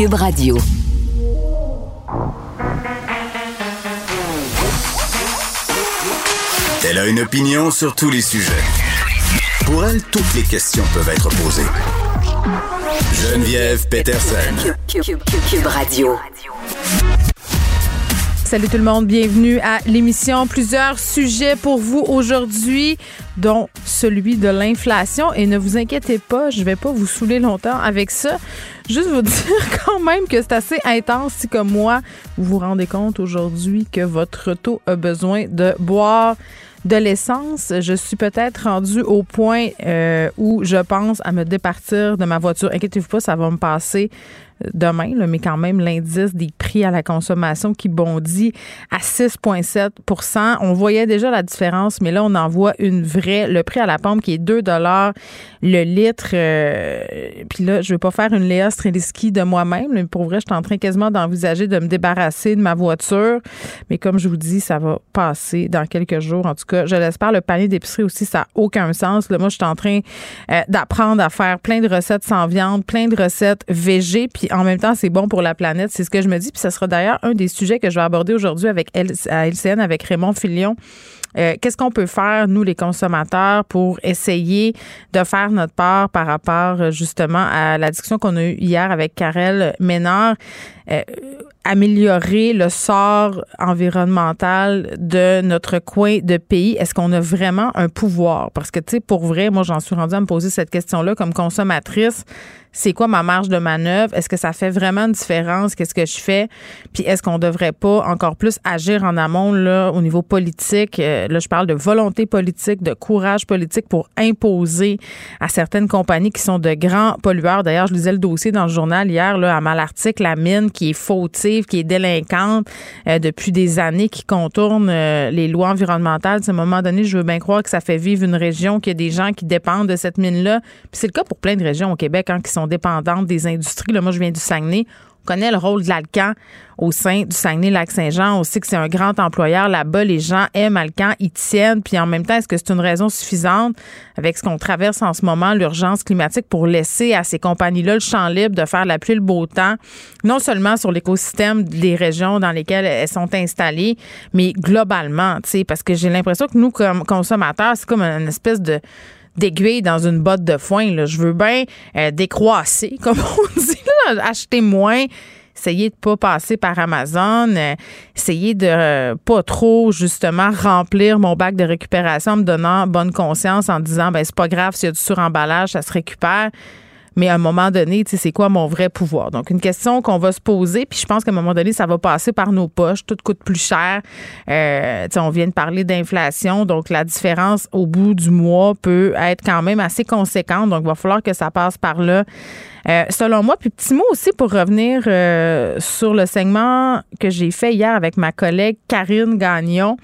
Cube Radio. Elle a une opinion sur tous les sujets. Pour elle, toutes les questions peuvent être posées. Geneviève Peterson. Cube, Radio. Salut tout le monde, bienvenue à l'émission. Plusieurs sujets pour vous aujourd'hui, dont celui de l'inflation. Et ne vous inquiétez pas, je vais pas vous saouler longtemps avec ça. Juste vous dire quand même que c'est assez intense si comme moi, vous vous rendez compte aujourd'hui que votre auto a besoin de boire de l'essence, je suis peut-être rendue au point euh, où je pense à me départir de ma voiture. Inquiétez-vous pas, ça va me passer demain, mais quand même l'indice des prix à la consommation qui bondit à 6,7% On voyait déjà la différence, mais là, on en voit une vraie. Le prix à la pompe qui est 2 le litre. Euh, puis là, je vais pas faire une Léa Streliski de moi-même, mais pour vrai, je suis en train quasiment d'envisager de me débarrasser de ma voiture. Mais comme je vous dis, ça va passer dans quelques jours. En tout cas, je l'espère. Le panier d'épicerie aussi, ça n'a aucun sens. Là, moi, je suis en train euh, d'apprendre à faire plein de recettes sans viande, plein de recettes végé, puis en même temps, c'est bon pour la planète. C'est ce que je me dis. Puis ce sera d'ailleurs un des sujets que je vais aborder aujourd'hui avec LCN avec Raymond Filion. Euh, qu'est-ce qu'on peut faire, nous, les consommateurs, pour essayer de faire notre part par rapport euh, justement à la discussion qu'on a eue hier avec Karel Ménard? Euh, améliorer le sort environnemental de notre coin de pays? Est-ce qu'on a vraiment un pouvoir? Parce que, tu sais, pour vrai, moi, j'en suis rendue à me poser cette question-là comme consommatrice c'est quoi ma marge de manœuvre? Est-ce que ça fait vraiment une différence? Qu'est-ce que je fais? Puis est-ce qu'on devrait pas encore plus agir en amont là, au niveau politique? Euh, là, je parle de volonté politique, de courage politique pour imposer à certaines compagnies qui sont de grands pollueurs. D'ailleurs, je lisais le dossier dans le journal hier, là, à Malartic, la mine qui est fautive, qui est délinquante euh, depuis des années, qui contourne euh, les lois environnementales. À un moment donné, je veux bien croire que ça fait vivre une région, qu'il y a des gens qui dépendent de cette mine-là. Puis c'est le cas pour plein de régions au Québec hein, qui sont dépendantes des industries. Là, moi, je viens du Saguenay. On connaît le rôle de l'Alcan au sein du Saguenay-Lac-Saint-Jean. On sait que c'est un grand employeur là-bas. Les gens aiment Alcan, ils tiennent. Puis en même temps, est-ce que c'est une raison suffisante avec ce qu'on traverse en ce moment, l'urgence climatique, pour laisser à ces compagnies-là le champ libre de faire la pluie le beau temps, non seulement sur l'écosystème des régions dans lesquelles elles sont installées, mais globalement, tu sais, parce que j'ai l'impression que nous, comme consommateurs, c'est comme une espèce de d'aiguille dans une botte de foin. Là. Je veux bien euh, décroisser, comme on dit, acheter moins essayer de pas passer par Amazon, euh, essayer de euh, pas trop justement remplir mon bac de récupération en me donnant bonne conscience en disant ben c'est pas grave s'il y a du suremballage, ça se récupère. Mais à un moment donné, tu sais, c'est quoi mon vrai pouvoir? Donc, une question qu'on va se poser, puis je pense qu'à un moment donné, ça va passer par nos poches. Tout coûte plus cher. Euh, on vient de parler d'inflation, donc la différence au bout du mois peut être quand même assez conséquente. Donc, il va falloir que ça passe par là. Euh, selon moi, puis petit mot aussi pour revenir euh, sur le segment que j'ai fait hier avec ma collègue Karine Gagnon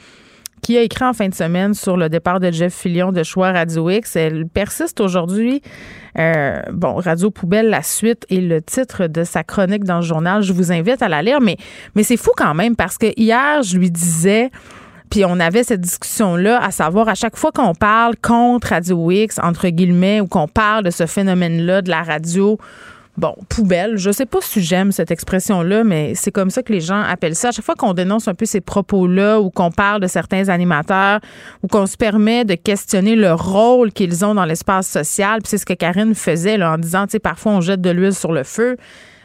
qui a écrit en fin de semaine sur le départ de Jeff Fillion de Choix Radio X. Elle persiste aujourd'hui. Euh, bon, Radio Poubelle, la suite et le titre de sa chronique dans le journal. Je vous invite à la lire, mais, mais c'est fou quand même parce que hier, je lui disais. Puis on avait cette discussion-là, à savoir à chaque fois qu'on parle contre Radio X, entre guillemets, ou qu'on parle de ce phénomène-là de la radio bon, poubelle. Je sais pas si j'aime cette expression-là, mais c'est comme ça que les gens appellent ça. À chaque fois qu'on dénonce un peu ces propos-là ou qu'on parle de certains animateurs ou qu'on se permet de questionner le rôle qu'ils ont dans l'espace social, puis c'est ce que Karine faisait là, en disant, tu sais, parfois on jette de l'huile sur le feu.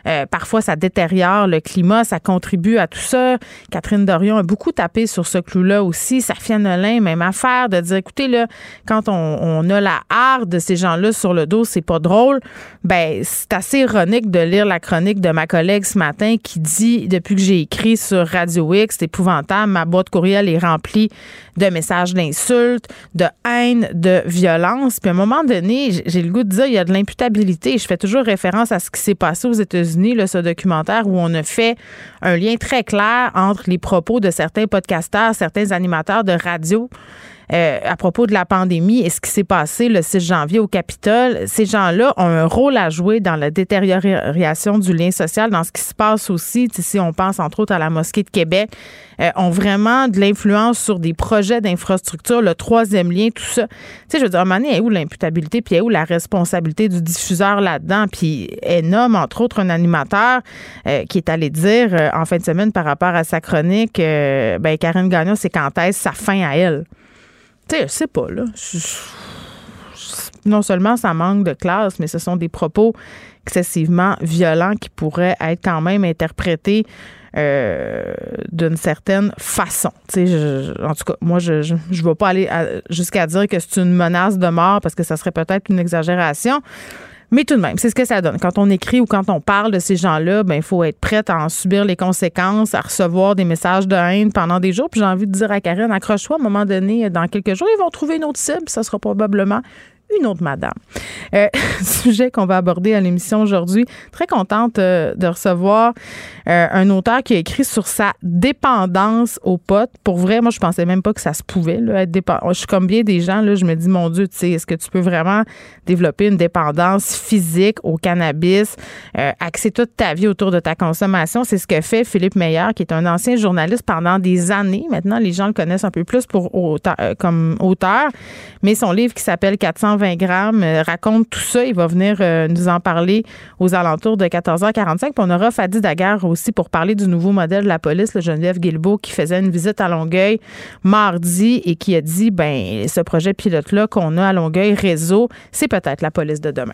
Euh, parfois, ça détériore le climat, ça contribue à tout ça. Catherine Dorion a beaucoup tapé sur ce clou-là aussi. Safiane Nolin, même affaire, de dire, écoutez, là, quand on, a la harde de ces gens-là sur le dos, c'est pas drôle. Ben, c'est assez ironique de lire la chronique de ma collègue ce matin qui dit, depuis que j'ai écrit sur Radio X, c'est épouvantable, ma boîte courriel est remplie de messages d'insultes, de haine, de violence. Puis à un moment donné, j'ai le goût de dire, il y a de l'imputabilité. Je fais toujours référence à ce qui s'est passé aux États-Unis, ce documentaire où on a fait un lien très clair entre les propos de certains podcasteurs, certains animateurs de radio euh, à propos de la pandémie et ce qui s'est passé le 6 janvier au Capitole. Ces gens-là ont un rôle à jouer dans la détérioration du lien social, dans ce qui se passe aussi, si on pense entre autres à la mosquée de Québec, euh, ont vraiment de l'influence sur des projets d'infrastructure, le troisième lien, tout ça. Tu sais, je veux dire, à un moment donné, où l'imputabilité, puis où la responsabilité du diffuseur là-dedans? Puis elle nomme, entre autres, un animateur euh, qui est allé dire en fin de semaine par rapport à sa chronique, ben Karine Gagnon, c'est quand est-ce sa fin à elle? Tu sais, je sais pas, là. non seulement ça manque de classe, mais ce sont des propos excessivement violents qui pourraient être quand même interprétés euh, d'une certaine façon. Tu en tout cas, moi, je ne vais pas aller jusqu'à dire que c'est une menace de mort parce que ça serait peut-être une exagération. Mais tout de même, c'est ce que ça donne. Quand on écrit ou quand on parle de ces gens-là, ben il faut être prêt à en subir les conséquences, à recevoir des messages de haine pendant des jours. Puis j'ai envie de dire à Karine, accroche-toi à un moment donné, dans quelques jours, ils vont trouver une autre cible. Ça sera probablement une autre madame. Euh, sujet qu'on va aborder à l'émission aujourd'hui. Très contente euh, de recevoir euh, un auteur qui a écrit sur sa dépendance aux potes. Pour vrai, moi, je pensais même pas que ça se pouvait là, être dépendant. Je suis comme bien des gens, là, je me dis, mon Dieu, tu sais, est-ce que tu peux vraiment développer une dépendance physique au cannabis, axer toute ta vie autour de ta consommation? C'est ce que fait Philippe Meyer, qui est un ancien journaliste pendant des années. Maintenant, les gens le connaissent un peu plus pour comme auteur, mais son livre qui s'appelle 420 20 grammes, euh, raconte tout ça. Il va venir euh, nous en parler aux alentours de 14h45. Puis on aura Fadi Daguerre aussi pour parler du nouveau modèle de la police, le Geneviève Guilbeault, qui faisait une visite à Longueuil mardi et qui a dit, ben, ce projet pilote-là qu'on a à Longueuil, réseau, c'est peut-être la police de demain.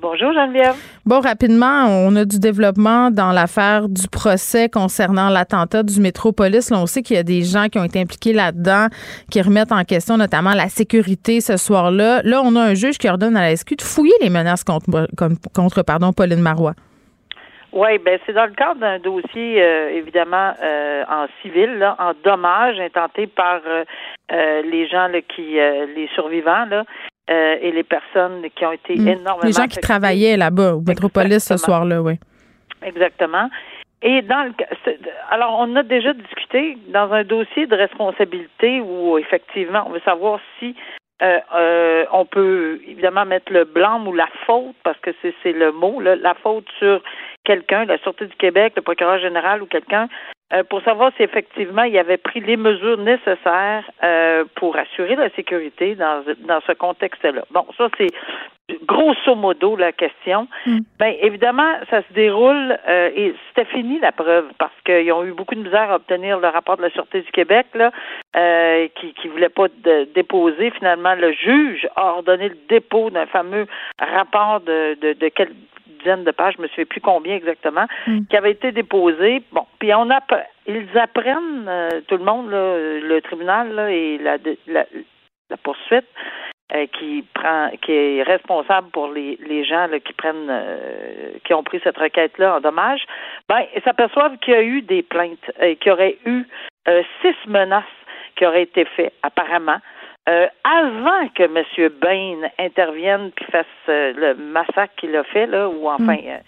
Bonjour Geneviève. Bon, rapidement, on a du développement dans l'affaire du procès concernant l'attentat du métropolis. Là, on sait qu'il y a des gens qui ont été impliqués là-dedans, qui remettent en question notamment la sécurité ce soir-là. Là, on a un juge qui ordonne à la SQ de fouiller les menaces contre, contre pardon, Pauline Marois. Oui, ben c'est dans le cadre d'un dossier euh, évidemment euh, en civil, là, en dommage intenté par euh, les gens là, qui les survivants là, euh, et les personnes qui ont été hmm. énormément. Les gens qui travaillaient là-bas au Métropolis ce soir-là, oui. Exactement. Et dans le alors on a déjà discuté dans un dossier de responsabilité où effectivement on veut savoir si euh, euh, on peut évidemment mettre le blanc ou la faute parce que c'est le mot la faute sur quelqu'un, la Sûreté du Québec, le procureur général ou quelqu'un pour savoir si effectivement il avait pris les mesures nécessaires euh, pour assurer la sécurité dans, dans ce contexte-là. Bon, ça c'est grosso modo la question. Mm. Bien, évidemment, ça se déroule euh, et c'était fini la preuve parce qu'ils ont eu beaucoup de misère à obtenir le rapport de la Sûreté du Québec là, qui qui voulait pas déposer. Finalement, le juge a ordonné le dépôt d'un fameux rapport de de, de quel, dizaines de pages, je me souviens plus combien exactement, mm. qui avait été déposé. Bon, puis on a, ils apprennent euh, tout le monde, le tribunal et la, la, poursuite. Euh, qui prend qui est responsable pour les, les gens qui prennent euh, qui ont pris cette requête là en dommage ben s'aperçoivent qu'il y a eu des plaintes et qu'il y aurait eu six menaces qui auraient été faites apparemment euh, avant que M. Bain intervienne puis fasse euh, le massacre qu'il a fait, là, ou enfin, mm.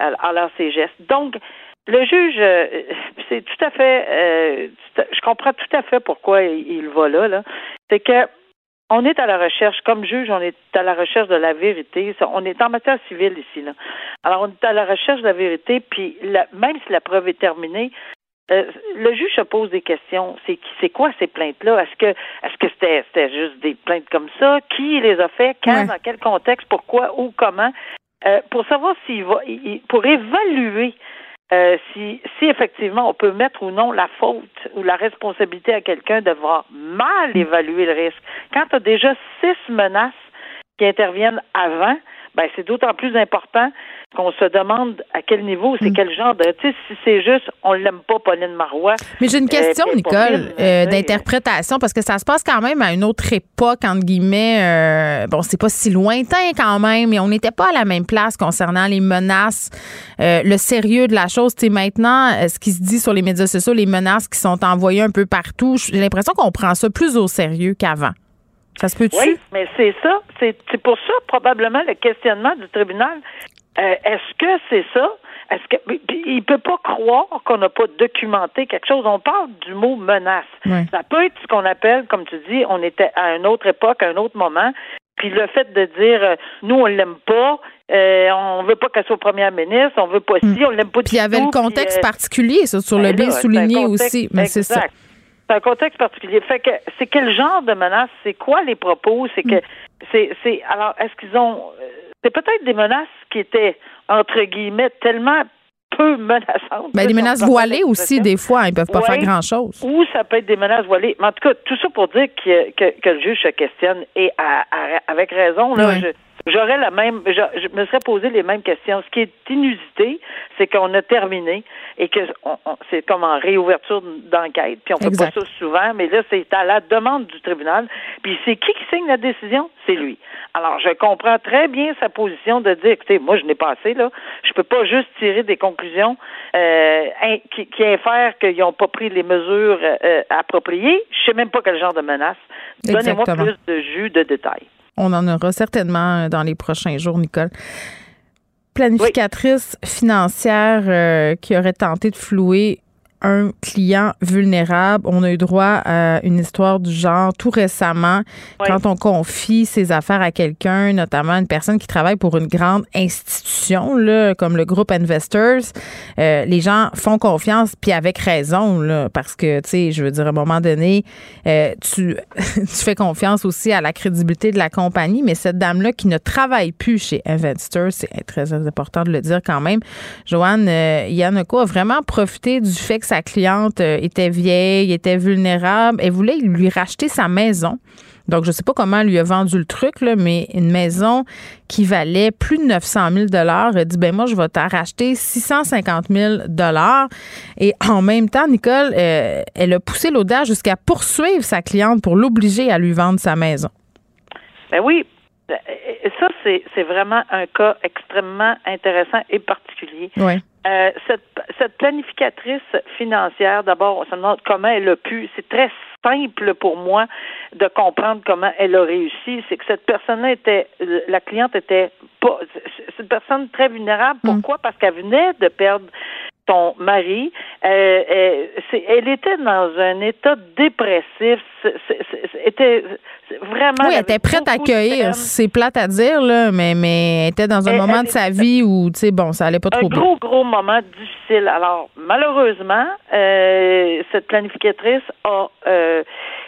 euh, alors ses gestes. Donc, le juge, c'est tout à fait, je comprends tout à fait pourquoi il, va là, là. C'est que on est à la recherche, comme juge, on est à la recherche de la vérité. On est en matière civile ici, là. Alors, on est à la recherche de la vérité, puis même si la preuve est terminée, euh, le juge se pose des questions. C'est c'est quoi ces plaintes-là? Est-ce que est-ce que c'était c'était juste des plaintes comme ça? Qui les a fait? Quand? Ouais. Dans quel contexte? Pourquoi? Où? Comment? Euh, Pour savoir s'il va, il- pour évaluer euh, si si effectivement on peut mettre ou non la faute ou la responsabilité à quelqu'un d'avoir mal évalué le risque. Quand tu as déjà six menaces qui interviennent avant, ben c'est d'autant plus important qu'on se demande à quel niveau, c'est Mm. quel genre de. Tu sais, si c'est juste, on l'aime pas, Pauline Marois. Mais j'ai une question, Euh, pas Nicole, euh, sais. d'interprétation, parce que ça se passe quand même à une autre époque, entre guillemets. euh, bon, c'est pas si lointain quand même, mais on n'était pas à la même place concernant les menaces, euh, le sérieux de la chose. Tu sais, maintenant, euh, ce qui se dit sur les médias sociaux, les menaces qui sont envoyées un peu partout, j'ai l'impression qu'on prend ça plus au sérieux qu'avant. Ça se peut-tu? Oui, mais c'est ça. C'est pour ça, probablement, le questionnement du tribunal. Euh, Est-ce que c'est ça? Est-ce que il peut pas croire qu'on n'a pas documenté quelque chose? On parle du mot menace. Ça peut être ce qu'on appelle, comme tu dis, on était à une autre époque, à un autre moment. Puis le fait de dire, euh, nous on l'aime pas, euh, on veut pas qu'elle soit première ministre, on veut pas ci, on l'aime pas du Puis il y avait tout, le contexte puis, euh, particulier, ça, sur le ben bien là, c'est souligné aussi. Mais c'est ça. C'est un contexte particulier. Fait que c'est quel genre de menace, c'est quoi les propos, c'est que c'est c'est alors est-ce qu'ils ont euh, c'est peut-être des menaces qui étaient entre guillemets tellement peu menaçantes. Ben, des menaces voilées aussi, des fois, hein, ils peuvent pas Ouais. faire grand-chose. Ou ça peut être des menaces voilées. Mais en tout cas, tout ça pour dire que, que, que le juge se questionne et à- à- avec raison. Là, je- J'aurais la même, je, je me serais posé les mêmes questions. Ce qui est inusité, c'est qu'on a terminé et que on- on- c'est comme en réouverture d'enquête. Puis on fait Exact. pas ça souvent, mais là c'est à la demande du tribunal. Puis c'est qui qui signe la décision? C'est lui. Alors je comprends très bien sa position de dire, écoutez, moi je n'ai pas assez là. Je peux pas juste tirer des conclusions euh, qui, qui infèrent qu'ils n'ont pas pris les mesures euh, appropriées. Je sais même pas quel genre de menace. Donnez-moi plus de jus de détails. On en aura certainement euh, dans les prochains jours, Nicole. Planificatrice financière euh, qui aurait tenté de flouer un client vulnérable. On a eu droit à une histoire du genre tout récemment Oui. quand on confie ses affaires à quelqu'un, notamment une personne qui travaille pour une grande institution là, comme le groupe Investors. euh, les gens font confiance puis avec raison là, parce que tu sais, je veux dire à un moment donné, euh, tu tu fais confiance aussi à la crédibilité de la compagnie, mais cette dame là qui ne travaille plus chez Investors, c'est très important de le dire quand même. Joanne euh, Yanoko a vraiment profité du fait que sa cliente euh, était vieille, était vulnérable. Elle voulait lui racheter sa maison. Donc, je ne sais pas comment elle lui a vendu le truc, là, mais une maison qui valait plus de 900 000 Elle a dit, ben moi, je vais t'en racheter 650 000 Et en même temps, Nicole, euh, elle a poussé l'audace jusqu'à poursuivre sa cliente pour l'obliger à lui vendre sa maison. Ben oui. Et Ça, c'est c'est vraiment un cas extrêmement intéressant et particulier. Oui. Euh, cette, cette planificatrice financière, d'abord, on se demande comment elle a pu. C'est très simple pour moi de comprendre comment elle a réussi. C'est que cette personne-là était, la cliente était pas, c'est une personne très vulnérable. Pourquoi? Parce qu'elle venait de perdre son mari. Euh, euh, elle était dans un état dépressif. Était c'est vraiment. Oui, elle était prête à accueillir. C'est plate à dire, là, mais, mais elle était dans un Elle- moment elle de sa vie où, tu sais, bon, ça allait pas un trop bien. gros, gros moment difficile. Alors, malheureusement, euh, cette planificatrice a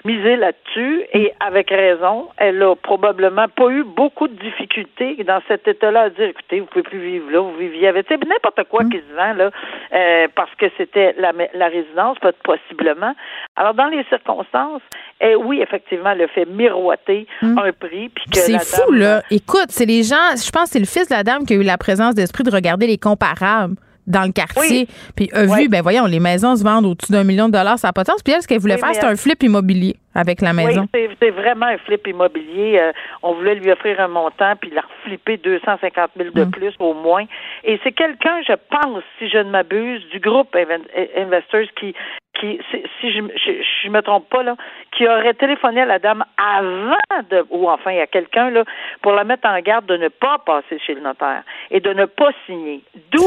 misé là-dessus et avec raison. Elle a probablement pas eu beaucoup de difficultés dans cet état-là à dire, écoutez, vous pouvez plus vivre là, vous viviez avec, n'importe quoi qui se vend là, euh, parce que c'était la, la résidence, possiblement. Alors, dans les circonstances, eh, oui, effectivement, elle a fait miroiter un prix. puis que C'est fou, dame- là. Écoute, c'est les gens, je pense que c'est le fils de la dame qui a eu la présence d'esprit de regarder les comparables dans le quartier. Puis a vu, Ouais. ben voyons, les maisons se vendent au-dessus d'un million de dollars, ça n'a pas de sens. Puis elle, ce qu'elle voulait Oui, faire, c'était un flip immobilier avec la maison. Oui, c'est- vraiment un flip immobilier. Euh, on voulait lui offrir un montant, puis la reflipper 250 000 de Mm. plus au moins. Et c'est quelqu'un, je pense, si je ne m'abuse, du groupe Inven- Investors qui, qui si je, je, je me trompe pas, là, qui aurait téléphoné à la dame avant de, ou enfin à quelqu'un, là, pour la mettre en garde de ne pas passer chez le notaire et de ne pas signer. D'où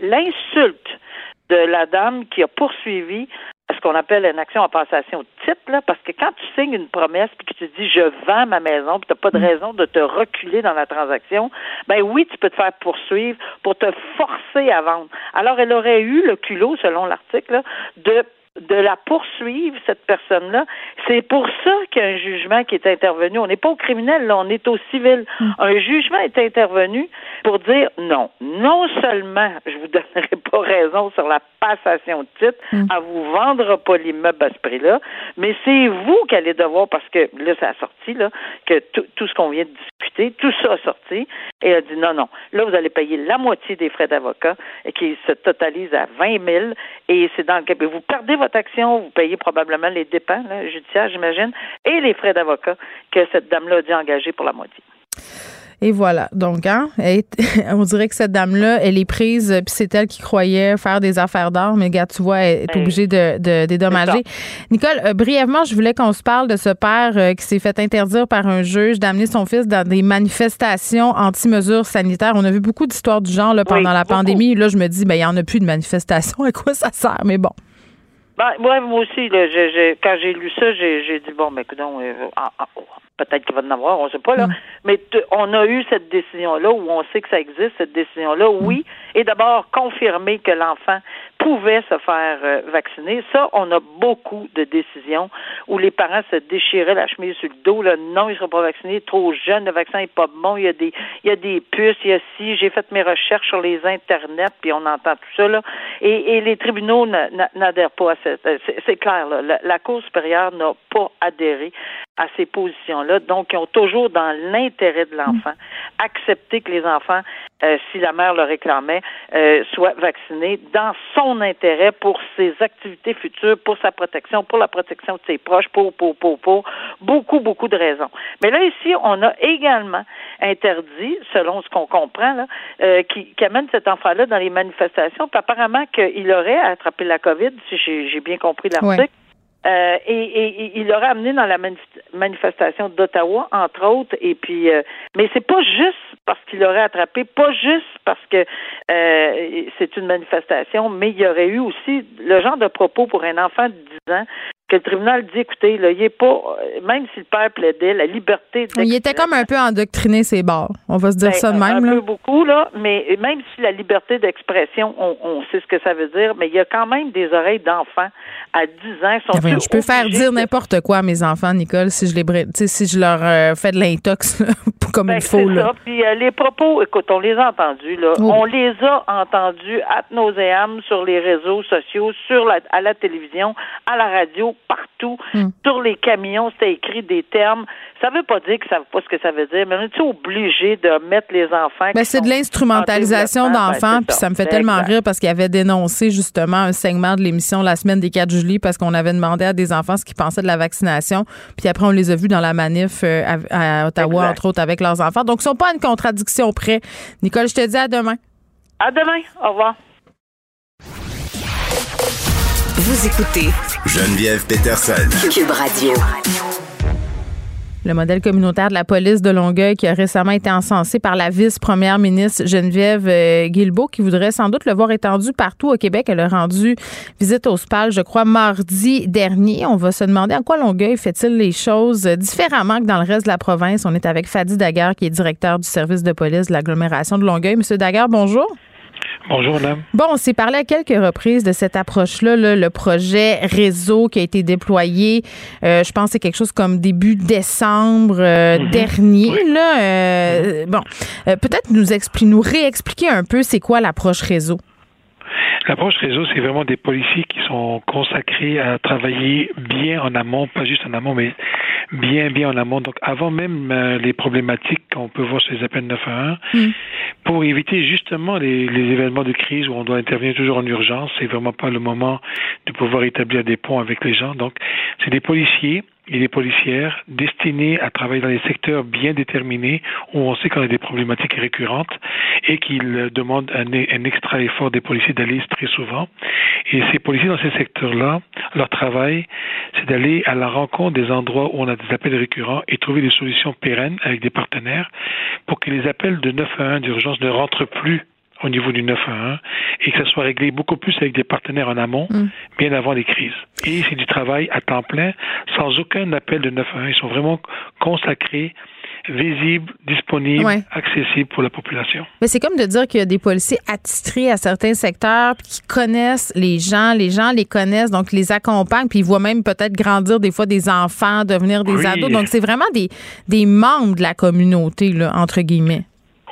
l'insulte de la dame qui a poursuivi qu'on appelle une action en passation de titre, là, parce que quand tu signes une promesse puis que tu dis je vends ma maison, puis tu n'as pas de Mm. raison de te reculer dans la transaction, ben oui, tu peux te faire poursuivre pour te forcer à vendre. Alors, elle aurait eu le culot, selon l'article, là, de de la poursuivre, cette personne-là. C'est pour ça qu'il y a un jugement qui est intervenu. On n'est pas au criminel, là, on est au civil. Un jugement est intervenu pour dire non. Non seulement je vous donnerai pas raison sur la passation de titre, elle vous vendra pas l'immeuble à ce prix-là, mais c'est vous qui allez devoir, parce que là, ça a sorti, là, que tout, ce qu'on vient de discuter, tout ça a sorti, et elle a dit non, non. Là, vous allez payer la moitié des frais d'avocat, et qui se totalisent à 20 000, et c'est dans le cas. Vous perdez votre action, vous payez probablement les dépenses là, judiciaires, j'imagine, et les frais d'avocat que cette dame-là a dû engager pour la moitié. Et voilà. Donc, hein, elle- on dirait que cette dame-là, elle est prise, euh, puis c'est elle qui croyait faire des affaires d'art, mais gars, tu vois, elle est Hey. obligée de, de dédommager. Nicole, euh, brièvement, je voulais qu'on se parle de ce père euh, qui s'est fait interdire par un juge d'amener son fils dans des manifestations anti-mesures sanitaires. On a vu beaucoup d'histoires du genre là, pendant Oui, la beaucoup. pandémie. Là, je me dis, ben, il n'y en a plus de manifestations. À quoi ça sert? Mais bon. Ben, ouais, moi aussi, là, j'ai- j'ai- quand j'ai lu ça, j'ai j'ai dit bon, mais écoute, donc, euh, ah, ah, peut-être qu'il va en avoir, on sait pas là. Mm. Mais on a eu cette décision-là où on sait que ça existe, cette décision-là, oui. Et d'abord confirmer que l'enfant pouvait se faire euh, vacciner. Ça, on a beaucoup de décisions où les parents se déchiraient la chemise sur le dos. Là, non, il ne sera pas vacciné, trop jeune, le vaccin n'est pas bon. Il y a des, il y a des puces, il y a ci. J'ai fait mes recherches sur les internets, puis on entend tout ça là. Et, et les tribunaux n'a- n'a- n'adhèrent pas à cette. euh, C'est c'est clair là. La, la Cour supérieure n'a pas adhéré à ces positions-là. Donc, ils ont toujours, dans l'intérêt de l'enfant, accepté que les enfants, euh, si la mère le réclamait, euh, soient vaccinés dans son intérêt pour ses activités futures, pour sa protection, pour la protection de ses proches, pour, pour, pour, pour, beaucoup, beaucoup de raisons. Mais là, ici, on a également interdit, selon ce qu'on comprend, là, euh, qui, qui amène cet enfant-là dans les manifestations, puis apparemment qu'il aurait attrapé la COVID, si j'ai j'ai bien compris l'article. Ouais. Euh, et, et- il l'aurait amené dans la manif- manifestation d'Ottawa, entre autres. Et puis, euh, mais c'est pas juste parce qu'il l'aurait attrapé, pas juste parce que euh, c'est une manifestation, mais il y aurait eu aussi le genre de propos pour un enfant de 10 ans que le tribunal dit, écoutez, là, il est pas, même si le père plaidait la liberté de Il était comme un peu endoctriné, ses bords. On va se dire ben, ça de même. Un là. peu beaucoup, là, mais même si la liberté d'expression, on, on sait ce que ça veut dire, mais il y a quand même des oreilles d'enfants à 10 ans qui sont Ben je peux faire dire n'importe quoi à mes enfants, Nicole, si je les si je leur euh, fais de l'intox comme Ben, il faut. Là. ça. Puis euh, les propos, écoute, on les a entendus, là. Oh. On les a entendus ad nauseam sur les réseaux sociaux, sur la, à la télévision, à la radio, partout. Hmm. Sur les camions, c'était écrit des termes. Ça veut pas dire que ça veut pas ce que ça veut dire, mais on est obligé de mettre les enfants. Ben, c'est de l'instrumentalisation d'enfants, ben, puis ça me fait tellement Exact. rire parce qu'il avait dénoncé justement un segment de l'émission la semaine des 4 juillet parce qu'on avait demandé à des enfants ce qu'ils pensaient de la vaccination, puis après on les a vus dans la manif euh, à, à Ottawa, Exact. entre autres, avec leurs enfants. Donc, ils sont pas à une contradiction près. Nicole, je te dis à demain. À demain. Au revoir. Vous écoutez Geneviève Peterson. Cube Radio. Le modèle communautaire de la police de Longueuil qui a récemment été encensé par la vice-première ministre Geneviève euh, Guilbeault qui voudrait sans doute le voir étendu partout au Québec. Elle a rendu visite au SPAL, je crois, mardi dernier. On va se demander en quoi Longueuil fait-il les choses différemment que dans le reste de la province. On est avec Fadi Daguerre qui est directeur du service de police de l'agglomération de Longueuil. Monsieur Daguerre, bonjour. Bonjour, madame. Bon, on s'est parlé à quelques reprises de cette approche-là, là, le projet réseau qui a été déployé, euh, je pense que c'est quelque chose comme début décembre euh, dernier. Là, euh, Bon, Euh, peut-être nous, nous réexpliquer un peu c'est quoi l'approche réseau? L'approche réseau, c'est vraiment des policiers qui sont consacrés à travailler bien en amont, pas juste en amont, mais bien, bien en amont. Donc, avant même euh, les problématiques qu'on peut voir sur les appels 911, Mm. pour éviter justement les, les événements de crise où on doit intervenir toujours en urgence, c'est vraiment pas le moment de pouvoir établir des ponts avec les gens. Donc, c'est des policiers et des policières destinés à travailler dans des secteurs bien déterminés où on sait qu'on a des problématiques récurrentes et qu'ils demandent un, un extra effort des policiers d'aller très souvent. Et ces policiers dans ces secteurs-là, leur travail, c'est d'aller à la rencontre des endroits où on a des appels récurrents et trouver des solutions pérennes avec des partenaires pour que les appels de 911 d'urgence ne rentrent plus au niveau du 911 et que ça soit réglé beaucoup plus avec des partenaires en amont, Mm. bien avant les crises. Et c'est du travail à temps plein, sans aucun appel de 911. Ils sont vraiment consacrés, visibles, disponibles, Ouais. accessibles pour la population. Mais c'est comme de dire qu'il y a des policiers attitrés à certains secteurs puis qui connaissent les gens, les gens les connaissent, donc les accompagnent, puis ils voient même peut-être grandir des fois des enfants, devenir des Oui. ados. Donc c'est vraiment des, des membres de la communauté, là, entre guillemets.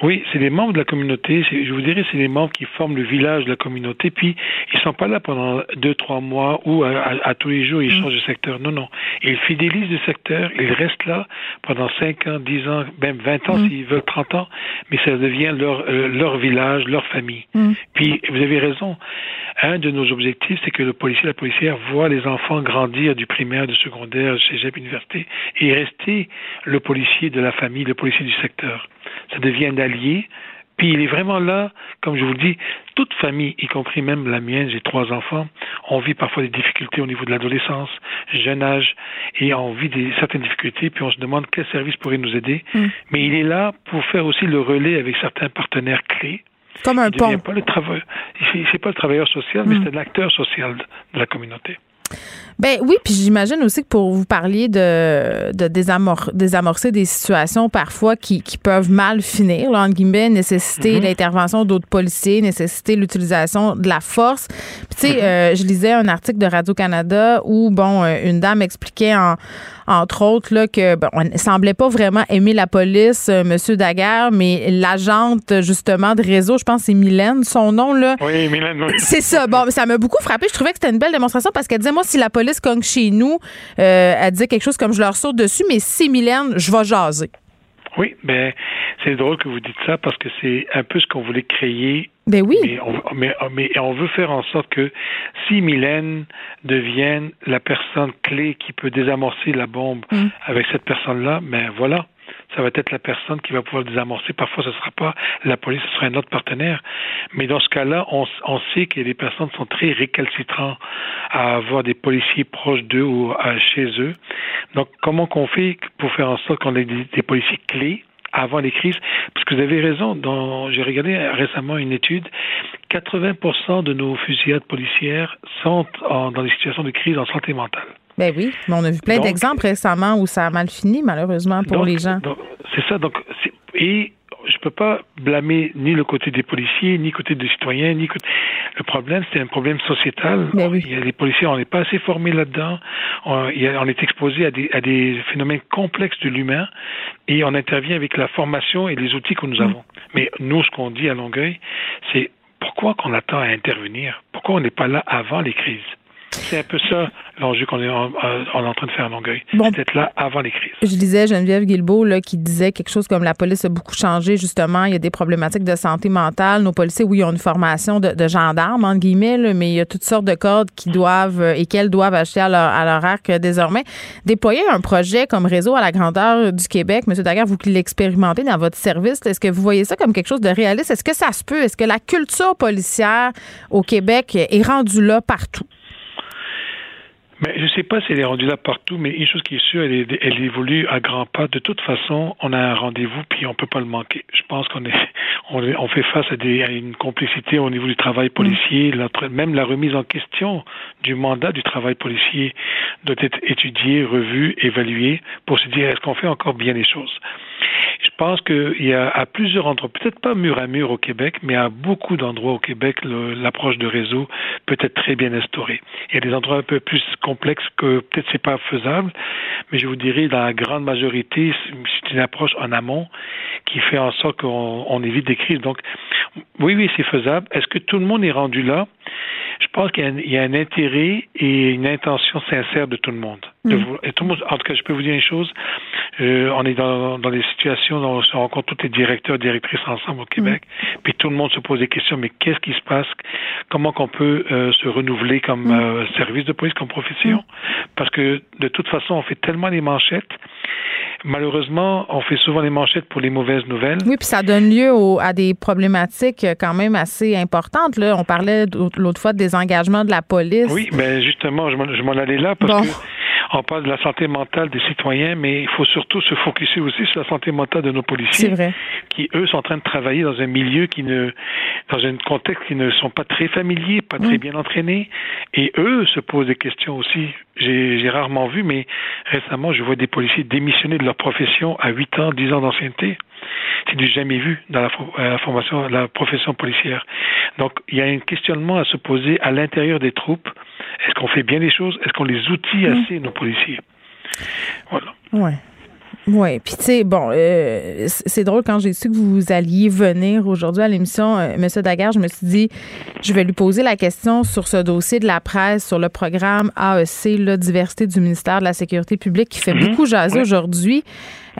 Oui, c'est des membres de la communauté. Je vous dirais, c'est des membres qui forment le village de la communauté. Puis, ils sont pas là pendant deux, trois mois ou à, à- à tous les jours, ils changent de secteur. Non, non. Ils fidélisent le secteur. Ils restent là pendant cinq ans, dix ans, même vingt ans s'ils veulent, trente ans. Mais ça devient leur, euh, leur village, leur famille. Puis, vous avez raison. Un de nos objectifs, c'est que le policier, la policière voit les enfants grandir du primaire, du secondaire, du cégep, université, et rester le policier de la famille, le policier du secteur. Ça devient un allié. Puis il est vraiment là, comme je vous le dis, toute famille, y compris même la mienne, j'ai trois enfants, on vit parfois des difficultés au niveau de l'adolescence, jeune âge, et on vit des, certaines difficultés, puis on se demande quel service pourrait nous aider. Mais il est là pour faire aussi le relais avec certains partenaires clés. Comme un Il pont. pas le travail, c'est c'est pas le travailleur social, mais c'est un acteur social de la communauté. Ben oui, puis j'imagine aussi que pour vous parliez de, de désamor- désamorcer des situations parfois qui, qui peuvent mal finir, là, entre guillemets, nécessiter l'intervention d'autres policiers, nécessiter l'utilisation de la force. Puis tu sais, euh, je lisais un article de Radio-Canada où, bon, euh, une dame expliquait en entre autres, là, que bon, on ne semblait pas vraiment aimer la police, euh, Monsieur Daguerre, mais l'agente, justement, de réseau, je pense que c'est Mylène, son nom, là, Oui, Mylène, oui. c'est ça. Bon, ça m'a beaucoup frappé. Je trouvais que c'était une belle démonstration parce qu'elle disait, moi, si la police cogne chez nous, euh, elle disait quelque chose comme je leur saute dessus, mais si Mylène, je vais jaser. Oui, ben c'est drôle que vous dites ça parce que c'est un peu ce qu'on voulait créer Ben oui. Mais on, mais, mais on veut faire en sorte que si Mylène devienne la personne clé qui peut désamorcer la bombe Mm. avec cette personne-là, ben voilà, ça va être la personne qui va pouvoir le désamorcer. Parfois, ce ne sera pas la police, ce sera un autre partenaire. Mais dans ce cas-là, on, on sait que les personnes sont très récalcitrants à avoir des policiers proches d'eux ou à- chez eux. Donc, comment qu'on fait pour faire en sorte qu'on ait des, des policiers clés avant les crises, parce que vous avez raison, dans, j'ai regardé récemment une étude, 80% de nos fusillades policières sont en- dans des situations de crise en santé mentale. Ben oui. Mais on a vu plein d'exemples récemment où ça a mal fini, malheureusement, pour Donc, les gens. C'est ça. Donc, et je peux pas blâmer ni le côté des policiers, ni le côté des citoyens, ni côté... le problème, c'est un problème sociétal. Ben oui. Il y a les policiers, on n'est pas assez formés là-dedans. On, est exposé à des, à des phénomènes complexes de l'humain et on intervient avec la formation et les outils que Mm. nous avons. Mais nous, ce qu'on dit à Longueuil, c'est pourquoi qu'on attend à intervenir? Pourquoi on n'est pas là avant les crises? C'est un peu ça l'enjeu qu'on est en, en- en train de faire à Longueuil. Bon. C'est d'être là avant les crises. Je lisais Geneviève Guilbeault là, qui disait quelque chose comme la police a beaucoup changé, justement. Il y a des problématiques de santé mentale. Nos policiers, oui, ont une formation de, de gendarmes, entre guillemets, là, mais il y a toutes sortes de codes qui doivent euh, et qu'elles doivent acheter à leur, à leur arc euh, désormais. Déployer un projet comme réseau à la grandeur du Québec, M. Daguerre, vous qui l'expérimentez dans votre service, est-ce que vous voyez ça comme quelque chose de réaliste? Est-ce que ça se peut? Est-ce que la culture policière au Québec est rendue là partout? Mais je ne sais pas si elle est rendue là partout, mais une chose qui est sûre, elle, est- elle évolue à grands pas. De toute façon, on a un rendez-vous, puis on peut pas le manquer. Je pense qu'on est, on, fait face à, des, à une complicité au niveau du travail policier, la- même la remise en question du mandat du travail policier doit être étudiée, revue, évaluée pour se dire est-ce qu'on fait encore bien les choses? Je pense qu'il y a à plusieurs endroits, peut-être pas mur à mur au Québec, mais à beaucoup d'endroits au Québec, l'approche de réseau peut être très bien instaurée. Il y a des endroits un peu plus complexes que peut-être c'est pas faisable, mais je vous dirais dans la grande majorité, c'est une approche en amont qui fait en sorte qu'on on évite des crises. Donc, oui, oui, c'est faisable. Est-ce que tout le monde est rendu là? Je pense qu'il y a un intérêt et une intention sincère de tout le monde. De vou- et tout le monde en tout cas, je peux vous dire une chose. euh, on est dans, dans des situations où on se rencontre tous les directeurs, directrices ensemble au Québec, puis tout le monde se pose des questions. Mais qu'est-ce qui se passe? Comment qu'on peut euh, se renouveler comme euh, service de police, comme profession? Parce que de toute façon, on fait tellement les manchettes. Malheureusement, on fait souvent les manchettes pour les mauvaises nouvelles. Oui, puis ça donne lieu au- à des problématiques quand même assez importantes. Là. On parlait l'autre fois des engagements de la police. Oui, mais justement, je m'en- je m'en allais là parce Bon. que on parle de la santé mentale des citoyens, mais il faut surtout se focuser aussi sur la santé mentale de nos policiers. Vrai. Qui, eux, sont en train de travailler dans un milieu qui ne, dans un contexte qui ne sont pas très familiers, pas très bien entraînés. Et eux se posent des questions aussi. J'ai rarement vu, mais récemment, je vois des policiers démissionner de leur profession à 8 ans, 10 ans d'ancienneté. C'est du jamais vu dans la, la formation, la profession policière. Donc, il y a un questionnement à se poser à l'intérieur des troupes. Est-ce qu'on fait bien les choses? Est-ce qu'on les outille assez, nos policiers? Voilà. Ouais. Oui, puis tu sais, bon, euh, c'est drôle quand j'ai su que vous alliez venir aujourd'hui à l'émission, euh, M. Daguerre, je me suis dit, je vais lui poser la question sur ce dossier de la presse, sur le programme AEC, la diversité du ministère de la Sécurité publique, qui fait beaucoup jaser aujourd'hui.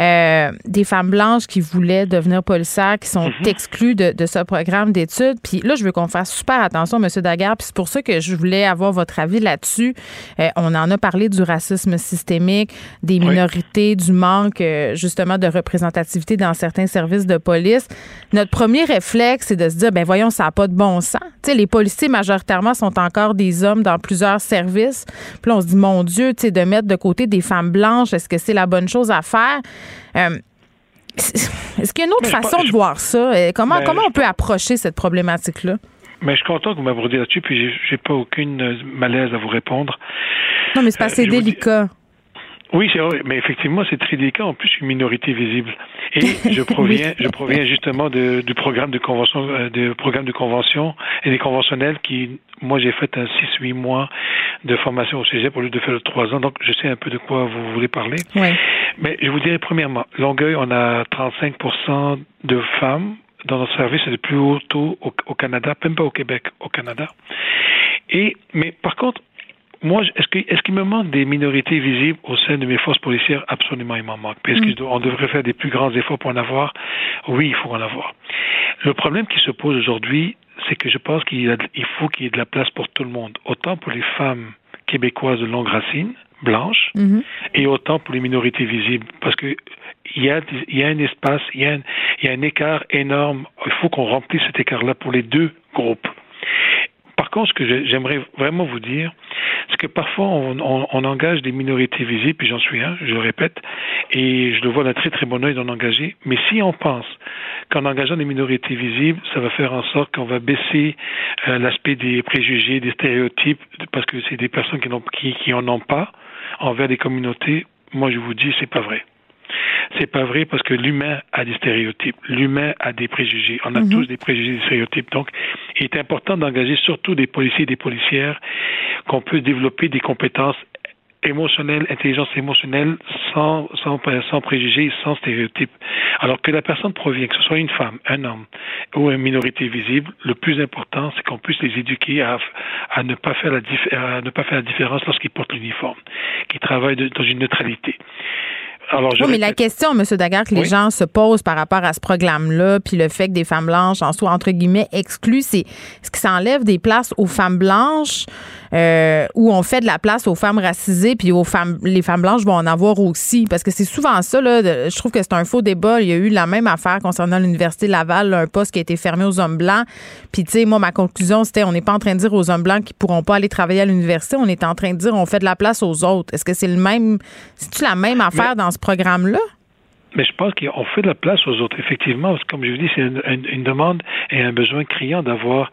Euh, des femmes blanches qui voulaient devenir policières, qui sont exclues de, de, ce programme d'études. Puis là, je veux qu'on fasse super attention, M. Daguerre. Puis c'est pour ça que je voulais avoir votre avis là-dessus. Euh, on en a parlé du racisme systémique, des minorités, du manque euh, justement de représentativité dans certains services de police. Notre premier réflexe, c'est de se dire, ben voyons, ça n'a pas de bon sens. Tu sais, les policiers majoritairement sont encore des hommes dans plusieurs services. Puis là, on se dit, mon Dieu, tu sais, de mettre de côté des femmes blanches, est-ce que c'est la bonne chose à faire? Euh, est-ce qu'il y a une autre je façon de voir ça? Euh, Comment, Ben, comment on peut approcher cette problématique-là? Mais je suis content que vous m'abordiez là-dessus, puis j'ai- pas aucune euh, malaise à vous répondre. Non, mais c'est pas assez je vous dis- délicat. Oui, c'est vrai, mais effectivement, c'est très délicat. En plus, une minorité visible. Et je proviens, je proviens justement de, du programme de convention, euh, de programme de convention et des conventionnels qui, moi, j'ai fait un 6-8 mois de formation au cégep au lieu de faire le 3 ans. Donc, je sais un peu de quoi vous voulez parler. Oui. Mais je vous dirais, premièrement, Longueuil, on a 35% de femmes dans notre service, c'est le plus haut taux au, au Canada, même pas au Québec, au Canada. Et, mais par contre, moi, est-ce que- est-ce qu'il me manque des minorités visibles au sein de mes forces policières? Absolument, il m'en manque. Est-ce qu'on devrait faire des plus grands efforts pour en avoir? Oui, il faut en avoir. Le problème qui se pose aujourd'hui, c'est que je pense qu'il faut qu'il y ait de la place pour tout le monde. Autant pour les femmes québécoises de longue racine, blanches, Mhm. et autant pour les minorités visibles. Parce que il y a, il y a un espace, il y a un, il y a un écart énorme. Il faut qu'on remplisse cet écart-là pour les deux groupes. Par contre, ce que j'aimerais vraiment vous dire, c'est que parfois on, engage des minorités visibles, puis j'en suis un, je le répète, et je le vois d'un très très bon œil d'en engager. Mais si on pense qu'en engageant des minorités visibles, ça va faire en sorte qu'on va baisser euh, l'aspect des préjugés, des stéréotypes, parce que c'est des personnes qui, n'ont, qui, ont pas envers des communautés, moi je vous dis, c'est pas vrai. C'est pas vrai parce que l'humain a des stéréotypes. L'humain a des préjugés. On a tous des préjugés, des stéréotypes. Donc, il est important d'engager surtout des policiers et des policières qu'on peut développer des compétences émotionnelles, intelligence émotionnelle, sans, sans, sans préjugés, sans stéréotypes. Alors que la personne provient, que ce soit une femme, un homme ou une minorité visible, le plus important, c'est qu'on puisse les éduquer à, à ne pas faire la, à ne pas faire la différence lorsqu'ils portent l'uniforme, qu'ils travaillent de- dans une neutralité. Alors, je Oui, mais la question, M. Daguerre, que les Oui. gens se posent par rapport à ce programme-là, puis le fait que des femmes blanches en soient, entre guillemets, exclues, c'est est-ce que ça enlève des places aux femmes blanches euh, ou on fait de la place aux femmes racisées, puis aux femmes, les femmes blanches vont en avoir aussi? Parce que c'est souvent ça, là, je trouve que c'est un faux débat. Il y a eu la même affaire concernant l'Université Laval, là, un poste qui a été fermé aux hommes blancs. Puis, tu sais, moi, ma conclusion, c'était on n'est pas en train de dire aux hommes blancs qu'ils pourront pas aller travailler à l'université, on est en train de dire on fait de la place aux autres. Est-ce que c'est le même, c'est-tu la même affaire dans ce programme-là? Mais je pense qu'on fait de la place aux autres, effectivement, comme je vous dis, c'est une, une- une demande et un besoin criant d'avoir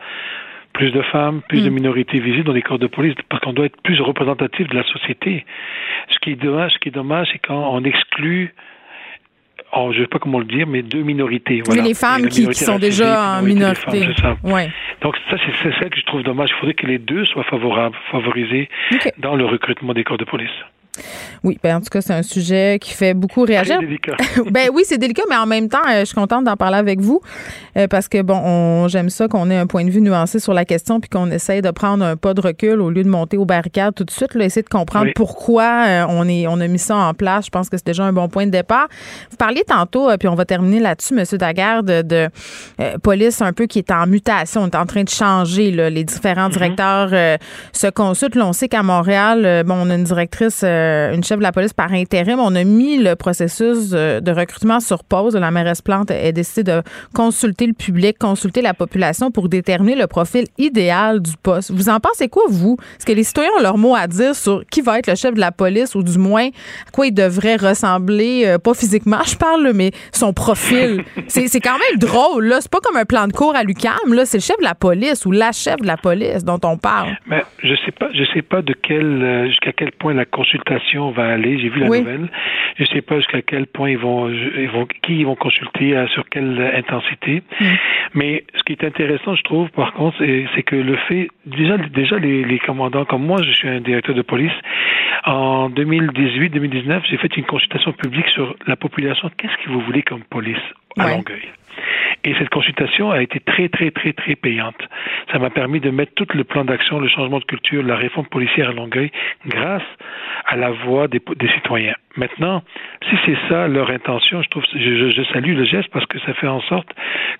plus de femmes, plus de minorités visibles dans les corps de police, parce qu'on doit être plus représentatif de la société. Ce qui est dommage, ce qui est dommage, c'est quand on exclut oh, je ne sais pas comment le dire, mais deux minorités. Voilà. les femmes qui, sont déjà en minorité. femmes. Ouais. Donc ça, c'est ça que je trouve dommage. Il faudrait que les deux soient favorables, favorisés dans le recrutement des corps de police. Oui, ben en tout cas, c'est un sujet qui fait beaucoup réagir. Délicat. ben oui, c'est délicat, mais en même temps, euh, je suis contente d'en parler avec vous euh, parce que bon, on, j'aime ça qu'on ait un point de vue nuancé sur la question puis qu'on essaye de prendre un pas de recul au lieu de monter aux barricades tout de suite, là, essayer de comprendre Oui. pourquoi euh, on est, on a mis ça en place. Je pense que c'est déjà un bon point de départ. Vous parliez tantôt, puis on va terminer là-dessus, Monsieur Daguerre, de, de euh, police un peu qui est en mutation, on est en train de changer. Là, les différents directeurs euh, se consultent. Là, on sait qu'à Montréal, euh, bon, on a une directrice. Euh, une chef de la police par intérim. On a mis le processus euh, de recrutement sur pause. La mairesse Plante a décidé de consulter le public, consulter la population pour déterminer le profil idéal du poste. Vous en pensez quoi, vous? Est-ce que les citoyens ont leur mot à dire sur qui va être le chef de la police ou du moins à quoi il devrait ressembler, euh, pas physiquement, je parle, mais son profil? c'est c'est quand même drôle, là. C'est pas comme un plan de cours à l'UCAM, là. C'est le chef de la police ou la chef de la police dont on parle. Mais je sais pas, je sais pas de quel euh, jusqu'à quel point la consultation va aller. J'ai vu la Oui. nouvelle. Je sais pas jusqu'à quel point ils vont, ils vont, qui ils vont consulter, euh, sur quelle euh, intensité. Mais ce qui est intéressant, je trouve, par contre, c'est c'est que le fait, déjà, déjà les, les commandants, comme moi, je suis un directeur de police. En 2018-2019, j'ai fait une consultation publique sur la population. Qu'est-ce que vous voulez comme police à Ouais. Longueuil? Et cette consultation a été très, très, très, très payante. Ça m'a permis de mettre tout le plan d'action, le changement de culture, la réforme policière à Longueuil, grâce à la voix des, des citoyens. Maintenant, si c'est ça leur intention, je trouve, je, je- salue le geste parce que ça fait en sorte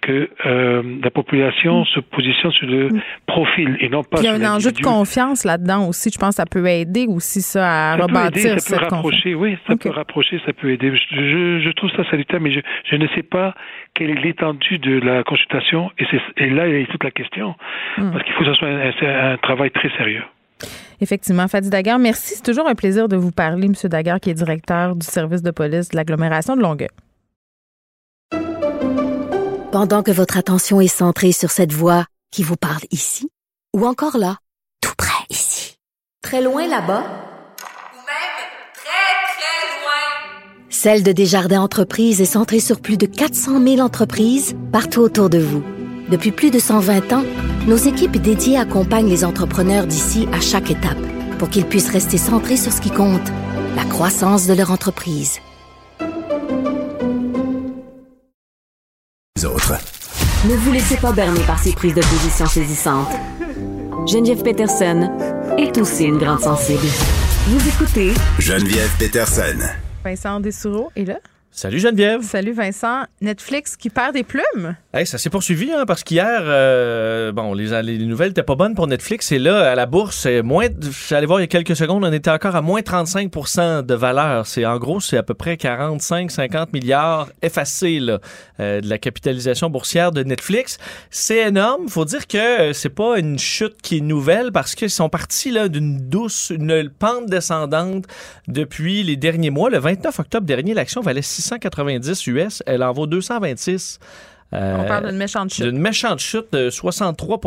que euh, la population se positionne sur le profil et non pas Puis il y a sur un enjeu de confiance là-dedans aussi. Je pense que ça peut aider aussi ça à Ça peut aider, rebâtir ça peut confiance. rapprocher, oui, ça peut rapprocher, ça peut aider. Je, je, je trouve ça salutaire, mais je, je ne sais pas quelle est l'étendue de la consultation, et, c'est, et là il y a toute la question, Hmm. parce qu'il faut que ce soit un, un- un travail très sérieux. Effectivement. Fadi Daguerre, merci. C'est toujours un plaisir de vous parler, M. Daguerre, qui est directeur du service de police de l'agglomération de Longueuil. Pendant que votre attention est centrée sur cette voix qui vous parle ici, ou encore là, tout près ici, très loin là-bas, Ou même très, très loin. Celle de Desjardins Entreprises est centrée sur plus de 400 000 entreprises partout autour de vous. Depuis plus de 120 ans, nos équipes dédiées accompagnent les entrepreneurs d'ici à chaque étape pour qu'ils puissent rester centrés sur ce qui compte, la croissance de leur entreprise. Les autres. Ne vous laissez pas berner par ces prises de position saisissantes. Geneviève Peterson est aussi une grande sensible. Vous écoutez Geneviève Peterson. Vincent Dessoureau est là. Salut Geneviève. Salut Vincent. Netflix qui perd des plumes? Hey, ça s'est poursuivi hein, parce qu'hier, euh, bon, les, les nouvelles n'étaient pas bonnes pour Netflix et là, à la bourse, c'est moins. Allé voir il y a quelques secondes, on était encore à moins 35 de valeur. C'est en gros, c'est à peu près 45-50 milliards effacés là, euh, de la capitalisation boursière de Netflix. C'est énorme. Faut dire que euh, c'est pas une chute qui est nouvelle parce qu'ils sont partis là d'une douce, une pente descendante depuis les derniers mois. Le 29 octobre dernier, l'action valait 690 US. Elle en vaut 226. Euh, On parle d'une méchante chute. d'une méchante chute de 63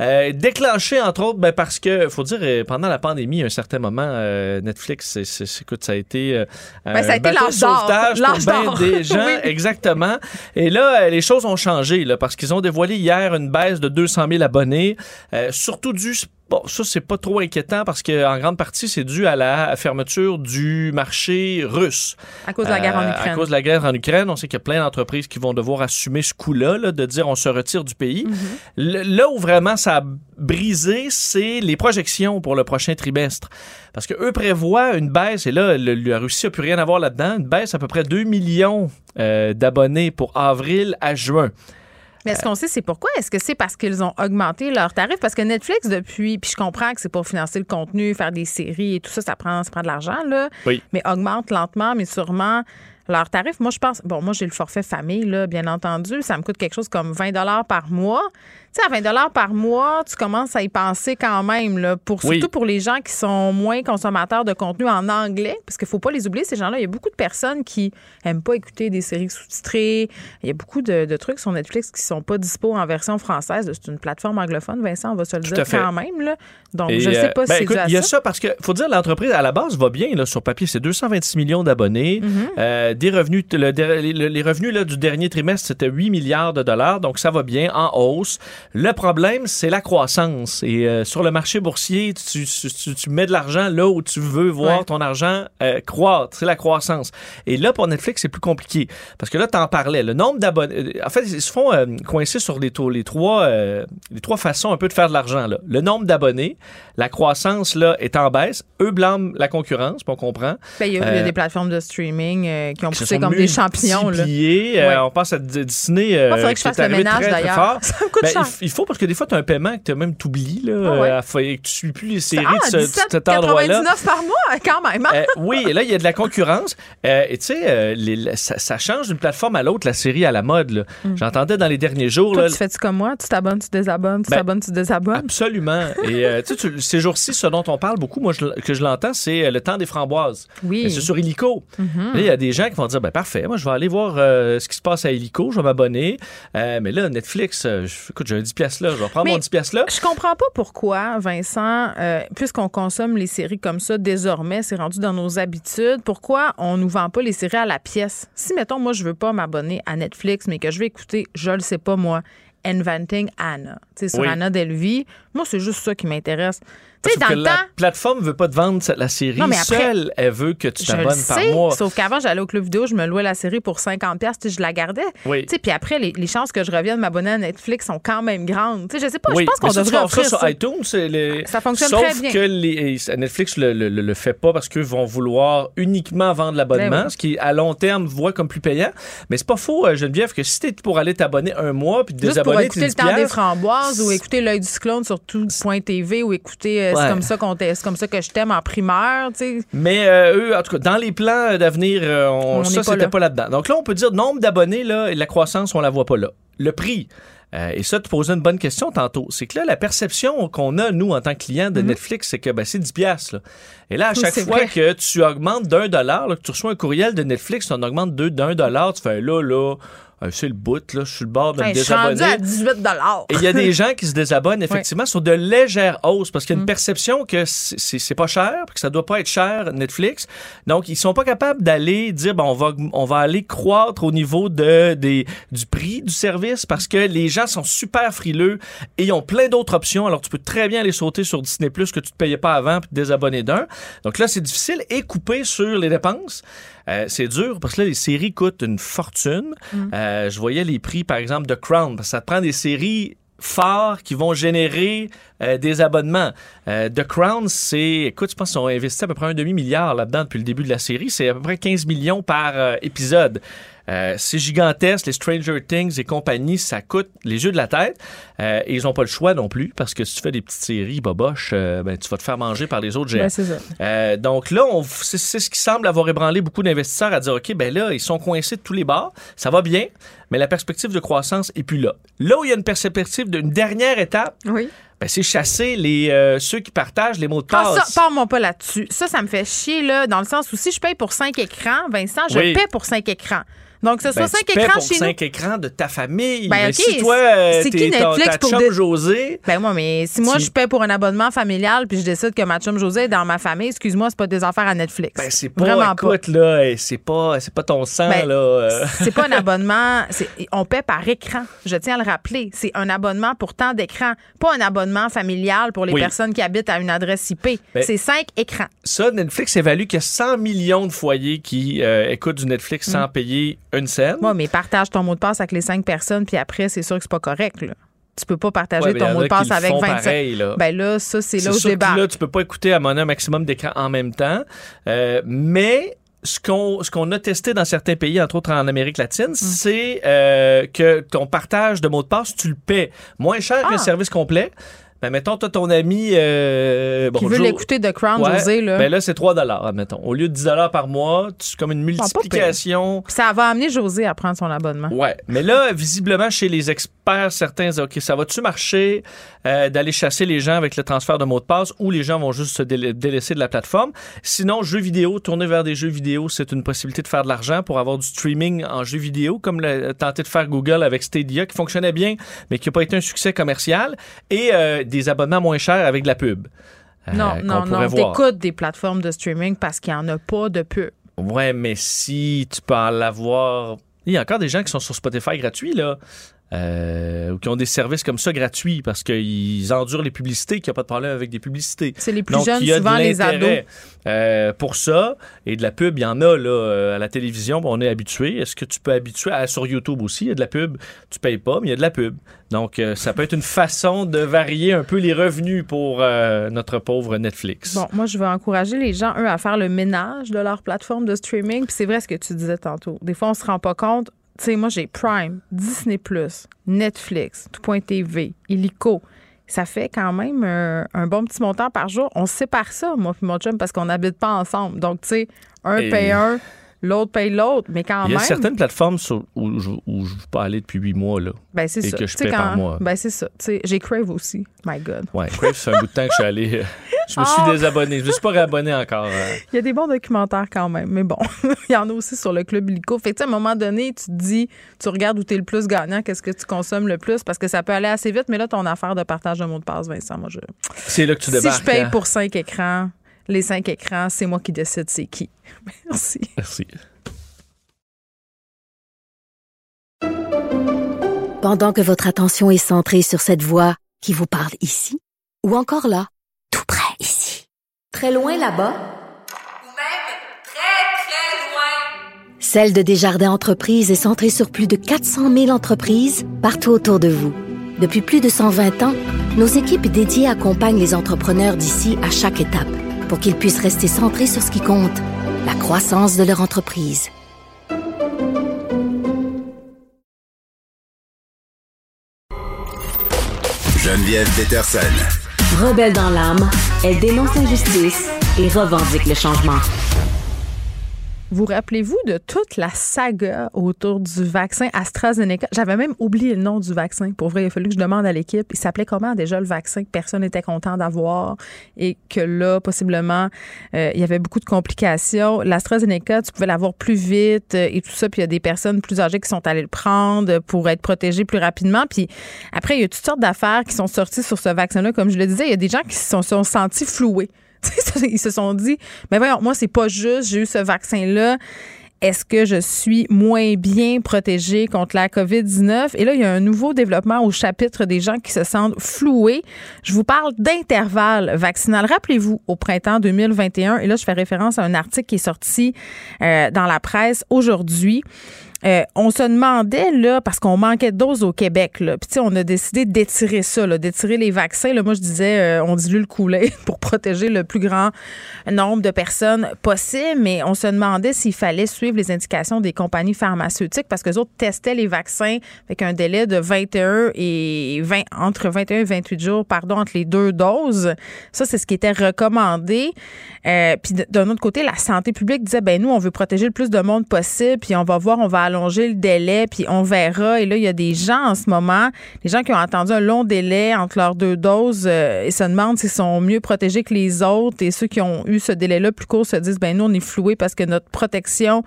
euh, déclenchée entre autres ben, parce que faut dire euh, pendant la pandémie à un certain moment euh, Netflix c'est, écoute ça a été euh, Ben, ça a été l'âge sauvetage pour bien des gens Oui. exactement et là euh, les choses ont changé là, parce qu'ils ont dévoilé hier une baisse de 200 000 abonnés euh, surtout dû Bon, ça, c'est pas trop inquiétant parce que en grande partie, c'est dû à la fermeture du marché russe. À cause de la guerre en Euh, Ukraine. À cause de la guerre en Ukraine, on sait qu'il y a plein d'entreprises qui vont devoir assumer ce coup-là, là, de dire on se retire du pays. Le- là où vraiment ça a brisé, c'est les projections pour le prochain trimestre. Parce que eux prévoient une baisse, et là, le- la Russie n'a plus rien à voir là-dedans, une baisse à peu près 2 millions euh, d'abonnés pour avril à juin. Mais est-ce qu'on sait c'est pourquoi? Est-ce que c'est parce qu'ils ont augmenté leurs tarifs? Parce que Netflix, depuis, puis je comprends que c'est pour financer le contenu, faire des séries et tout ça, ça prend, ça prend de l'argent, là. Oui. Mais augmente lentement, mais sûrement leurs tarifs. Moi, je pense, bon, moi, j'ai le forfait famille, là, bien entendu. Ça me coûte quelque chose comme 20 par mois. Tu sais, à 20 par mois, tu commences à y penser quand même, là, pour, Oui. surtout pour les gens qui sont moins consommateurs de contenu en anglais, parce qu'il faut pas les oublier, ces gens-là. Il y a beaucoup de personnes qui aiment pas écouter des séries sous-titrées. Il y a beaucoup de, de trucs sur Netflix qui sont pas dispo en version française. C'est une plateforme anglophone, Vincent, on va se le Tout dire quand même. Là. Donc, Et, je sais euh, pas ben, si c'est écoute, dû à Il y a ça. parce que, faut dire, l'entreprise à la base va bien là, sur papier. C'est 226 millions d'abonnés. Mm-hmm. Euh, des revenus, le- le- les revenus là, du dernier trimestre, c'était 8 milliards de dollars. Donc, ça va bien en hausse. Le problème, c'est la croissance. Et euh, sur le marché boursier, tu, tu- tu- mets de l'argent là où tu veux voir Ouais. ton argent euh, croître. C'est la croissance. Et là, pour Netflix, c'est plus compliqué. Parce que là, tu en parlais. Le nombre d'abonnés. En fait, ils se font euh, coincer sur les, taux- les, trois, euh, les trois façons un peu de faire de l'argent. là. Le nombre d'abonnés, la croissance là, est en baisse. Eux blâment la concurrence, on comprend. Ben, il y a, il y a euh, des plateformes de streaming euh, qui ont poussé comme des champions. Là. Euh, Ouais. on pense à Disney. Euh, il faudrait que je fasse le ménage d'ailleurs. Ça me coûte Ben, cher. Il faut parce que des fois, tu as un paiement que tu as même t'oublies, là, Ah ouais. euh, que tu suis plus les séries Ah, de, ce- de cet endroit-là. 17,99 par mois, quand même. hein? Euh, oui, et là, il y a de la concurrence. Euh, et tu sais, euh, ça, ça change d'une plateforme à l'autre, la série à la mode. là. J'entendais dans les derniers jours. Mm. Toi, là, tu fais-tu comme moi? Tu t'abonnes, tu désabonnes, tu Ben, t'abonnes, tu désabonnes? Absolument. Et tu sais, ces jours-ci, ce dont on parle beaucoup, moi, je- que je l'entends, c'est le temps des framboises. Oui. Mais C'est sur Illico. Mhm. Là, il y a des gens qui vont dire, ben parfait, moi, je vais aller voir ce qui se passe à Illico, je vais m'abonner. Mais là, Netflix, écoute, j'ai 10 piastres là, je vais prendre Mais- mon 10 piastres là. Je comprends pas pourquoi, Vincent, euh, puisqu'on consomme les séries comme ça désormais, c'est rendu dans nos habitudes, pourquoi on nous vend pas les séries à la pièce? Si, mettons, moi, je veux pas m'abonner à Netflix, mais que je vais écouter, je le sais pas, moi, Inventing Anna, tu sais, sur Oui. Anna Delvey, moi, c'est juste ça qui m'intéresse. Sauf dans que le la temps... plateforme veut pas te vendre la série Non, mais après- seule. Elle veut que tu t'abonnes par mois. sauf qu'avant, j'allais au club vidéo, je me louais la série pour 50$, piastres, tu sais, je la gardais. Oui. Puis après, les, les chances que je revienne m'abonner à Netflix sont quand même grandes. Tu sais, Je sais pas, Oui, je pense qu'on ça, devrait offrir offrir sur ça. iTunes. les- Ça fonctionne Sauf très bien. que les, et Netflix le, le, le- le fait pas parce qu'ils vont vouloir uniquement vendre l'abonnement, Ben oui. ce qui, à long terme, voit comme plus payant. Mais c'est pas faux, euh, Geneviève, que si t'es pour aller t'abonner un mois puis te Juste pour désabonner, écouter le 10 temps des framboises ou écouter l'œil du cyclone sur tout.tv ou écouter c'est comme ça qu'on t'aime- c'est comme ça que je t'aime en primeur, tu sais. Mais euh, eux, en tout cas, dans les plans d'avenir, euh, on, On ça, pas c'était pas là-dedans. Donc là, on peut dire nombre d'abonnés, là, et la croissance, on la voit pas là. Le prix. euh, et ça, tu posais une bonne question tantôt. C'est que là, la perception qu'on a, nous, en tant que clients de Netflix, c'est que ben, c'est 10 piastres. là. Et là, à. Oui, chaque fois vrai. que tu augmentes d'un dollar, que tu reçois un courriel de Netflix, tu en augmentes deux- d'un dollar, tu fais là, là, euh, c'est le bout, là, je suis le bord de me Hey, je suis rendu désabonner. à 18 Et il y a des gens qui se désabonnent effectivement sur de légères hausses parce Mm. qu'il y a une perception que c'est pas cher, puis que ça doit pas être cher Netflix. Donc ils sont pas capables d'aller dire bon on va on va aller croître au niveau de des du prix du service parce que les gens sont super frileux et ils ont plein d'autres options. Alors tu peux très bien aller sauter sur Disney Plus que tu te payais pas avant puis te désabonner d'un. Donc là c'est difficile et couper sur les dépenses. Euh, c'est dur parce que là, les séries coûtent une fortune. Euh, je voyais les prix, par exemple, de Crown. Parce que ça prend des séries phares qui vont générer euh, des abonnements. Euh, The Crown, c'est, écoute, je pense qu'ils ont investi à peu près un demi-milliard là-dedans depuis le début de la série. C'est à peu près 15 millions par euh, épisode. Euh, c'est gigantesque, les Stranger Things et compagnie, ça coûte les yeux de la tête. Euh, et ils n'ont pas le choix non plus, parce que si tu fais des petites séries boboches, euh, ben, tu vas te faire manger par les autres géants. Ben, donc là, c'est ce qui semble avoir ébranlé beaucoup d'investisseurs à dire, OK, ben là, ils sont coincés de tous les bords, ça va bien, mais la perspective de croissance est plus là. Là où il y a une perspective d'une dernière étape, Oui. ben, c'est chasser les, euh, ceux qui partagent les mots de Ah, passe. ça, parle-moi pas là-dessus. Ça, ça me fait chier, là, dans le sens où si je paye pour 5 écrans, Vincent, je Oui. paie pour 5 écrans. Donc, ce soit Ben, 5 tu paies écrans pour chez nous. cinq écrans de ta famille. Ben, mais OK, si toi, euh, c'est t'es qui Netflix pour de- José, Ben moi, mais si moi Tu- je paie pour un abonnement familial puis je décide que ma chum José est dans ma famille, excuse-moi, c'est pas des affaires à Netflix. ben, c'est pas, Vraiment pas. écoute, là, eh, c'est pas, c'est pas ton sang, Ben, là. euh. C'est pas un abonnement, on paie par écran. Je tiens à le rappeler. C'est un abonnement pour temps d'écran, pas un abonnement familial pour les Oui. personnes qui habitent à une adresse IP. Ben, c'est cinq écrans. Ça, Netflix évalue qu'il y a 100 millions de foyers qui euh, écoutent du Netflix Mm. sans payer une scène. Moi, mais partage ton mot de passe avec les cinq personnes, puis après, c'est sûr que c'est pas correct. Là. Tu peux pas partager Ouais, y ton mot de passe avec font 25. pareil, là. Ben là, ça, c'est là où je débarque. là, tu peux pas écouter à mon un maximum d'écran en même temps. Euh, mais ce qu'on ce qu'on a testé dans certains pays, entre autres en Amérique latine, Mm. c'est euh, que ton partage de mots de passe, tu le paies moins cher Ah. qu'un service complet. Ben, mettons, toi, ton ami... Euh, Qui veut l'écouter de Crown, Ouais, José, là. Ben là, c'est 3 admettons. Au lieu de 10 par mois, c'est comme une multiplication. Puis ça va amener José à prendre son abonnement. Ouais, mais là, visiblement, chez les experts, certains disent, OK, ça va-tu marcher euh, d'aller chasser les gens avec le transfert de mots de passe ou les gens vont juste se délai- délaisser de la plateforme? Sinon, jeux vidéo, tourner vers des jeux vidéo, c'est une possibilité de faire de l'argent pour avoir du streaming en jeux vidéo, comme l'a tenté de faire Google avec Stadia, qui fonctionnait bien, mais qui n'a pas été un succès commercial, et euh, des abonnements moins chers avec de la pub. euh, Non, non, non. T'écoutes des plateformes de streaming parce qu'il n'y en a pas de pub. Ouais, mais si tu peux en l'avoir. Il y a encore des gens qui sont sur Spotify gratuit, là. Euh, ou qui ont des services comme ça gratuits parce qu'ils endurent les publicités, qu'il n'y a pas de problème avec des publicités. C'est les plus Donc, jeunes, il y a de souvent les ados. euh, pour ça. Et de la pub, il y en a là, euh, à la télévision, on est habitué. Est-ce que tu peux habituer à, sur YouTube aussi, il y a de la pub? Tu payes pas, mais il y a de la pub. Donc, euh, ça peut être une façon de varier un peu les revenus pour notre pauvre Netflix. Bon, moi, je vais encourager les gens, eux, à faire le ménage de leur plateforme de streaming. Puis c'est vrai ce que tu disais tantôt. Des fois, on se rend pas compte. Tu sais, moi, j'ai Prime, Disney, Netflix, Tout.tv, Illico. Ça fait quand même euh, un bon petit montant par jour. On se sépare ça, moi et mon chum, parce qu'on n'habite pas ensemble. Donc, tu sais, un Et- paye un, l'autre paye l'autre. Mais quand Il y a même. certaines plateformes sur- où, je- où je ne peux pas aller depuis huit mois. Là. Ben, c'est et ça. que je sais, paie par mois. Ben, c'est ça. J'ai Crave aussi. My God. Ouais, Crave, fait un bout de temps que je suis allé. euh, Je me suis Oh! désabonné. Je me suis pas réabonné encore. euh. Il y a des bons documentaires quand même, mais bon, il y en a aussi sur le club illico. Fait que, tu sais, à un moment donné, tu te dis, tu regardes où tu es le plus gagnant, qu'est-ce que tu consommes le plus, parce que ça peut aller assez vite, mais là, ton affaire de partage de mots de passe, Vincent, moi, je. C'est là que tu Si débarques. je paye hein. pour cinq écrans, les cinq écrans, c'est moi qui décide c'est qui. Merci. Merci. Pendant que votre attention est centrée sur cette voix qui vous parle ici, ou encore là, tout près ici, très loin là-bas, Ou même très, très loin. Celle de Desjardins Entreprises est centrée sur plus de 400 000 entreprises partout autour de vous. Depuis plus de 120 ans, nos équipes dédiées accompagnent les entrepreneurs d'ici à chaque étape pour qu'ils puissent rester centrés sur ce qui compte, la croissance de leur entreprise. Geneviève Peterson. Rebelle dans l'âme, elle dénonce l'injustice et revendique le changement. Vous rappelez-vous de toute la saga autour du vaccin AstraZeneca? J'avais même oublié le nom du vaccin. Pour vrai, il a fallu que je demande à l'équipe. Il s'appelait comment déjà le vaccin que personne n'était content d'avoir et que là, possiblement, euh, il y avait beaucoup de complications. L'AstraZeneca, tu pouvais l'avoir plus vite euh, et tout ça. Puis il y a des personnes plus âgées qui sont allées le prendre pour être protégées plus rapidement. Puis après, il y a toutes sortes d'affaires qui sont sorties sur ce vaccin-là. Comme je le disais, il y a des gens qui se sont, sont sentis floués. Ils se sont dit, mais voyons, moi, c'est pas juste, j'ai eu ce vaccin-là. Est-ce que je suis moins bien protégée contre la COVID-19? Et là, il y a un nouveau développement au chapitre des gens qui se sentent floués. Je vous parle d'intervalle vaccinal. Rappelez-vous, au printemps 2021, et là, je fais référence à un article qui est sorti euh, dans la presse aujourd'hui. Euh, on se demandait, là, parce qu'on manquait de doses au Québec, là, puis tu sais, on a décidé d'étirer ça, d'étirer les vaccins. Là, moi, je disais, euh, on dilue le coulet pour protéger le plus grand nombre de personnes possible, mais on se demandait s'il fallait suivre les indications des compagnies pharmaceutiques parce que les autres testaient les vaccins avec un délai de 21 et 20, entre 21 et 28 jours, pardon, entre les deux doses. Ça, c'est ce qui était recommandé. Euh, puis d'un autre côté, la santé publique disait, ben nous, on veut protéger le plus de monde possible, puis on va voir, on va allonger le délai, puis on verra. Et là, il y a des gens en ce moment, des gens qui ont attendu un long délai entre leurs deux doses euh, et se demandent s'ils sont mieux protégés que les autres. Et ceux qui ont eu ce délai-là plus court se disent, ben nous, on est floués parce que notre protection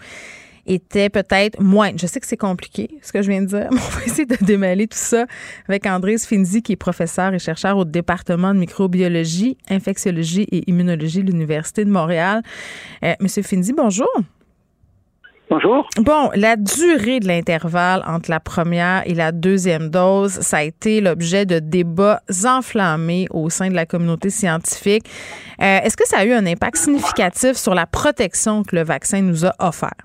était peut-être moindre. Je sais que c'est compliqué, ce que je viens de dire, mais on va essayer de démêler tout ça avec André Finzi, qui est professeur et chercheur au département de microbiologie, infectiologie et immunologie de l'Université de Montréal. Euh, Monsieur Finzi, bonjour. Bonjour. Bon, la durée de l'intervalle entre la première et la deuxième dose, ça a été l'objet de débats enflammés au sein de la communauté scientifique. Euh, Est-ce que ça a eu un impact significatif sur la protection que le vaccin nous a offert?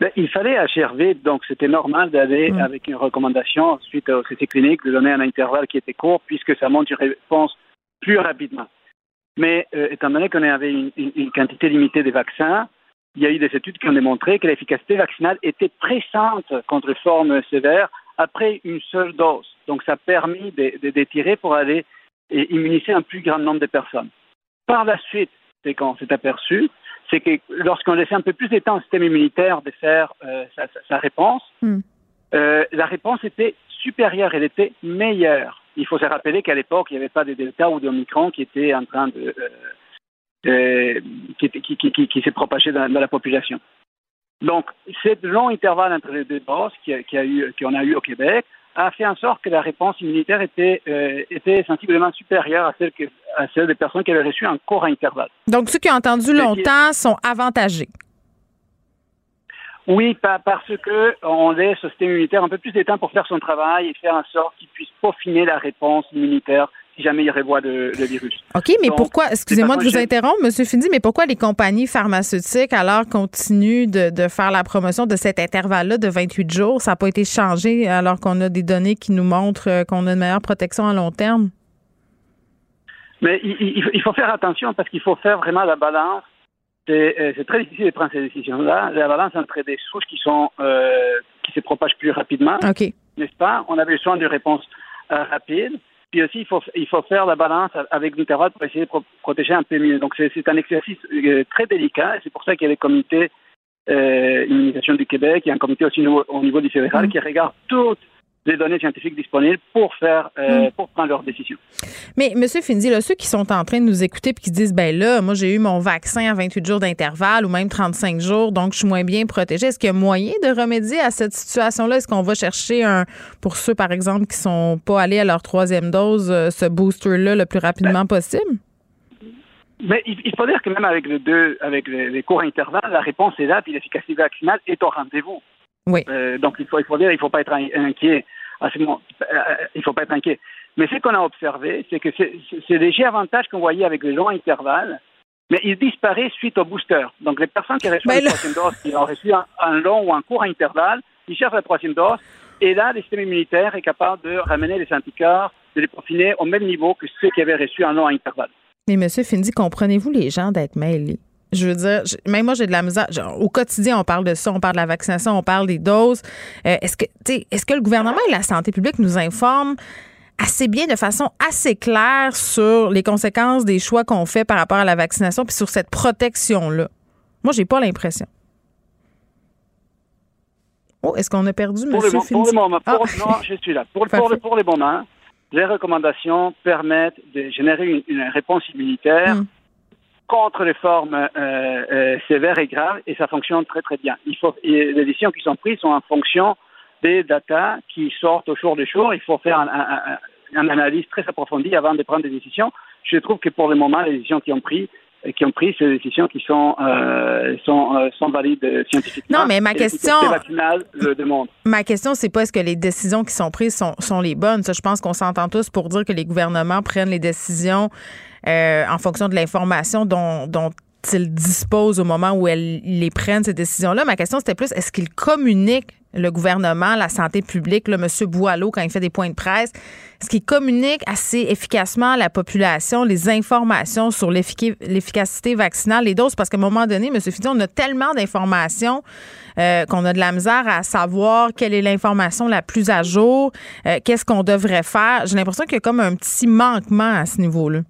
Ben, il fallait agir vite, donc c'était normal d'aller Mm. avec une recommandation suite aux essais cliniques, de donner un intervalle qui était court, puisque ça montre une réponse plus rapidement. Mais euh, étant donné qu'on avait une, une- une quantité limitée de vaccins, il y a eu des études qui ont démontré que l'efficacité vaccinale était pressante contre les formes sévères après une seule dose. Donc ça a permis de- de- d'étirer pour aller et immuniser un plus grand nombre de personnes. Par la suite, c'est qu'on s'est aperçu, c'est que lorsqu'on laissait un peu plus de temps au système immunitaire de faire euh, sa, réponse, Hmm. euh, la réponse était supérieure, elle était meilleure. Il faut se rappeler qu'à l'époque, il n'y avait pas de Delta ou d'Omicron qui étaient en train de... euh, euh, qui, était- qui, qui, qui, qui s'est propagé dans, dans la population. Donc, ce long intervalle entre les deux doses qu'on a eu au Québec a fait en sorte que la réponse immunitaire était, euh, était sensiblement supérieure à celle, que, à celle des personnes qui avaient reçu un court intervalle. Donc, ceux qui ont entendu longtemps sont avantagés. Oui, pa- parce que on laisse au système immunitaire un peu plus de temps pour faire son travail et faire en sorte qu'il puisse peaufiner la réponse immunitaire si jamais il revoit le, le virus. OK, mais Donc, pourquoi, excusez-moi de vous interrompre, M. Findy, mais pourquoi les compagnies pharmaceutiques, alors, continuent de, de faire la promotion de cet intervalle-là de 28 jours? Ça n'a pas été changé alors qu'on a des données qui nous montrent euh, qu'on a une meilleure protection à long terme? Mais il, faut faire attention parce qu'il faut faire vraiment la balance c'est euh, c'est très difficile de prendre ces décisions-là. La balance entre des souches qui sont euh, qui se propagent plus rapidement, n'est-ce pas? On avait besoin de réponses euh, rapides. Puis aussi, il faut, il faut faire la balance avec l'intervalle pour essayer de pro- protéger un peu mieux. Donc, c'est un exercice euh, très délicat. C'est pour ça qu'il y a les comités euh, immunisation du Québec, il y a un comité aussi au, au niveau du fédéral qui regarde toutes les données scientifiques disponibles pour faire, euh, pour prendre leurs décisions. Mais Monsieur Findy, là, ceux qui sont en train de nous écouter puis qui disent ben là, moi j'ai eu mon vaccin à 28 jours d'intervalle ou même 35 jours, donc je suis moins bien protégé. Est-ce qu'il y a moyen de remédier à cette situation-là? Est-ce qu'on va chercher un pour ceux par exemple qui sont pas allés à leur troisième dose, euh, ce booster-là le plus rapidement possible? Mais il, il faut dire que même avec les deux, avec les, les courts intervalles, la réponse est là, puis l'efficacité vaccinale est au rendez-vous. Oui. Euh, donc il faut, il faut dire, il faut pas être in- inquiet. Moment, euh, il faut pas être inquiet. Mais ce qu'on a observé, c'est que c'est c'est- c'est léger avantage qu'on voyait avec les longs intervalles, mais il disparaît suite au booster. Donc les personnes qui reçoivent la troisième dose, qui ont reçu un, un long ou un court intervalle, ils cherchent la troisième dose, et là, le système immunitaire est capable de ramener les anticorps, de les profiner au même niveau que ceux qui avaient reçu un long intervalle. Mais Monsieur Findy, comprenez-vous les gens d'être mêlés? Je veux dire, je- même moi, j'ai de la misère. Genre, au quotidien, on parle de ça, on parle de la vaccination, on parle des doses. Euh, est-ce que, tu sais, est-ce que le gouvernement et la santé publique nous informent assez bien, de façon assez claire, sur les conséquences des choix qu'on fait par rapport à la vaccination puis sur cette protection-là? Moi, j'ai pas l'impression. Oh, est-ce qu'on a perdu Pour Monsieur mo- pour le moment, pour- Ah. non, je suis là. Pour, le, pour les recommandations permettent de générer une, une réponse immunitaire Mm. Contre les formes euh, euh, sévères et graves, et ça fonctionne très très bien. Il faut, et les décisions qui sont prises sont en fonction des datas qui sortent au jour le jour. Il faut faire un- un- un- une analyse très approfondie avant de prendre des décisions. Je trouve que pour le moment, les décisions qui ont pris euh, qui ont pris ces décisions qui sont euh, sont, euh, sont valides scientifiquement. Non, mais ma question- le demande. Ma question, c'est pas est-ce que les décisions qui sont prises sont, sont les bonnes? Ça, je pense qu'on s'entend tous pour dire que les gouvernements prennent les décisions euh, en fonction de l'information dont, ils disposent au moment où elles les prennent, ces décisions-là. Ma question, c'était plus est-ce qu'ils communiquent, le gouvernement, la santé publique, le monsieur Boileau, quand il fait des points de presse, est-ce qu'il communique assez efficacement à la population les informations sur l'effica- l'efficacité vaccinale, les doses? Parce qu'à un moment donné, M. Fidi, on a tellement d'informations euh, qu'on a de la misère à savoir quelle est l'information la plus à jour, euh, qu'est-ce qu'on devrait faire. J'ai l'impression qu'il y a comme un petit manquement à ce niveau-là.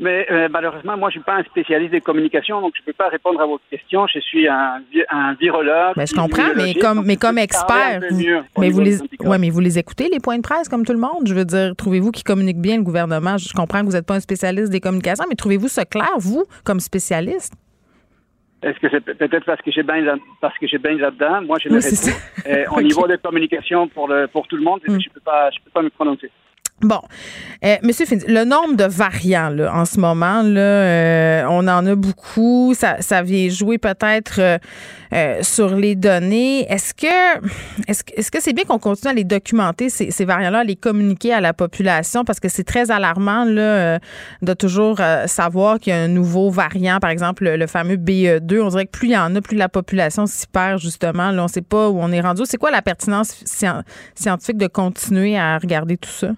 Mais euh, malheureusement, moi, je suis pas un spécialiste des communications, donc je peux pas répondre à votre question. Je suis un, un virologue. Ben, je comprends, mais comme, mais comme expert, vous, mais, vous les, ouais, mais vous les écoutez, les points de presse, comme tout le monde? Je veux dire, trouvez-vous qu'ils communiquent bien, le gouvernement? Je comprends que vous n'êtes pas un spécialiste des communications, mais trouvez-vous ça clair, vous, comme spécialiste? Est-ce que c'est peut- peut-être parce que j'ai baigné là, parce que j'ai baigné là-dedans? Moi, je me Oui, Au niveau des communications pour le pour tout le monde, Mm. je peux pas je peux pas me prononcer. Bon, euh, Monsieur Findy, le nombre de variants là, en ce moment, là, euh, on en a beaucoup. Ça, ça vient jouer peut-être euh, euh, sur les données. Est-ce que est-ce, que- est-ce que c'est bien qu'on continue à les documenter ces, ces variants-là, à les communiquer à la population? Parce que c'est très alarmant là euh, de toujours euh, savoir qu'il y a un nouveau variant, par exemple le, fameux BE2. On dirait que plus il y en a, plus la population s'y perd justement. Là, on ne sait pas où on est rendu. C'est quoi la pertinence scien- scientifique de continuer à regarder tout ça?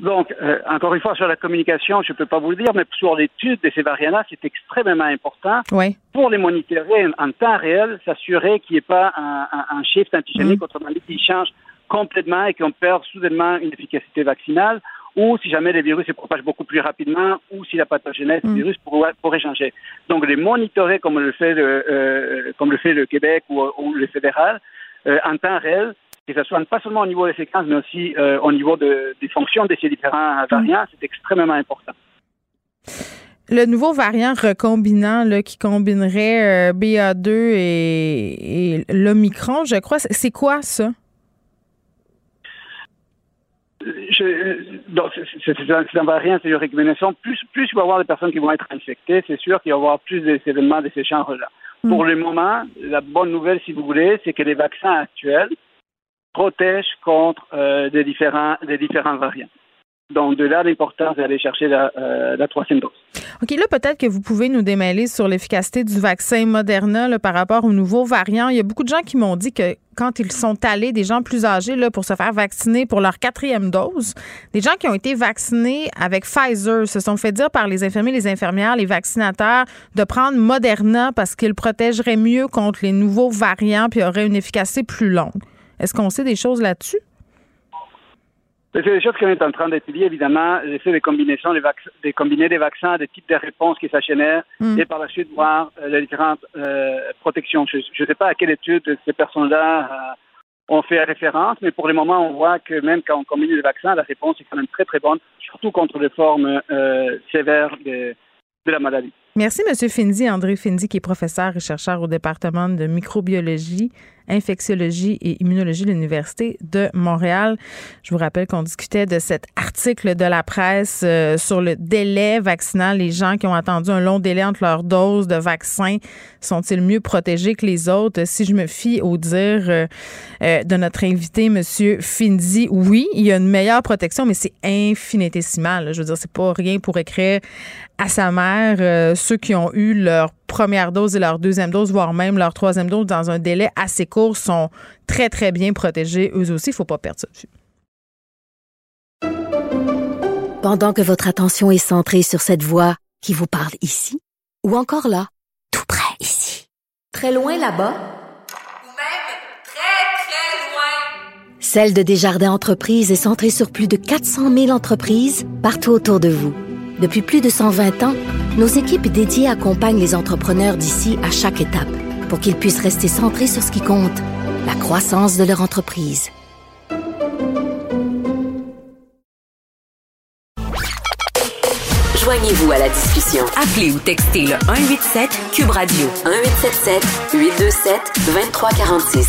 Donc, euh, encore une fois, sur la communication, je ne peux pas vous le dire, mais sur l'étude de ces variants-là, c'est extrêmement important Oui. pour les monitorer en temps réel, s'assurer qu'il n'y ait pas un, un, un shift antigénique, autrement dit, qu'il change complètement et qu'on perd soudainement une efficacité vaccinale, ou si jamais le virus se propage beaucoup plus rapidement, ou si la pathogénèse du virus pourrait, pourrait changer. Donc, les monitorer comme le fait le, euh, comme le, fait le Québec ou, ou le fédéral, euh, en temps réel, que ce soit pas seulement au niveau des séquences, mais aussi euh, au niveau de, des fonctions de ces différents variants, c'est extrêmement important. Le nouveau variant recombinant là, qui combinerait euh, BA2 et, et l'Omicron, je crois, c'est- quoi ça? Donc, c'est- un, variant, c'est une recombinaison. Plus, plus il va y avoir des personnes qui vont être infectées, c'est sûr qu'il va y avoir plus d'événements de ce genre-là. Pour le moment, la bonne nouvelle, si vous voulez, c'est que les vaccins actuels protègent contre euh, des, différents, des différents variants. Donc, de là l'importance d'aller chercher la, euh, la troisième dose. OK, là, peut-être que vous pouvez nous démêler sur l'efficacité du vaccin Moderna par rapport aux nouveaux variants. Il y a beaucoup de gens qui m'ont dit que quand ils sont allés, des gens plus âgés, pour se faire vacciner pour leur quatrième dose, des gens qui ont été vaccinés avec Pfizer se sont fait dire par les infirmiers, les infirmières, les vaccinateurs de prendre Moderna parce qu'il protégerait mieux contre les nouveaux variants puis aurait une efficacité plus longue. Est-ce qu'on sait des choses là-dessus? C'est des choses qu'on est en train d'étudier, évidemment. J'essaie de, combinaisons, de combiner des vaccins, des types de réponses qui s'achènèrent Mm. et par la suite voir euh, les différentes euh, protections. Je ne sais pas à quelle étude ces personnes-là euh, ont fait référence, mais pour le moment, on voit que même quand on combine les vaccins, la réponse est quand même très, très bonne, surtout contre les formes euh, sévères de, de la maladie. Merci, M. Finzi, André Finzi, qui est professeur et chercheur au département de microbiologie, infectiologie et immunologie de l'Université de Montréal. Je vous rappelle qu'on discutait de cet article de la presse euh, sur le délai vaccinal. Les gens qui ont attendu un long délai entre leurs doses de vaccin sont-ils mieux protégés que les autres? Si je me fie au dire euh, euh, de notre invité, M. Finzi, oui, il y a une meilleure protection, mais c'est infinitésimal. Je veux dire, c'est pas rien pour écrire à sa mère ceux qui ont eu leur première dose et leur deuxième dose, voire même leur troisième dose dans un délai assez court, sont très, très bien protégés. Eux aussi, il faut pas perdre ça de vue. Pendant que votre attention est centrée sur cette voix qui vous parle ici, ou encore là, tout près ici, très loin là-bas, Ou même très, très loin. Celle de Desjardins Entreprises est centrée sur plus de 400 000 entreprises partout autour de vous. Depuis plus de 120 ans, nos équipes dédiées accompagnent les entrepreneurs d'ici à chaque étape pour qu'ils puissent rester centrés sur ce qui compte, la croissance de leur entreprise. Joignez-vous à la discussion. Appelez ou textez le 187 Cube Radio 1877 827 2346.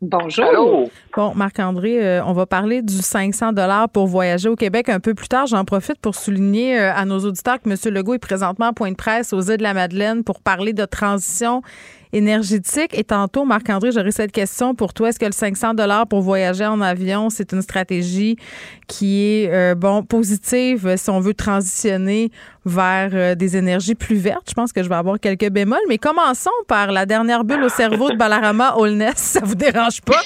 Bonjour. allô? Bon, Marc-André, euh, on va parler du 500 dollars pour voyager au Québec un peu plus tard. J'en profite pour souligner euh, à nos auditeurs que M. Legault est présentement à point de presse aux îles de la Madeleine pour parler de transition énergétique. Et tantôt, Marc-André, j'aurais cette question pour toi. Est-ce que le 500 dollars pour voyager en avion, c'est une stratégie qui est, euh, bon, positive si on veut transitionner vers euh, des énergies plus vertes? Je pense que je vais avoir quelques bémols. Mais commençons par la dernière bulle au cerveau de Balarama Holness. Ça vous dérange pas?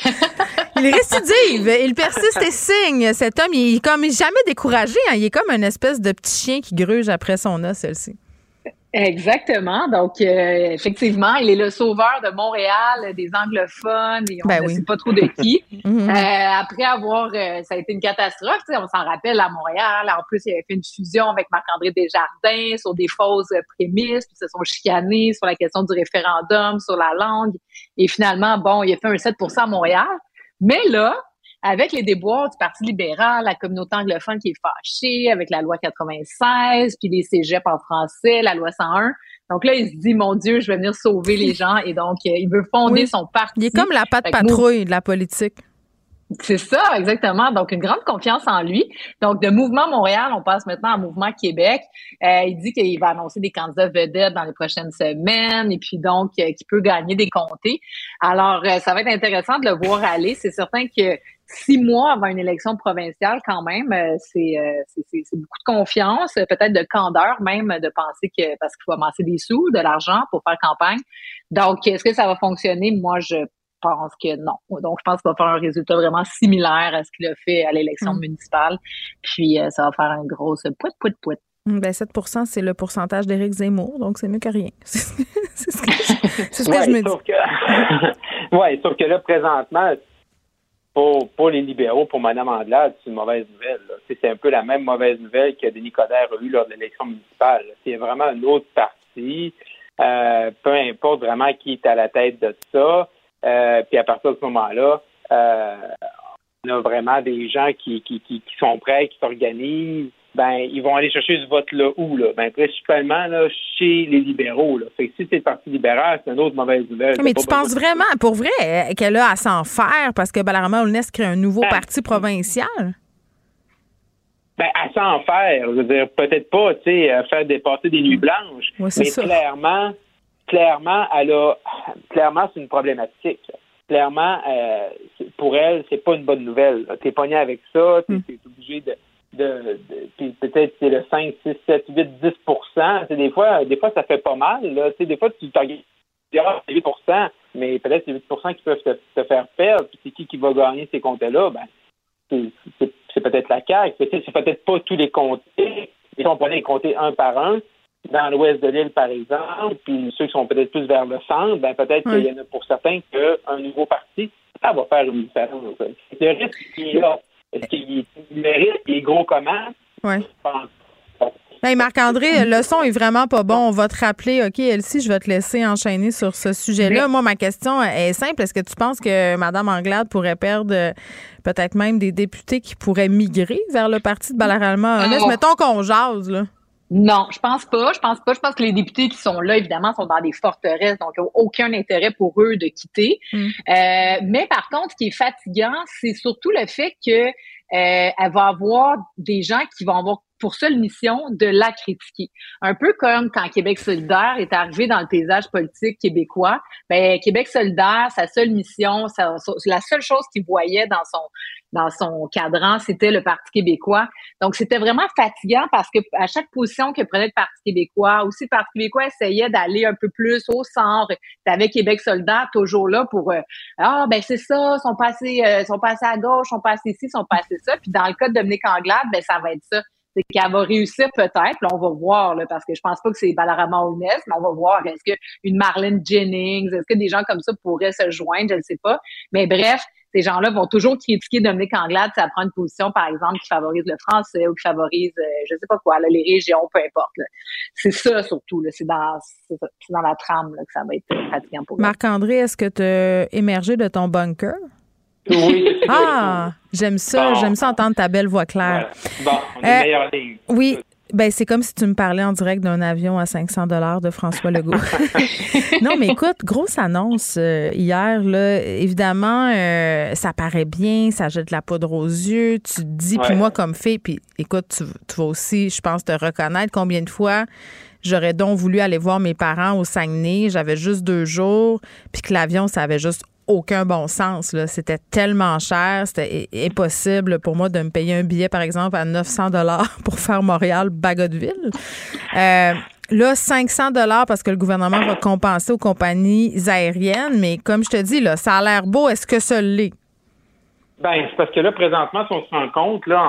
Il récidive, il persiste et signe. Cet homme, il est comme jamais découragé. hein. Il est comme une espèce de petit chien qui gruge après son os, celle-ci. Exactement. Donc, euh, effectivement, il est le sauveur de Montréal, des anglophones, et on Ben ne oui. sait pas trop de qui. Mhm. Euh, après avoir, euh, ça a été une catastrophe, on s'en rappelle à Montréal. En plus, il avait fait une fusion avec Marc-André Desjardins sur des fausses euh, prémices, puis ils se sont chicanés sur la question du référendum, sur la langue. Et finalement, bon, il a fait un 7% à Montréal. Mais là, avec les déboires du Parti libéral, la communauté anglophone qui est fâchée, avec la loi 96, puis les cégeps en français, la loi 101. Donc là, il se dit, mon Dieu, je vais venir sauver les gens. Et donc, euh, il veut fonder Oui. son parti. Il est comme la patte nous- patrouille de la politique. c'est ça, exactement. Donc, une grande confiance en lui. Donc, de Mouvement Montréal, on passe maintenant à Mouvement Québec. Euh, il dit qu'il va annoncer des candidats vedettes dans les prochaines semaines et puis donc euh, qu'il peut gagner des comtés. Alors, euh, ça va être intéressant de le voir aller. C'est certain que six mois avant une élection provinciale, quand même, euh, c'est euh, c'est- beaucoup de confiance, peut-être de candeur même, de penser que parce qu'il faut amasser des sous, de l'argent pour faire campagne. Donc, est-ce que ça va fonctionner? Moi, je pense que non. Donc, je pense qu'il va faire un résultat vraiment similaire à ce qu'il a fait à l'élection Mm. municipale. Puis, euh, ça va faire un gros pouit, pouit, pouit. Hum, Ben 7% c'est le pourcentage d'Éric Zemmour, donc c'est mieux que rien. c'est ce que, je- c'est ce que Ouais, je me dis. sauf que, ouais, sauf que là, présentement, pour, pour les libéraux, pour Mme Andelade, c'est une mauvaise nouvelle. C'est un peu la même mauvaise nouvelle que Denis Coderre a eue lors de l'élection municipale. C'est vraiment un autre parti. Euh, peu importe vraiment qui est à la tête de ça. Euh, puis à partir de ce moment-là, euh, on a vraiment des gens qui, qui, qui sont prêts, qui s'organisent, ben ils vont aller chercher ce vote-là où? Là? Ben, principalement là, chez les libéraux. Là. Fait que si c'est le Parti libéral, c'est une autre mauvaise nouvelle. Mais tu penses vraiment, pour vrai, qu'elle a à s'en faire parce que Balarama Holness crée un nouveau parti provincial? Ben, à s'en faire. Je veux dire, peut-être pas, tu sais, faire dépasser des nuits blanches. Ouais, mais ça. clairement, clairement, elle a, clairement, c'est une problématique. Clairement, euh, pour elle, c'est pas une bonne nouvelle. T'es pogné avec ça, t'es t'es obligé de, de, de- puis peut-être c'est le 5, 6, 7, 8, 10 C'est des fois, des fois, ça fait pas mal. Là. Des fois, tu t'en dis, ah, c'est 8 mais peut-être c'est 8 qui peuvent te, te faire perdre. Puis c'est qui qui va gagner ces comptes-là? Ben, c'est- peut-être la CAQ, c'est peut-être pas tous les comtés. Si on prenait les comtés un par un, dans l'ouest de l'île, par exemple, puis ceux qui sont peut-être plus vers le centre, ben peut-être qu'il y en a pour certains qu'un nouveau parti, ça va faire une différence. Le risque qui est là, est-ce qu'il est- le risque il est gros comment? Oui. Je pense Hey Marc-André, le son est vraiment pas bon. On va te rappeler. OK, Elsie, je vais te laisser enchaîner sur ce sujet-là. Moi, ma question est simple. Est-ce que tu penses que Mme Anglade pourrait perdre euh, peut-être même des députés qui pourraient migrer vers le parti de Holness? Non. Mettons qu'on jase, là. Non, je pense pas. Je pense pas. Je pense que les députés qui sont là, évidemment, sont dans des forteresses, donc aucun intérêt pour eux de quitter. Mm. Euh, mais par contre, ce qui est fatigant, c'est surtout le fait que euh, elle va avoir des gens qui vont avoir pour seule mission de la critiquer. Un peu comme quand Québec solidaire est arrivé dans le paysage politique québécois. Ben, Québec solidaire, sa seule mission, sa- la seule chose qu'il voyait dans son dans son cadran, c'était le Parti québécois. Donc, c'était vraiment fatigant parce que à chaque position que prenait le Parti québécois, aussi le Parti québécois essayait d'aller un peu plus au centre. T'avais Québec solidaire toujours là pour euh, ah ben c'est ça, sont passés euh, sont passés à gauche, sont passés ici, sont passés ça. Puis dans le cas de Dominique Anglade, ben ça va être ça. C'est qu'elle va réussir peut-être, on va voir, là, parce que je pense pas que c'est Balarama Holness, mais on va voir. Est-ce que une Marlene Jennings, est-ce que des gens comme ça pourraient se joindre, je ne sais pas. Mais bref, ces gens-là vont toujours critiquer Dominique Anglade si elle prend une position, par exemple, qui favorise le français ou qui favorise, euh, je sais pas quoi, là, les régions, peu importe. C'est ça surtout, c'est dans, dans la trame là, que ça va être euh, fatigant pour. Marc-André, est-ce que tu as émergé de ton bunker? Oui, Ah, j'aime ça. Bon. J'aime ça entendre ta belle voix claire. Bon, on est Euh, ligne. Oui. Ben, c'est comme si tu me parlais en direct d'un avion à 500 dollars de François Legault. non, mais écoute, grosse annonce euh, hier. Là, évidemment, euh, ça paraît bien, ça jette de la poudre aux yeux. Tu te dis, puis moi comme fille, puis écoute, tu, tu vas aussi, je pense, te reconnaître combien de fois j'aurais donc voulu aller voir mes parents au Saguenay? J'avais juste deux jours, puis que l'avion, ça avait juste aucun bon sens. C'était tellement cher, c'était impossible pour moi de me payer un billet, par exemple, à 900 dollars pour faire Montréal-Bagotville. Euh, là, 500 dollars parce que le gouvernement va compenser aux compagnies aériennes, mais comme je te dis, là, ça a l'air beau. Est-ce que ça l'est? Ben, c'est parce que là, présentement, si on se rend compte, là,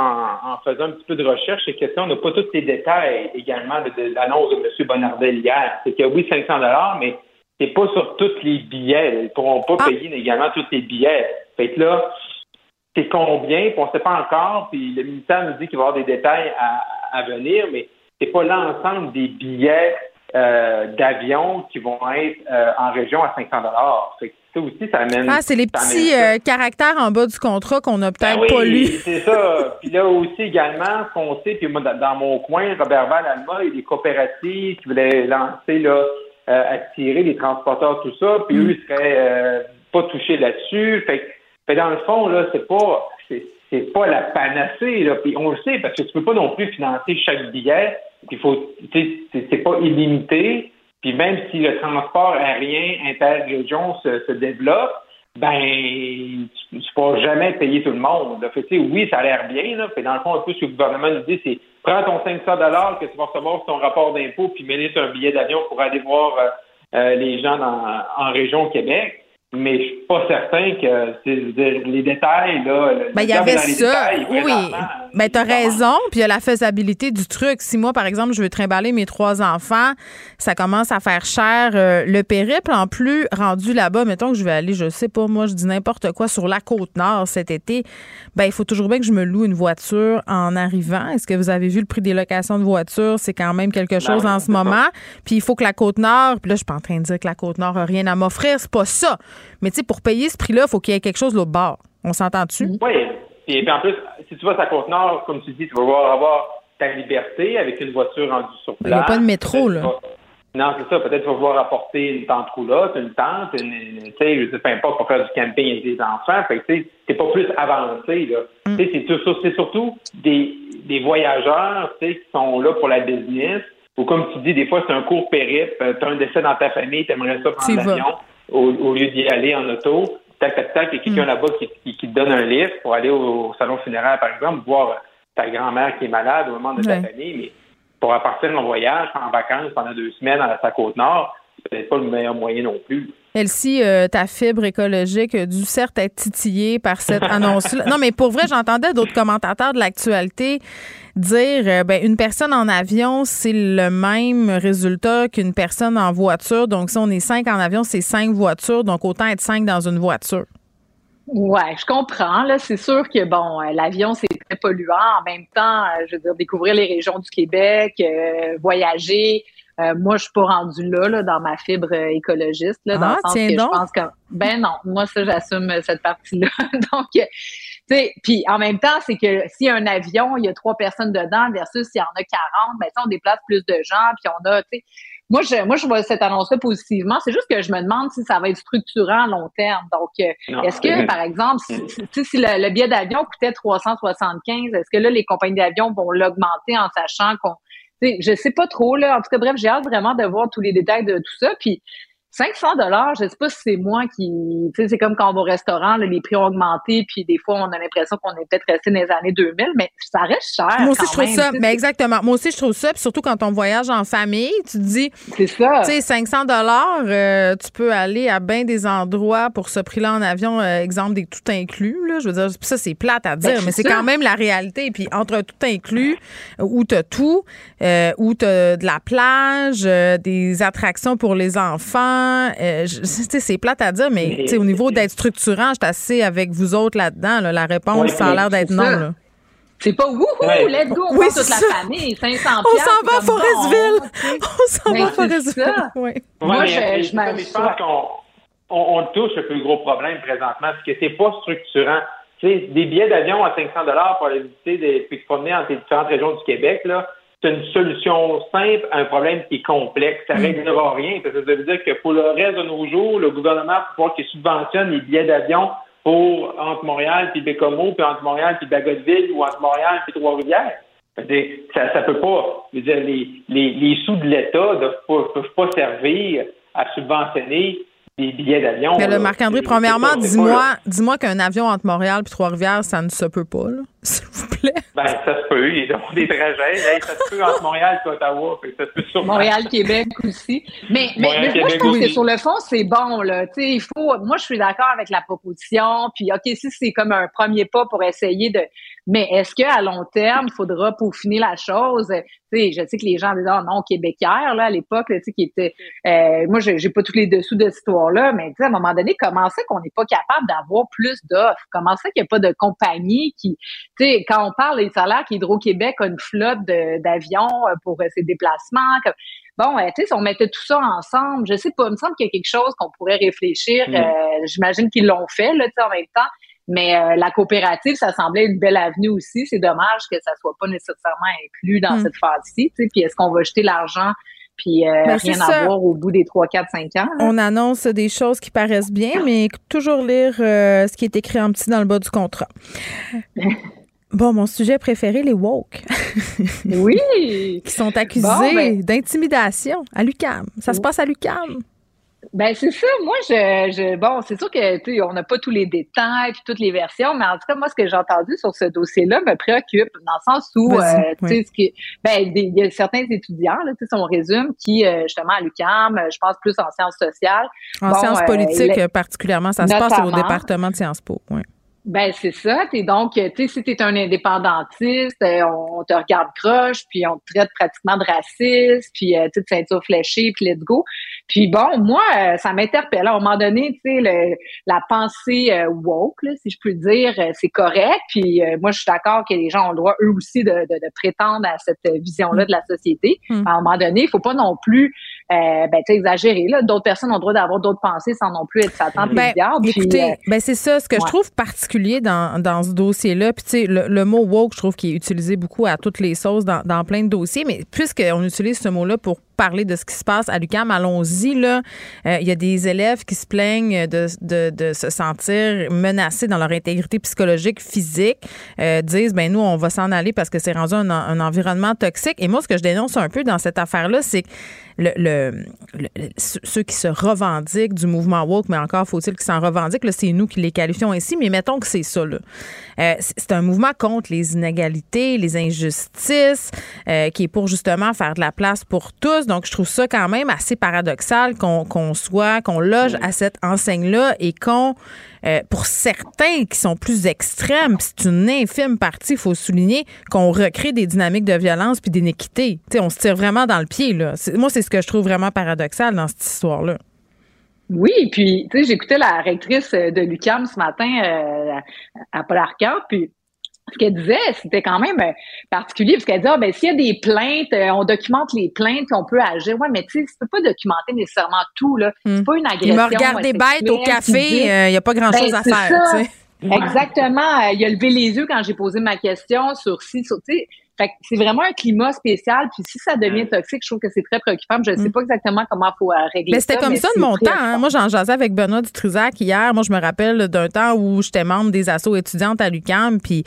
en, faisant un petit peu de recherche, c'est que ça, on n'a pas tous les détails également de, l'annonce de M. Bonardel hier. C'est que oui, 500 mais c'est pas sur tous les billets. Ils ne pourront pas payer également tous les billets. Fait que là, c'est combien, puis on ne sait pas encore, puis le ministère nous dit qu'il va y avoir des détails à, à venir, mais c'est pas l'ensemble des billets euh, d'avion qui vont être euh, en région à 500 Fait que ça aussi, ça amène... Ah, c'est les petits euh, caractères en bas du contrat qu'on a peut-être Ben oui, pas lus. c'est ça. Puis là aussi également, ce qu'on sait, puis moi, dans, mon coin, Robert Val Alma, il y a des coopératives qui voulaient lancer là, attirer les transporteurs, tout ça, puis eux, ils seraient euh, pas touchés là-dessus. Fait dans le fond, là, c'est pas c'est, pas la panacée, là. Puis on le sait, parce que tu peux pas non plus financer chaque billet. Il faut tu sais, c'est, pas illimité. Puis même si le transport aérien interrégion se, se développe, ben tu ne pourras jamais payer tout le monde. Là. Fait, que, tu sais, oui, ça a l'air bien. Là. Fait, dans le fond, un peu ce que le gouvernement nous dit, c'est prends ton 500 dollars que tu vas recevoir sur ton rapport d'impôt, puis mets un billet d'avion pour aller voir euh, euh, les gens dans, en région Québec. Mais je suis pas certain que les détails, là. Ben, il y avait ça. détails, Oui. Ben, t'as raison. Puis il y a la faisabilité du truc. Si moi, par exemple, je veux trimballer mes trois enfants, ça commence à faire cher. euh, le périple, en plus, rendu là-bas, mettons que je vais aller, je sais pas, moi, je dis n'importe quoi, sur la côte nord cet été, ben, il faut toujours bien que je me loue une voiture en arrivant. Est-ce que vous avez vu le prix des locations de voitures? C'est quand même quelque chose en ce moment. Puis il faut que la côte nord, puis là, je suis pas en train de dire que la côte nord a rien à m'offrir, c'est pas ça. Mais tu sais, pour payer ce prix-là, il faut qu'il y ait quelque chose l'autre bord. On s'entend-tu? Oui. Et puis en plus, si tu vas à Côte-Nord, comme tu dis, tu vas avoir, avoir ta liberté avec une voiture rendue sur Il place. n'y a pas de métro, là. Non, c'est ça. Peut-être tu vas pouvoir apporter une tente roulotte, une tente, une, une- tu sais, je sais, peu importe, pour faire du camping avec des enfants. Fait que, tu sais, t'es pas plus avancé, là. Mm. Tu sais, c'est tout- c'est surtout des, des voyageurs, tu sais, qui sont là pour la business. Ou comme tu dis, des fois, c'est un court périple. Euh, T'as un décès dans ta famille, t'aimerais ça prendre l'avion au, au lieu d'y aller en auto. Tac, tac, tac, il y a Mm. quelqu'un là-bas qui, qui, qui te donne un livre pour aller au, au salon funéraire, par exemple, voir ta grand-mère qui est malade ou un membre de ta Ouais. famille. Mais pour partir en voyage, en vacances pendant deux semaines à la Côte-Nord, c'est peut-être pas le meilleur moyen non plus. Elsie, euh, ta fibre écologique a dû certes être titillée par cette annonce-là. Non, mais pour vrai, j'entendais d'autres commentateurs de l'actualité dire euh, ben, une personne en avion, c'est le même résultat qu'une personne en voiture. Donc, si on est cinq en avion, c'est cinq voitures. Donc, autant être cinq dans une voiture. Ouais, je comprends. Là, c'est sûr que bon, euh, l'avion c'est très polluant. En même temps, euh, je veux dire, découvrir les régions du Québec, voyager. Euh, moi, je suis pas rendue là, là, dans ma fibre euh, écologiste, là, dans Ah, le sens tiens que donc. je pense que ben non, moi ça, j'assume euh, cette partie-là. Donc, euh, tu sais, puis en même temps, c'est que s'il y a un avion, il y a trois personnes dedans versus s'il y en a 40, ben tu sais, on déplace plus de gens, puis on a, tu sais, moi, je, moi, je vois cette annonce-là positivement. C'est juste que je me demande si ça va être structurant à long terme. Donc, est-ce que, par exemple, si, si- tu sais, si le, le billet d'avion coûtait 375, est-ce que là, les compagnies d'avion vont l'augmenter en sachant qu'on... Je sais pas trop, là. En tout cas, bref, j'ai hâte vraiment de voir tous les détails de tout ça. 500 dollars, je sais pas si c'est moi qui, tu sais, c'est comme quand on va au restaurant, là, les prix ont augmenté, puis des fois on a l'impression qu'on est peut-être resté dans les années 2000, mais ça reste cher. Moi aussi, quand je trouve même, ça. Mais exactement. Moi aussi, je trouve ça. Puis surtout quand on voyage en famille, tu te dis, C'est ça. tu sais, 500 dollars, euh, tu peux aller à bien des endroits pour ce prix-là en avion. euh, exemple des tout inclus. Là, je veux dire, ça c'est plate à dire, Ben, c'est mais c'est quand même la réalité. Puis entre tout inclus, où t'as tout, euh, où t'as de la plage, des attractions pour les enfants. Euh, c'est plate à dire, mais, au niveau d'être structurant, je suis assez avec vous autres là-dedans. là. la réponse, Ouais, ça a l'air d'être non. Là. C'est pas wouhou, Ouais. let's go, on Oui, toute la famille, 500 On s'en va à Forestville. On s'en va à Forestville. Ouais, Moi, je- je pense qu'on on, on touche le plus gros problème présentement, c'est que c'est pas structurant. Des billets d'avion à 500 dollars pour aller visiter des, puis se promener entre les différentes régions du Québec, là, c'est une solution simple à un problème qui est complexe. Ça réglera rien. Parce que ça veut dire que pour le reste de nos jours, le gouvernement va pouvoir qu'il subventionne les billets d'avion pour entre Montréal puis Bécomo, puis entre Montréal puis Bagotville, ou entre Montréal puis Trois-Rivières. Ça, ça peut pas. Je veux dire, les, les, les sous de l'État ne peuvent pas servir à subventionner des billets d'avion. Mais là. le Marc-André, premièrement, dis-moi dis-moi qu'un avion entre Montréal et Trois-Rivières, ça ne se peut pas, là. S'il vous plaît. Ben, ça se peut. Ils ont des trajets. Hey, ça se peut entre Montréal et Ottawa. Ça se peut sûrement. Montréal-Québec aussi. Mais, mais, Montréal, mais moi, je trouve que sur le fond, c'est bon, là. Tu sais, il faut, moi, je suis d'accord avec la proposition. Puis, OK, si c'est comme un premier pas pour essayer de, mais est-ce qu'à long terme, il faudra peaufiner la chose? Tu sais, je sais que les gens disaient, oh non, québécois, là, à l'époque, là, tu sais, qui était, euh, moi, j'ai pas tous les dessous de cette histoire-là, mais tu sais, à un moment donné, comment ça qu'on n'est pas capable d'avoir plus d'offres? Comment ça qu'il n'y a pas de compagnie qui, tu sais, quand on parle des salaires qu'Hydro-Québec a une flotte d'avions euh, pour euh, ses déplacements, comme, Bon, euh, tu sais, si on mettait tout ça ensemble, je sais pas, il me semble qu'il y a quelque chose qu'on pourrait réfléchir. Mm. euh, J'imagine qu'ils l'ont fait, là, tu sais, en même temps. Mais euh, la coopérative, ça semblait une belle avenue aussi. C'est dommage que ça soit pas nécessairement inclus dans Mm. cette phase-ci. Puis est-ce qu'on va jeter l'argent puis euh, Ben, rien ça. avoir au bout des 3, 4, 5 ans? là? On annonce des choses qui paraissent bien, mais toujours lire euh, ce qui est écrit en petit dans le bas du contrat. Bon, mon sujet préféré, les woke, Oui! qui sont accusés Bon, ben- d'intimidation à l'UCAM. Ça se passe à l'UCAM. Ben c'est ça. Moi, je, je bon, c'est sûr que tu sais, on n'a pas tous les détails puis toutes les versions, mais en tout cas, moi, ce que j'ai entendu sur ce dossier-là me préoccupe dans le sens où, euh, tu sais, oui. ben, il y a certains étudiants, là, tu sais, si on résume, qui euh, justement à l'UQAM, euh, je pense plus en sciences sociales. En Bon, sciences euh, politiques, euh, particulièrement, ça se passe au département de Sciences Po. Oui. Ben c'est ça. T'es donc, tu sais, si t'es un indépendantiste, on, te regarde croche, puis on te traite pratiquement de raciste, puis tu sais, de ceinture fléchée, puis let's go. Puis bon, moi, euh, ça m'interpelle. À un moment donné, tu sais, la pensée euh, woke, là, si je peux dire, euh, c'est correct. Puis euh, moi, je suis d'accord que les gens ont le droit, eux aussi, de, de, de prétendre à cette euh, vision-là de la société. Mm. À un moment donné, il faut pas non plus ben, sais, exagéré. Là. D'autres personnes ont le droit d'avoir d'autres pensées sans non plus être Satan Ben. Puis, écoutez, euh, ben c'est ça. Ce que je trouve particulier dans, dans ce dossier-là, puis tu sais, le, le mot woke, je trouve qu'il est utilisé beaucoup à toutes les sauces dans, dans plein de dossiers, mais puisqu'on utilise ce mot-là pour parler de ce qui se passe à l'UQAM, allons-y. là. Euh, Il y a des élèves qui se plaignent de se sentir menacés dans leur intégrité psychologique, physique, euh, disent, ben nous, on va s'en aller parce que c'est rendu un, un environnement toxique. Et moi, ce que je dénonce un peu dans cette affaire-là, c'est que le, le- le- le- ceux qui se revendiquent du mouvement woke, mais encore faut-il qu'ils s'en revendiquent, là, c'est nous qui les qualifions ainsi, mais mettons que c'est ça. là. Euh, c'est un mouvement contre les inégalités, les injustices, euh, qui est pour justement faire de la place pour tous. Donc, je trouve ça quand même assez paradoxal qu'on qu'on soit, qu'on loge à cette enseigne-là et qu'on, euh, pour certains qui sont plus extrêmes, c'est une infime partie, il faut souligner, qu'on recrée des dynamiques de violence puis d'inéquité. Tu sais, on se tire vraiment dans le pied. Là. Moi, c'est ce que je trouve vraiment paradoxal dans cette histoire-là. Oui, puis tu sais, j'écoutais la rectrice de l'UCAM ce matin euh, à Paul puis ce qu'elle disait, c'était quand même euh, particulier, parce qu'elle disait, ah, ben, s'il y a des plaintes, euh, on documente les plaintes, puis on peut agir. Ouais, mais tu sais, tu peux pas documenter nécessairement tout, là. C'est pas une agression. Il m'a regardé bête au café, euh, il n'y a pas grand-chose Ben, à faire. ça. tu sais. Exactement. Euh, Il a levé les yeux quand j'ai posé ma question sur si, sur, tu sais, fait que c'est vraiment un climat spécial. Puis si ça devient toxique, je trouve que c'est très préoccupant. Je ne sais pas exactement comment il faut régler Mm. Mais c'était ça. comme ça de mon temps. hein. Moi, j'en jasais avec Benoît Dutrisac hier. Moi, je me rappelle d'un temps où j'étais membre des assos étudiantes à l'UQAM. Puis,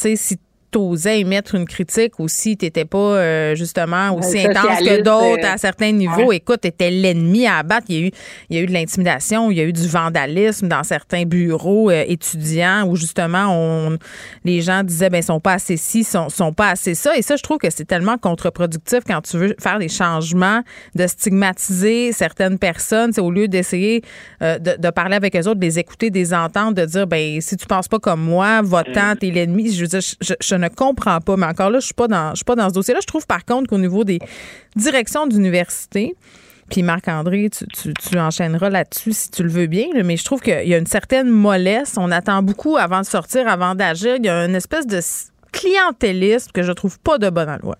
tu sais, si t'osais émettre une critique ou si t'étais pas euh, justement aussi Euh, intense que d'autres euh, à certains niveaux, ouais. écoute, t'étais l'ennemi à abattre. Il y a eu, il y a eu de l'intimidation, il y a eu du vandalisme dans certains bureaux euh, étudiants où justement on, les gens disaient ben ils sont pas assez ci, sont, sont pas assez ça. Et ça, je trouve que c'est tellement contre-productif quand tu veux faire des changements, de stigmatiser certaines personnes, c'est au lieu d'essayer euh, de, de parler avec eux autres, de les écouter, de les entendre, de dire ben si tu penses pas comme moi, votant, t'es l'ennemi. Je veux dire, je, je- je ne comprends pas. Mais encore là, je suis pas dans, suis pas dans ce dossier-là. Je trouve par contre qu'au niveau des directions d'université, puis Marc-André, tu, tu, tu enchaîneras là-dessus si tu le veux bien, mais je trouve qu'il y a une certaine mollesse. On attend beaucoup avant de sortir, avant d'agir. Il y a une espèce de clientélisme que je trouve pas de bonne loi.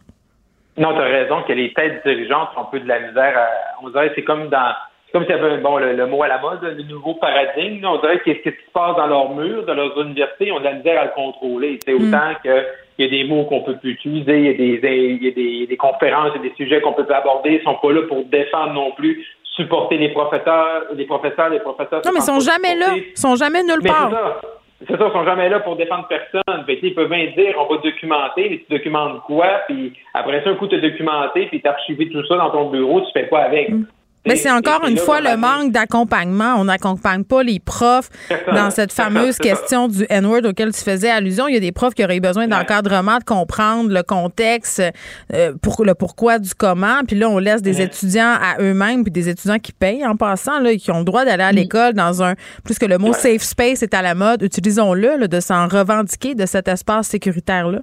Non, tu as raison que les têtes dirigeantes ont un peu de la misère. À, on dirait c'est comme dans. C'est comme s'il y avait bon, le, le mot à la mode, le nouveau paradigme. on dirait que ce qui se passe dans leurs murs, dans leurs universités, ont de la misère à le contrôler. C'est autant que il y a des mots qu'on peut plus utiliser, il y a des, il y a des, il y a des conférences, il y a des sujets qu'on peut plus aborder. Ils sont pas là pour défendre non plus, supporter les professeurs, les professeurs, les professeurs. Non, mais ils sont jamais là. Ils sont jamais nulle part. c'est ça. C'est ça, ils sont jamais là pour défendre personne. Fait ils peuvent bien dire, on va documenter, mais tu documentes quoi? Puis après ça, un coup, tu documenté, puis tu archivé tout ça dans ton bureau, tu fais quoi avec? Mais c'est encore une là fois le manque d'accompagnement. On n'accompagne pas les profs dans cette fameuse question du N-word auquel tu faisais allusion. Il y a des profs qui auraient eu besoin d'encadrement, de comprendre le contexte, euh, pour le pourquoi du comment. Puis là, on laisse des étudiants à eux-mêmes, puis des étudiants qui payent en passant, là, qui ont le droit d'aller à l'école dans un, plus que le mot safe space est à la mode, utilisons-le, là, de s'en revendiquer de cet espace sécuritaire-là.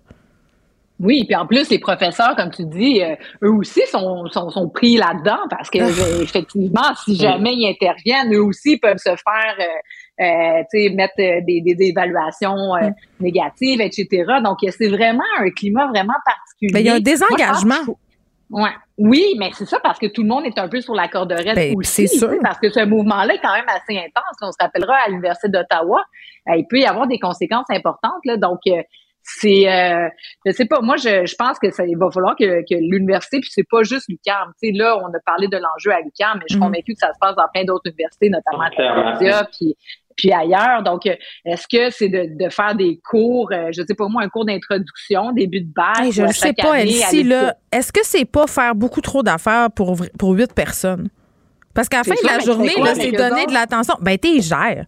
Oui, puis en plus, les professeurs, comme tu dis, euh, eux aussi sont, sont, sont pris là-dedans parce que euh, effectivement, si jamais ils interviennent, eux aussi peuvent se faire euh, euh, tu sais, mettre des, des, des évaluations négatives, etc. Donc, c'est vraiment un climat vraiment particulier. Ben, il y a un désengagement. Ouais. Oui, mais c'est ça parce que tout le monde est un peu sur la corde raide Ben, aussi. c'est sûr. Parce que ce mouvement-là est quand même assez intense. On se rappellera à l'Université d'Ottawa, euh, il peut y avoir des conséquences importantes. Là, donc, euh, c'est, euh, je sais pas, moi, je, je pense que ça, il va falloir que, que l'université, puis c'est pas juste l'UQAM. Tu sais, là, on a parlé de l'enjeu à l'UQAM, mais je suis Mhm. convaincue que ça se passe dans plein d'autres universités, notamment à puis puis ailleurs. Donc, euh, est-ce que c'est de, de faire des cours, euh, je sais pas moi, un cours d'introduction, début de bac? Hey, je ne sais chaque pas, année, Elsie, là, est-ce que c'est pas faire beaucoup trop d'affaires pour, vr- pour huit personnes? Parce qu'à la fin de la journée, c'est donner de l'attention. Ben, t'es gères.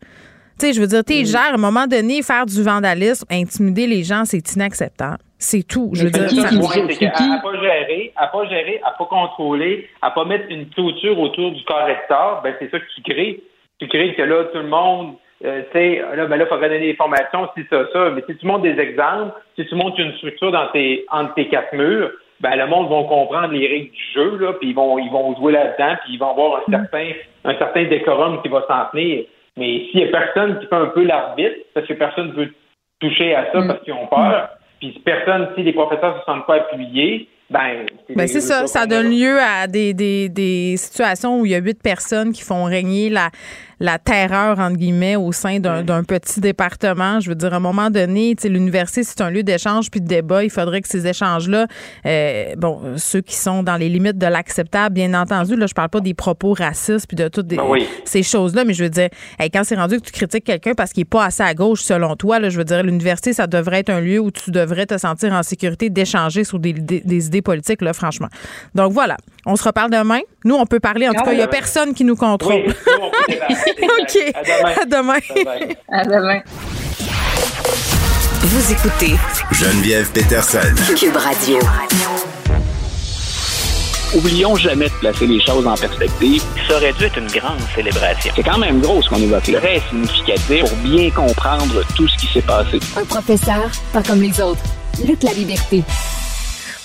Tu sais, je veux dire, Mm. t'es gères. À un moment donné, faire du vandalisme, intimider les gens, c'est inacceptable. C'est tout. Je veux dire, c'est qui ça- point, c'est qu'à qui? à pas gérer, à pas gérer, à pas contrôler, à pas mettre une clôture autour du corps recteur, ben c'est ça que tu crées. Tu crées que là, tout le monde, euh, tu sais, là, ben là, il faudrait donner des formations, si ça, ça. Mais si tu montres des exemples, si tu montres une structure dans tes, entre tes quatre murs, ben le monde va comprendre les règles du jeu, là, puis ils vont, ils vont jouer là-dedans, puis ils vont avoir un certain, un certain décorum qui va s'en tenir. Mais s'il y a personne qui fait un peu l'arbitre, parce que personne ne veut toucher à ça parce qu'ils ont peur, puis si personne, si les professeurs se sentent pas appuyés, Ben, Ben, c'est ça, ça donne lieu à des, des, des situations où il y a huit personnes qui font régner la, la terreur, entre guillemets, au sein d'un petit département. Je veux dire, à un moment donné, tu sais, l'université, c'est un lieu d'échange puis de débat. Il faudrait que ces échanges-là, euh, bon, ceux qui sont dans les limites de l'acceptable, bien entendu, là, je parle pas des propos racistes puis de toutes des- Ben oui. ces choses-là, mais je veux dire, hey, quand c'est rendu que tu critiques quelqu'un parce qu'il est pas assez à gauche, selon toi, là, je veux dire, l'université, ça devrait être un lieu où tu devrais te sentir en sécurité d'échanger sur des, des- des idées politiques, là, franchement. Donc voilà, on se reparle demain? Nous, on peut parler. En tout Ah, cas, il y a demain. personne qui nous contrôle. Oui, nous, on peut débattre. OK. À demain. À demain. Bye-bye. À demain. Vous écoutez Geneviève Peterson. Cube Radio. Oublions jamais de placer les choses en perspective. Ça aurait dû être une grande célébration. C'est quand même gros ce qu'on évoque là. Très significatif pour bien comprendre tout ce qui s'est passé. Un professeur, pas comme les autres. Lutte la liberté.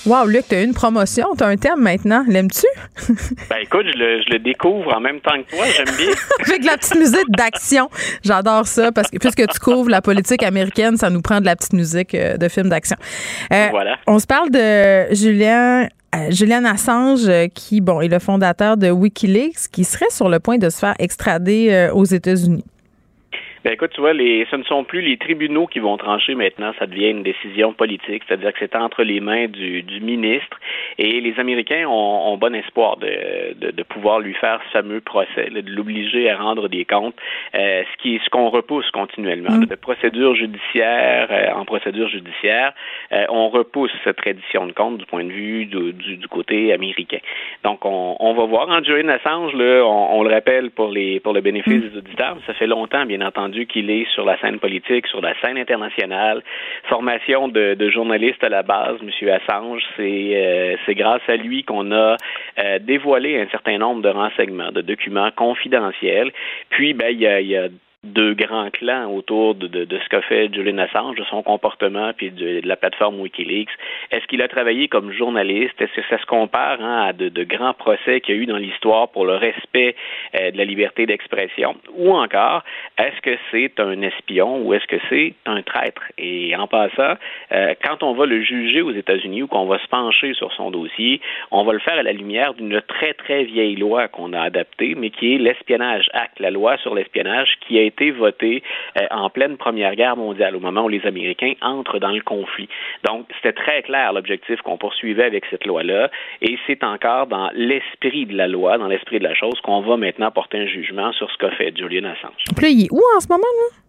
Wow, Luc, t'as eu une promotion, t'as un thème maintenant. L'aimes-tu? Ben écoute, je le, je le découvre en même temps que toi, j'aime bien. Avec de la petite musique d'action. J'adore ça parce que puisque tu couvres la politique américaine, ça nous prend de la petite musique euh, de film d'action. Euh, Voilà. On se parle de Julien. euh, Julian Assange, euh, qui bon est le fondateur de WikiLeaks, qui serait sur le point de se faire extrader aux États-Unis. Ben écoute, tu vois, les, ce ne sont plus les tribunaux qui vont trancher maintenant, ça devient une décision politique, c'est-à-dire que c'est entre les mains du, du ministre. Et les Américains ont, ont bon espoir de, de, de pouvoir lui faire ce fameux procès, de l'obliger à rendre des comptes, euh, ce qui ce qu'on repousse continuellement, là, de procédure judiciaire euh, en procédure judiciaire, euh, on repousse cette reddition de comptes du point de vue du, du, du côté américain. Donc on, on va voir. En Julian Assange, là, on, on le rappelle pour les pour le bénéfice des auditeurs, ça fait longtemps, bien entendu, qu'il est sur la scène politique, sur la scène internationale. Formation de, de journaliste à la base, M. Assange, c'est euh, grâce à lui qu'on a euh, dévoilé un certain nombre de renseignements, de documents confidentiels. Puis, ben, il y a deux grands clans autour de, de, ce qu'a fait Julian Assange, de son comportement, puis de, la plateforme WikiLeaks. Est-ce qu'il a travaillé comme journaliste? Est-ce que ça se compare hein, à de, grands procès qu'il y a eu dans l'histoire pour le respect euh, de la liberté d'expression? Ou encore, est-ce que c'est un espion ou est-ce que c'est un traître? Et en passant, euh, quand on va le juger aux États-Unis ou qu'on va se pencher sur son dossier, on va le faire à la lumière d'une très, très vieille loi qu'on a adaptée, mais qui est l'Espionnage Act, la loi sur l'espionnage qui a été votée euh, en pleine Première Guerre mondiale, au moment où les Américains entrent dans le conflit. Donc, c'était très clair l'objectif qu'on poursuivait avec cette loi-là, et c'est encore dans l'esprit de la loi, dans l'esprit de la chose, qu'on va maintenant porter un jugement sur ce qu'a fait Julian Assange. Puis où en ce moment, là?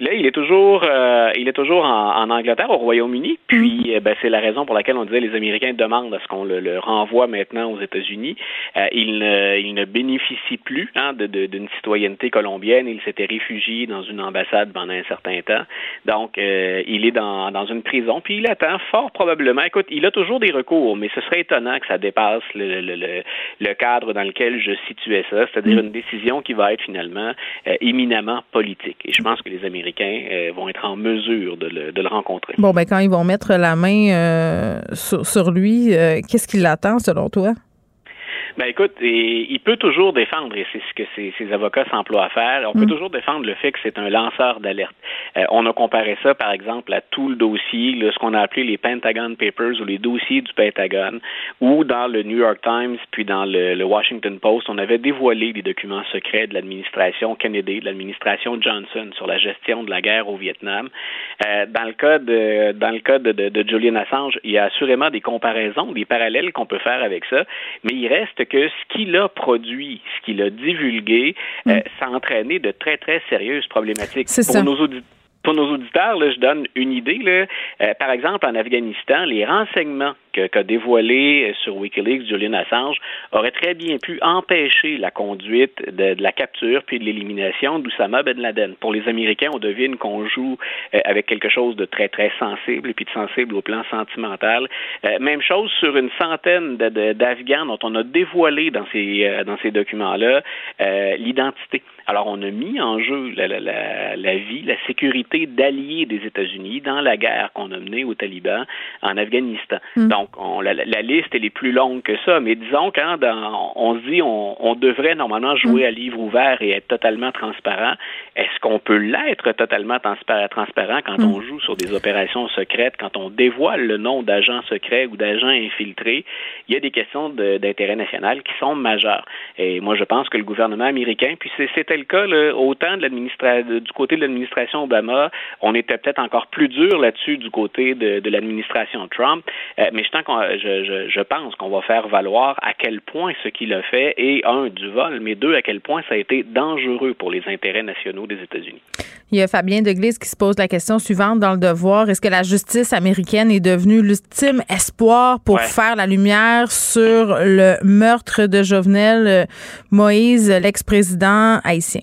Là, il est toujours, euh, il est toujours en, en Angleterre, au Royaume-Uni. Puis, euh, ben, c'est la raison pour laquelle on disait les Américains demandent à ce qu'on le, le renvoie maintenant aux États-Unis. Euh, il, ne, il ne bénéficie plus hein, de, de- d'une citoyenneté colombienne. Il s'était réfugié dans une ambassade pendant un certain temps. Donc, euh, il est dans, dans une prison. Puis, il attend fort probablement. Écoute, il a toujours des recours, mais ce serait étonnant que ça dépasse le, le, le, le cadre dans lequel je situais ça, c'est-à-dire une décision qui va être finalement euh, éminemment politique. Et je pense que les Américains euh, vont être en mesure de le, rencontrer. Bon, ben quand ils vont mettre la main euh, sur, sur lui, euh, qu'est-ce qui l'attend selon toi? Ben écoute, et il peut toujours défendre, et c'est ce que ses, ses avocats s'emploient à faire, on peut toujours défendre le fait que c'est un lanceur d'alerte. Euh, on a comparé ça, par exemple, à tout le dossier, là, ce qu'on a appelé les Pentagon Papers ou les dossiers du Pentagone, où dans le New York Times puis dans le, le Washington Post, on avait dévoilé les documents secrets de l'administration Kennedy, de l'administration Johnson sur la gestion de la guerre au Vietnam. Euh, dans le cas de dans le cas de, de, de Julian Assange, il y a assurément des comparaisons, des parallèles qu'on peut faire avec ça, mais il reste que ce qu'il a produit, ce qu'il a divulgué, euh, ça a entraîné de très, très sérieuses problématiques. Pour ça. nos auditeurs. Pour nos auditeurs, là, je donne une idée. Là. Euh, par exemple, en Afghanistan, les renseignements qu'a dévoilés euh, sur Wikileaks Julian Assange auraient très bien pu empêcher la conduite de, de la capture puis de l'élimination d'Oussama Ben Laden. Pour les Américains, on devine qu'on joue euh, avec quelque chose de très, très sensible et puis de sensible au plan sentimental. Euh, même chose sur une centaine d'Afghans dont on a dévoilé dans ces, euh, dans ces documents-là l'identité. Alors, on a mis en jeu la, la, la, la vie, la sécurité qualité d'allié des États-Unis dans la guerre qu'on a menée aux talibans en Afghanistan. Hmm. Donc, on, la, la liste, elle est plus longue que ça, mais disons quand dans, on se dit on, on devrait normalement jouer à livre ouvert et être totalement transparent, est-ce qu'on peut l'être totalement transpa- transparent quand Hmm. on joue sur des opérations secrètes, quand on dévoile le nom d'agents secrets ou d'agents infiltrés? Il y a des questions de- d'intérêt national qui sont majeures. Et moi, je pense que le gouvernement américain, puis c'est- le cas là, autant de du côté de l'administration Obama, on était peut-être encore plus dur là-dessus du côté de, l'administration Trump, Euh, mais je, je pense qu'on va faire valoir à quel point ce qu'il a fait est, un, du vol, mais deux, à quel point ça a été dangereux pour les intérêts nationaux des États-Unis. Il y a Fabien Deglise qui se pose la question suivante dans le devoir. Est-ce que la justice américaine est devenue l'ultime espoir pour Ouais. faire la lumière sur le meurtre de Jovenel euh, Moïse, l'ex-président haïtien?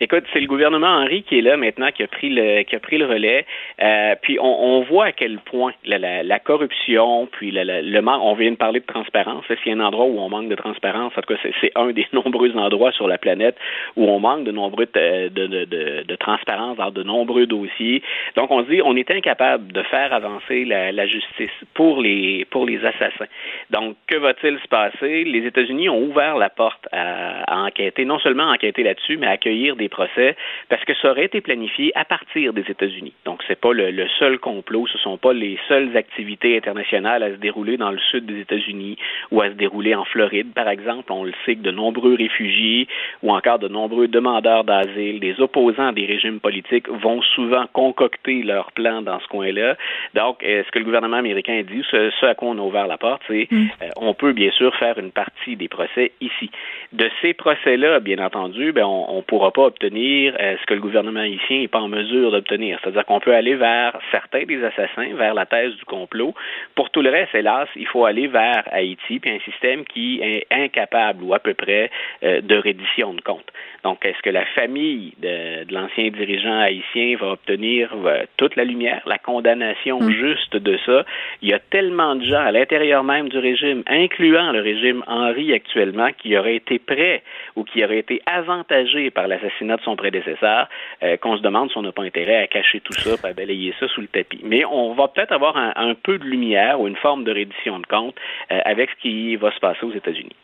Écoute, c'est le gouvernement Henry qui est là maintenant, qui a pris le, qui a pris le relais. Euh, puis on, voit à quel point la, corruption, puis le manque. On vient de parler de transparence. S'il y a un endroit où on manque de transparence, en tout cas, c'est, un des nombreux endroits sur la planète où on manque de nombreux de, de, de, de, transparence dans de nombreux dossiers. Donc on se dit, on est incapable de faire avancer la, justice pour les pour les assassins. Donc que va-t-il se passer? Les États-Unis ont ouvert la porte à, à enquêter, non seulement enquêter là-dessus, mais à accueillir des procès parce que ça aurait été planifié à partir des États-Unis. Donc c'est pas le, le seul complot, ce sont pas les seules activités internationales à se dérouler dans le sud des États-Unis ou à se dérouler en Floride, par exemple. On le sait que de nombreux réfugiés ou encore de nombreux demandeurs d'asile, des opposants des régimes politiques vont souvent concocter leurs plans dans ce coin-là. Donc, euh, ce que le gouvernement américain dit, ce, ce à quoi on a ouvert la porte, c'est euh, on peut bien sûr faire une partie des procès ici. De ces procès-là, bien entendu, ben, on ne pourra pas obtenir euh, ce que le gouvernement haïtien n'est pas en mesure d'obtenir. C'est-à-dire qu'on peut aller vers certains des assassins, vers la thèse du complot. Pour tout le reste, hélas, il faut aller vers Haïti, puis un système qui est incapable ou à peu près euh, de reddition de comptes. Donc, est-ce que la famille de, de l'ancien dirigeant haïtien va obtenir euh, toute la lumière, la condamnation juste de ça? Il y a tellement de gens à l'intérieur même du régime, incluant le régime Henri actuellement, qui auraient été prêts ou qui auraient été avantagés par l'assassinat de son prédécesseur, euh, qu'on se demande si on n'a pas intérêt à cacher tout ça, à balayer ça sous le tapis. Mais on va peut-être avoir un, un peu de lumière ou une forme de reddition de compte euh, avec ce qui va se passer aux États-Unis.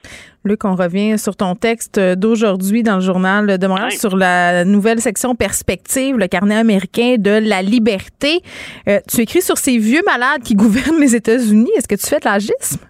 Luc, on revient sur ton texte d'aujourd'hui dans le journal de Montréal sur la nouvelle section perspective, le carnet américain de la liberté. Euh, tu écris sur ces vieux malades qui gouvernent les États-Unis. Est-ce que tu fais de l'agisme?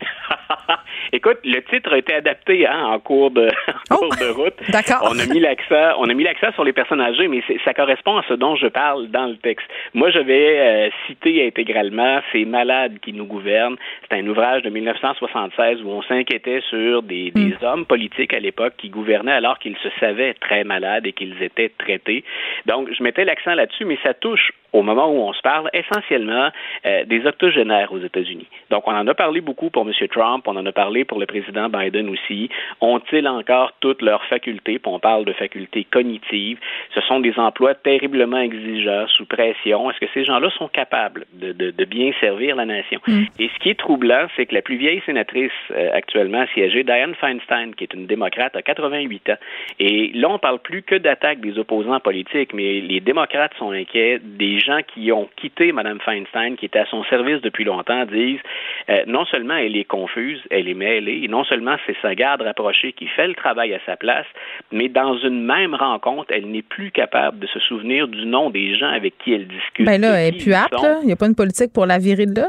Écoute, le titre a été adapté hein, en cours de, en cours de route. Oh! D'accord. On a mis l'accent, on a mis l'accent sur les personnes âgées, mais ça correspond à ce dont je parle dans le texte. Moi, je vais euh, citer intégralement ces malades qui nous gouvernent. C'est un ouvrage de 1976 où on s'inquiétait sur des, des hommes politiques à l'époque qui gouvernaient alors qu'ils se savaient très malades et qu'ils étaient traités. Donc, je mettais l'accent là-dessus, mais ça touche au moment où on se parle, essentiellement euh, des octogénaires aux États-Unis. Donc, on en a parlé beaucoup pour M. Trump, on en a parlé pour le président Biden aussi. Ont-ils encore toutes leurs facultés? Puis on parle de facultés cognitives. Ce sont des emplois terriblement exigeants, sous pression. Est-ce que ces gens-là sont capables de, de, de bien servir la nation? Et ce qui est troublant, c'est que la plus vieille sénatrice euh, actuellement siégée, Dianne Feinstein, qui est une démocrate, a 88 ans. Et là, on parle plus que d'attaque des opposants politiques, mais les démocrates sont inquiets. Des gens qui ont quitté Mme Feinstein, qui était à son service depuis longtemps, disent euh, non seulement elle est confuse, elle est mêlée, et non seulement c'est sa garde rapprochée qui fait le travail à sa place, mais dans une même rencontre, elle n'est plus capable de se souvenir du nom des gens avec qui elle discute. Ben là, elle est plus apte. Il n'y a pas une politique pour la virer de là?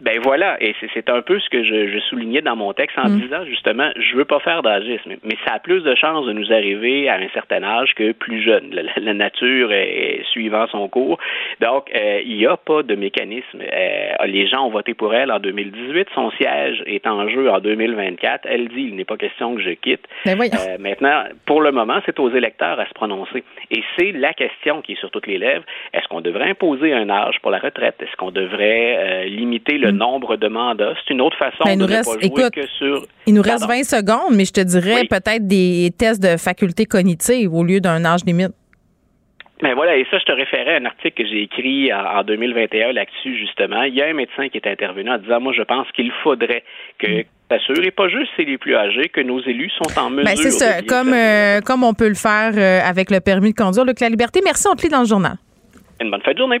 Ben voilà, et c'est- un peu ce que je, je soulignais dans mon texte en Mm. disant justement, je veux pas faire d'agisme, mais ça a plus de chances de nous arriver à un certain âge que plus jeune. La, la- nature est suivant son cours, donc euh, il n'y a pas de mécanisme. Euh, les gens ont voté pour elle en 2018, son siège est en jeu en 2024. Elle dit, il n'est pas question que je quitte. Ben voyons. Euh, maintenant, pour le moment, c'est aux électeurs à se prononcer. Et c'est la question qui est sur toutes les lèvres. Est-ce qu'on devrait imposer un âge pour la retraite? Est-ce qu'on devrait euh, limiter le nombre de mandats? C'est une autre façon Ben, de ne reste- pas jouer écoute, que sur... Il nous reste Pardon? 20 secondes, mais je te dirais peut-être des tests de faculté cognitive au lieu d'un âge limite. Ben voilà, et ça, je te référais à un article que j'ai écrit en, en 2021 là-dessus, justement. Il y a un médecin qui est intervenu en disant, moi, je pense qu'il faudrait que s'assure, et pas juste c'est les plus âgés, que nos élus sont en mesure. Ben, c'est ça, comme, euh, comme on peut le faire euh, avec le permis de conduire. Luc La Liberté, merci, on te lit dans le journal. Une bonne fin de journée.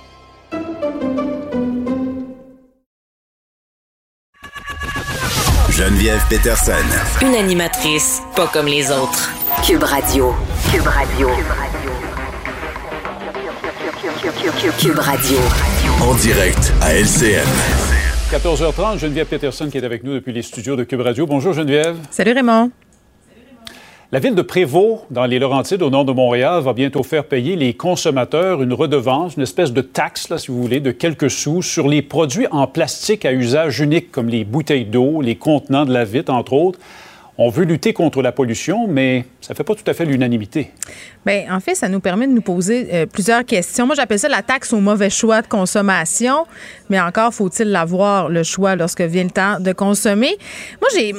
Geneviève Peterson. Une animatrice pas comme les autres. Cube Radio. Cube Radio. Cube Radio. En direct à LCN. 14h30, Geneviève Peterson qui est avec nous depuis les studios de Cube Radio. Bonjour Geneviève. Salut Raymond. La ville de Prévost, dans les Laurentides, au nord de Montréal, va bientôt faire payer les consommateurs une redevance, une espèce de taxe, là, si vous voulez, de quelques sous sur les produits en plastique à usage unique, comme les bouteilles d'eau, les contenants de la vitre, entre autres. On veut lutter contre la pollution, mais ça ne fait pas tout à fait l'unanimité. Bien, en fait, ça nous permet de nous poser euh, plusieurs questions. Moi, j'appelle ça la taxe au mauvais choix de consommation, mais encore faut-il l'avoir, le choix, lorsque vient le temps de consommer. Moi, j'ai.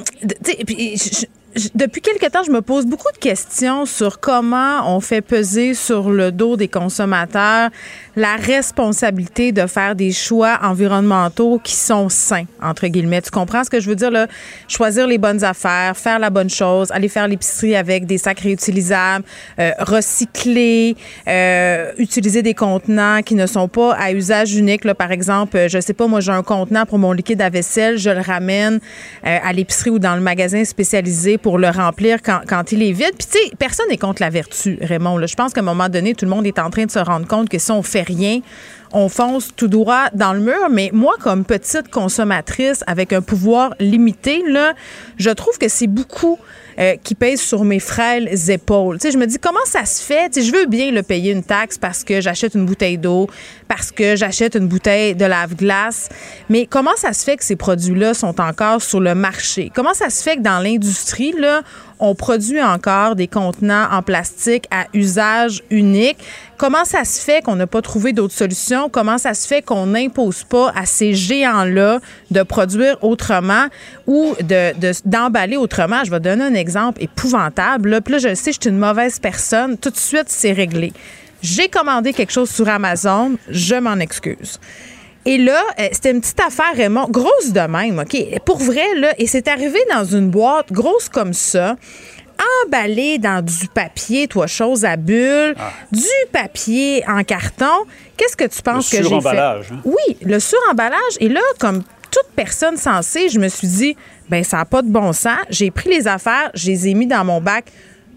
Depuis quelque temps, je me pose beaucoup de questions sur comment on fait peser sur le dos des consommateurs la responsabilité de faire des choix environnementaux qui sont sains, entre guillemets. Tu comprends ce que je veux dire, là? Choisir les bonnes affaires, faire la bonne chose, aller faire l'épicerie avec des sacs réutilisables, euh, recycler, euh, utiliser des contenants qui ne sont pas à usage unique. Là, par exemple, euh, je sais pas, moi, j'ai un contenant pour mon liquide à vaisselle, je le ramène euh, à l'épicerie ou dans le magasin spécialisé pour le remplir quand, il est vide. Puis, tu sais, personne n'est contre la vertu, Raymond. Je pense qu'à un moment donné, tout le monde est en train de se rendre compte que si on fait rien, on fonce tout droit dans le mur. Mais moi, comme petite consommatrice avec un pouvoir limité, je trouve que c'est beaucoup euh, qui pèse sur mes frêles épaules. Tu sais, je me dis comment ça se fait? Tu sais, je veux bien le payer une taxe parce que j'achète une bouteille d'eau, parce que j'achète une bouteille de lave-glace. Mais comment ça se fait que ces produits-là sont encore sur le marché? Comment ça se fait que dans l'industrie, là, on produit encore des contenants en plastique à usage unique. Comment ça se fait qu'on n'a pas trouvé d'autres solutions? Comment ça se fait qu'on n'impose pas à ces géants-là de produire autrement ou de, de- d'emballer autrement? Je vais donner un exemple épouvantable. Là. Puis là, je sais, je suis une mauvaise personne. Tout de suite, c'est réglé. J'ai commandé quelque chose sur Amazon. Je m'en excuse. Et là, euh, c'était une petite affaire, Raymond, grosse de même, OK? Pour vrai, là, et c'est arrivé dans une boîte grosse comme ça, emballée dans du papier, toi, chose à bulles, du papier en carton. Qu'est-ce que tu penses Le que j'ai fait? suremballage, hein? Oui, le suremballage. Et là, comme toute personne sensée, je me suis dit, ben ça n'a pas de bon sens. J'ai pris les affaires, je les ai mis dans mon bac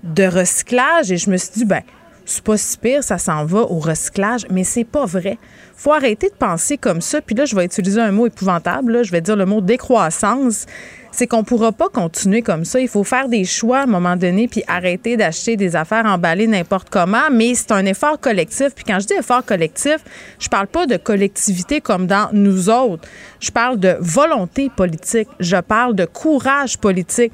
de recyclage et je me suis dit, ben c'est pas si pire, ça s'en va au recyclage, mais c'est pas vrai. Faut arrêter de penser comme ça. Puis là, je vais utiliser un mot épouvantable, je vais dire le mot décroissance. C'est qu'on pourra pas continuer comme ça. Il faut faire des choix à un moment donné, puis arrêter d'acheter des affaires emballées n'importe comment. Mais c'est un effort collectif. Puis quand je dis effort collectif, je parle pas de collectivité comme dans nous autres. Je parle de volonté politique. Je parle de courage politique.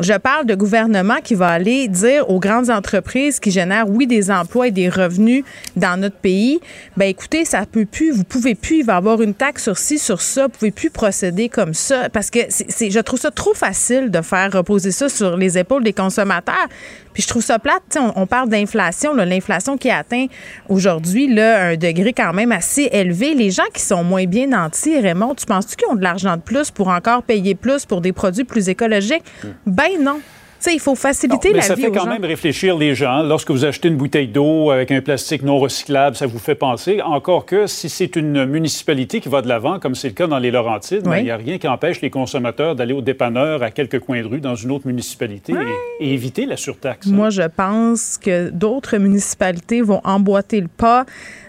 Je parle de gouvernement qui va aller dire aux grandes entreprises qui génèrent, oui, des emplois et des revenus dans notre pays, ben écoutez, ça peut plus, vous pouvez plus, il va y avoir une taxe sur ci, sur ça, vous pouvez plus procéder comme ça, parce que je trouve ça trop facile de faire reposer ça sur les épaules des consommateurs. Puis je trouve ça plate, on, parle d'inflation, l'inflation qui atteint aujourd'hui un degré quand même assez élevé. Les gens qui sont moins bien nantis, Raymond, tu penses-tu qu'ils ont de l'argent de plus pour encore payer plus pour des produits plus écologiques? Ben non. Sais, il faut faciliter Non, mais la ça vie fait aux quand gens. même réfléchir les gens. Lorsque vous achetez une bouteille d'eau avec un plastique non recyclable, ça vous fait penser. Encore que si c'est une municipalité qui va de l'avant, comme c'est le cas dans les Laurentides, ben, il Oui. n'y a rien qui empêche les consommateurs d'aller au dépanneur à quelques coins de rue dans une autre municipalité et, et éviter la surtaxe. Moi, je pense que d'autres municipalités vont emboîter le pas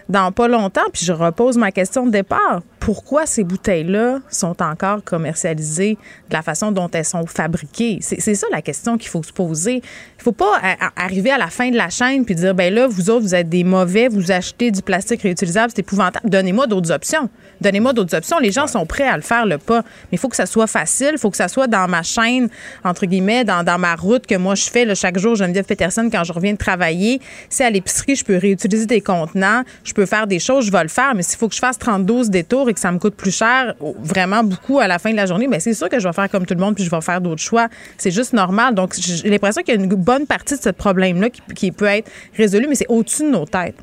dans pas longtemps. Puis je repose ma question de départ. Pourquoi ces bouteilles-là sont encore commercialisées de la façon dont elles sont fabriquées? C'est c'est ça la question qu'il faut se poser. Il faut pas arriver à la fin de la chaîne puis dire, ben là, vous autres, vous êtes des mauvais, vous achetez du plastique réutilisable, c'est épouvantable. Donnez-moi d'autres options. Donnez-moi d'autres options. Les gens sont prêts à le faire, le pas. Mais il faut que ça soit facile. Il faut que ça soit dans ma chaîne, entre guillemets, dans, dans ma route que moi je fais là, chaque jour. Geneviève Peterson, quand je reviens de travailler, si à l'épicerie, je peux réutiliser des contenants, je peux faire des choses, je vais le faire. Mais s'il faut que je fasse 32 détours et que ça me coûte plus cher, vraiment beaucoup à la fin de la journée, ben c'est sûr que je vais faire comme tout le monde puis je vais faire d'autres choix. C'est juste normal. Donc, j'ai l'impression qu'il y a une bonne partie de ce problème-là qui, qui peut être résolu, mais c'est au-dessus de nos têtes.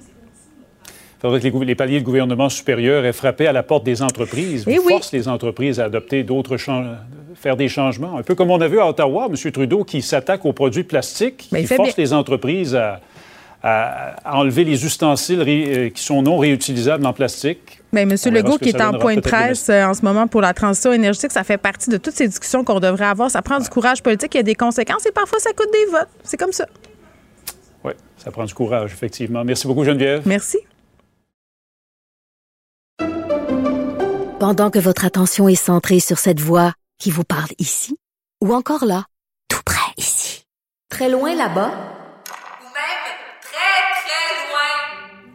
Il faudrait que les, paliers de gouvernement supérieur aient frappé à la porte des entreprises. Eh Vous oui. force les entreprises à adopter d'autres faire des changements. Un peu comme on a vu à Ottawa, M. Trudeau qui s'attaque aux produits plastiques, Mais il qui force bien. les entreprises à, à- à enlever les ustensiles ré- euh, qui sont non réutilisables en plastique. Bien, M. Legault, qui est en point de presse euh, en ce moment pour la transition énergétique, ça fait partie de toutes ces discussions qu'on devrait avoir. Ça prend du courage politique, il y a des conséquences et parfois ça coûte des votes. C'est comme ça. Oui, ça prend du courage, effectivement. Merci beaucoup, Geneviève. Merci. Pendant que votre attention est centrée sur cette voix qui vous parle ici, ou encore là, tout près ici, très loin là-bas,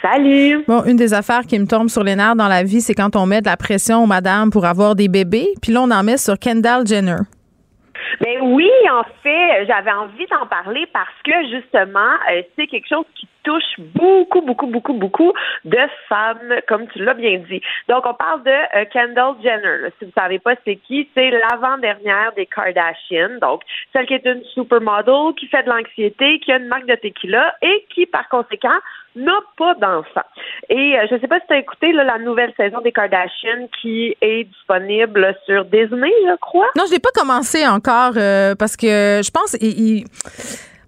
Salut. Bon, une des affaires qui me tombe sur les nerfs dans la vie, c'est quand on met de la pression aux madames pour avoir des bébés, puis là, on en met sur Kendall Jenner. Ben oui, en fait, j'avais envie d'en parler parce que justement, euh, c'est quelque chose qui touche beaucoup, beaucoup, beaucoup, beaucoup de femmes, comme tu l'as bien dit. Donc, on parle de euh, Kendall Jenner. Si vous savez pas c'est qui, c'est l'avant-dernière des Kardashian. Donc, celle qui est une supermodel, qui fait de l'anxiété, qui a une marque de tequila et qui, par conséquent, n'a pas d'enfant. Et euh, je sais pas si tu as écouté la nouvelle saison des Kardashian qui est disponible sur Disney, je crois. Non, je l'ai pas commencé encore euh, parce que je pense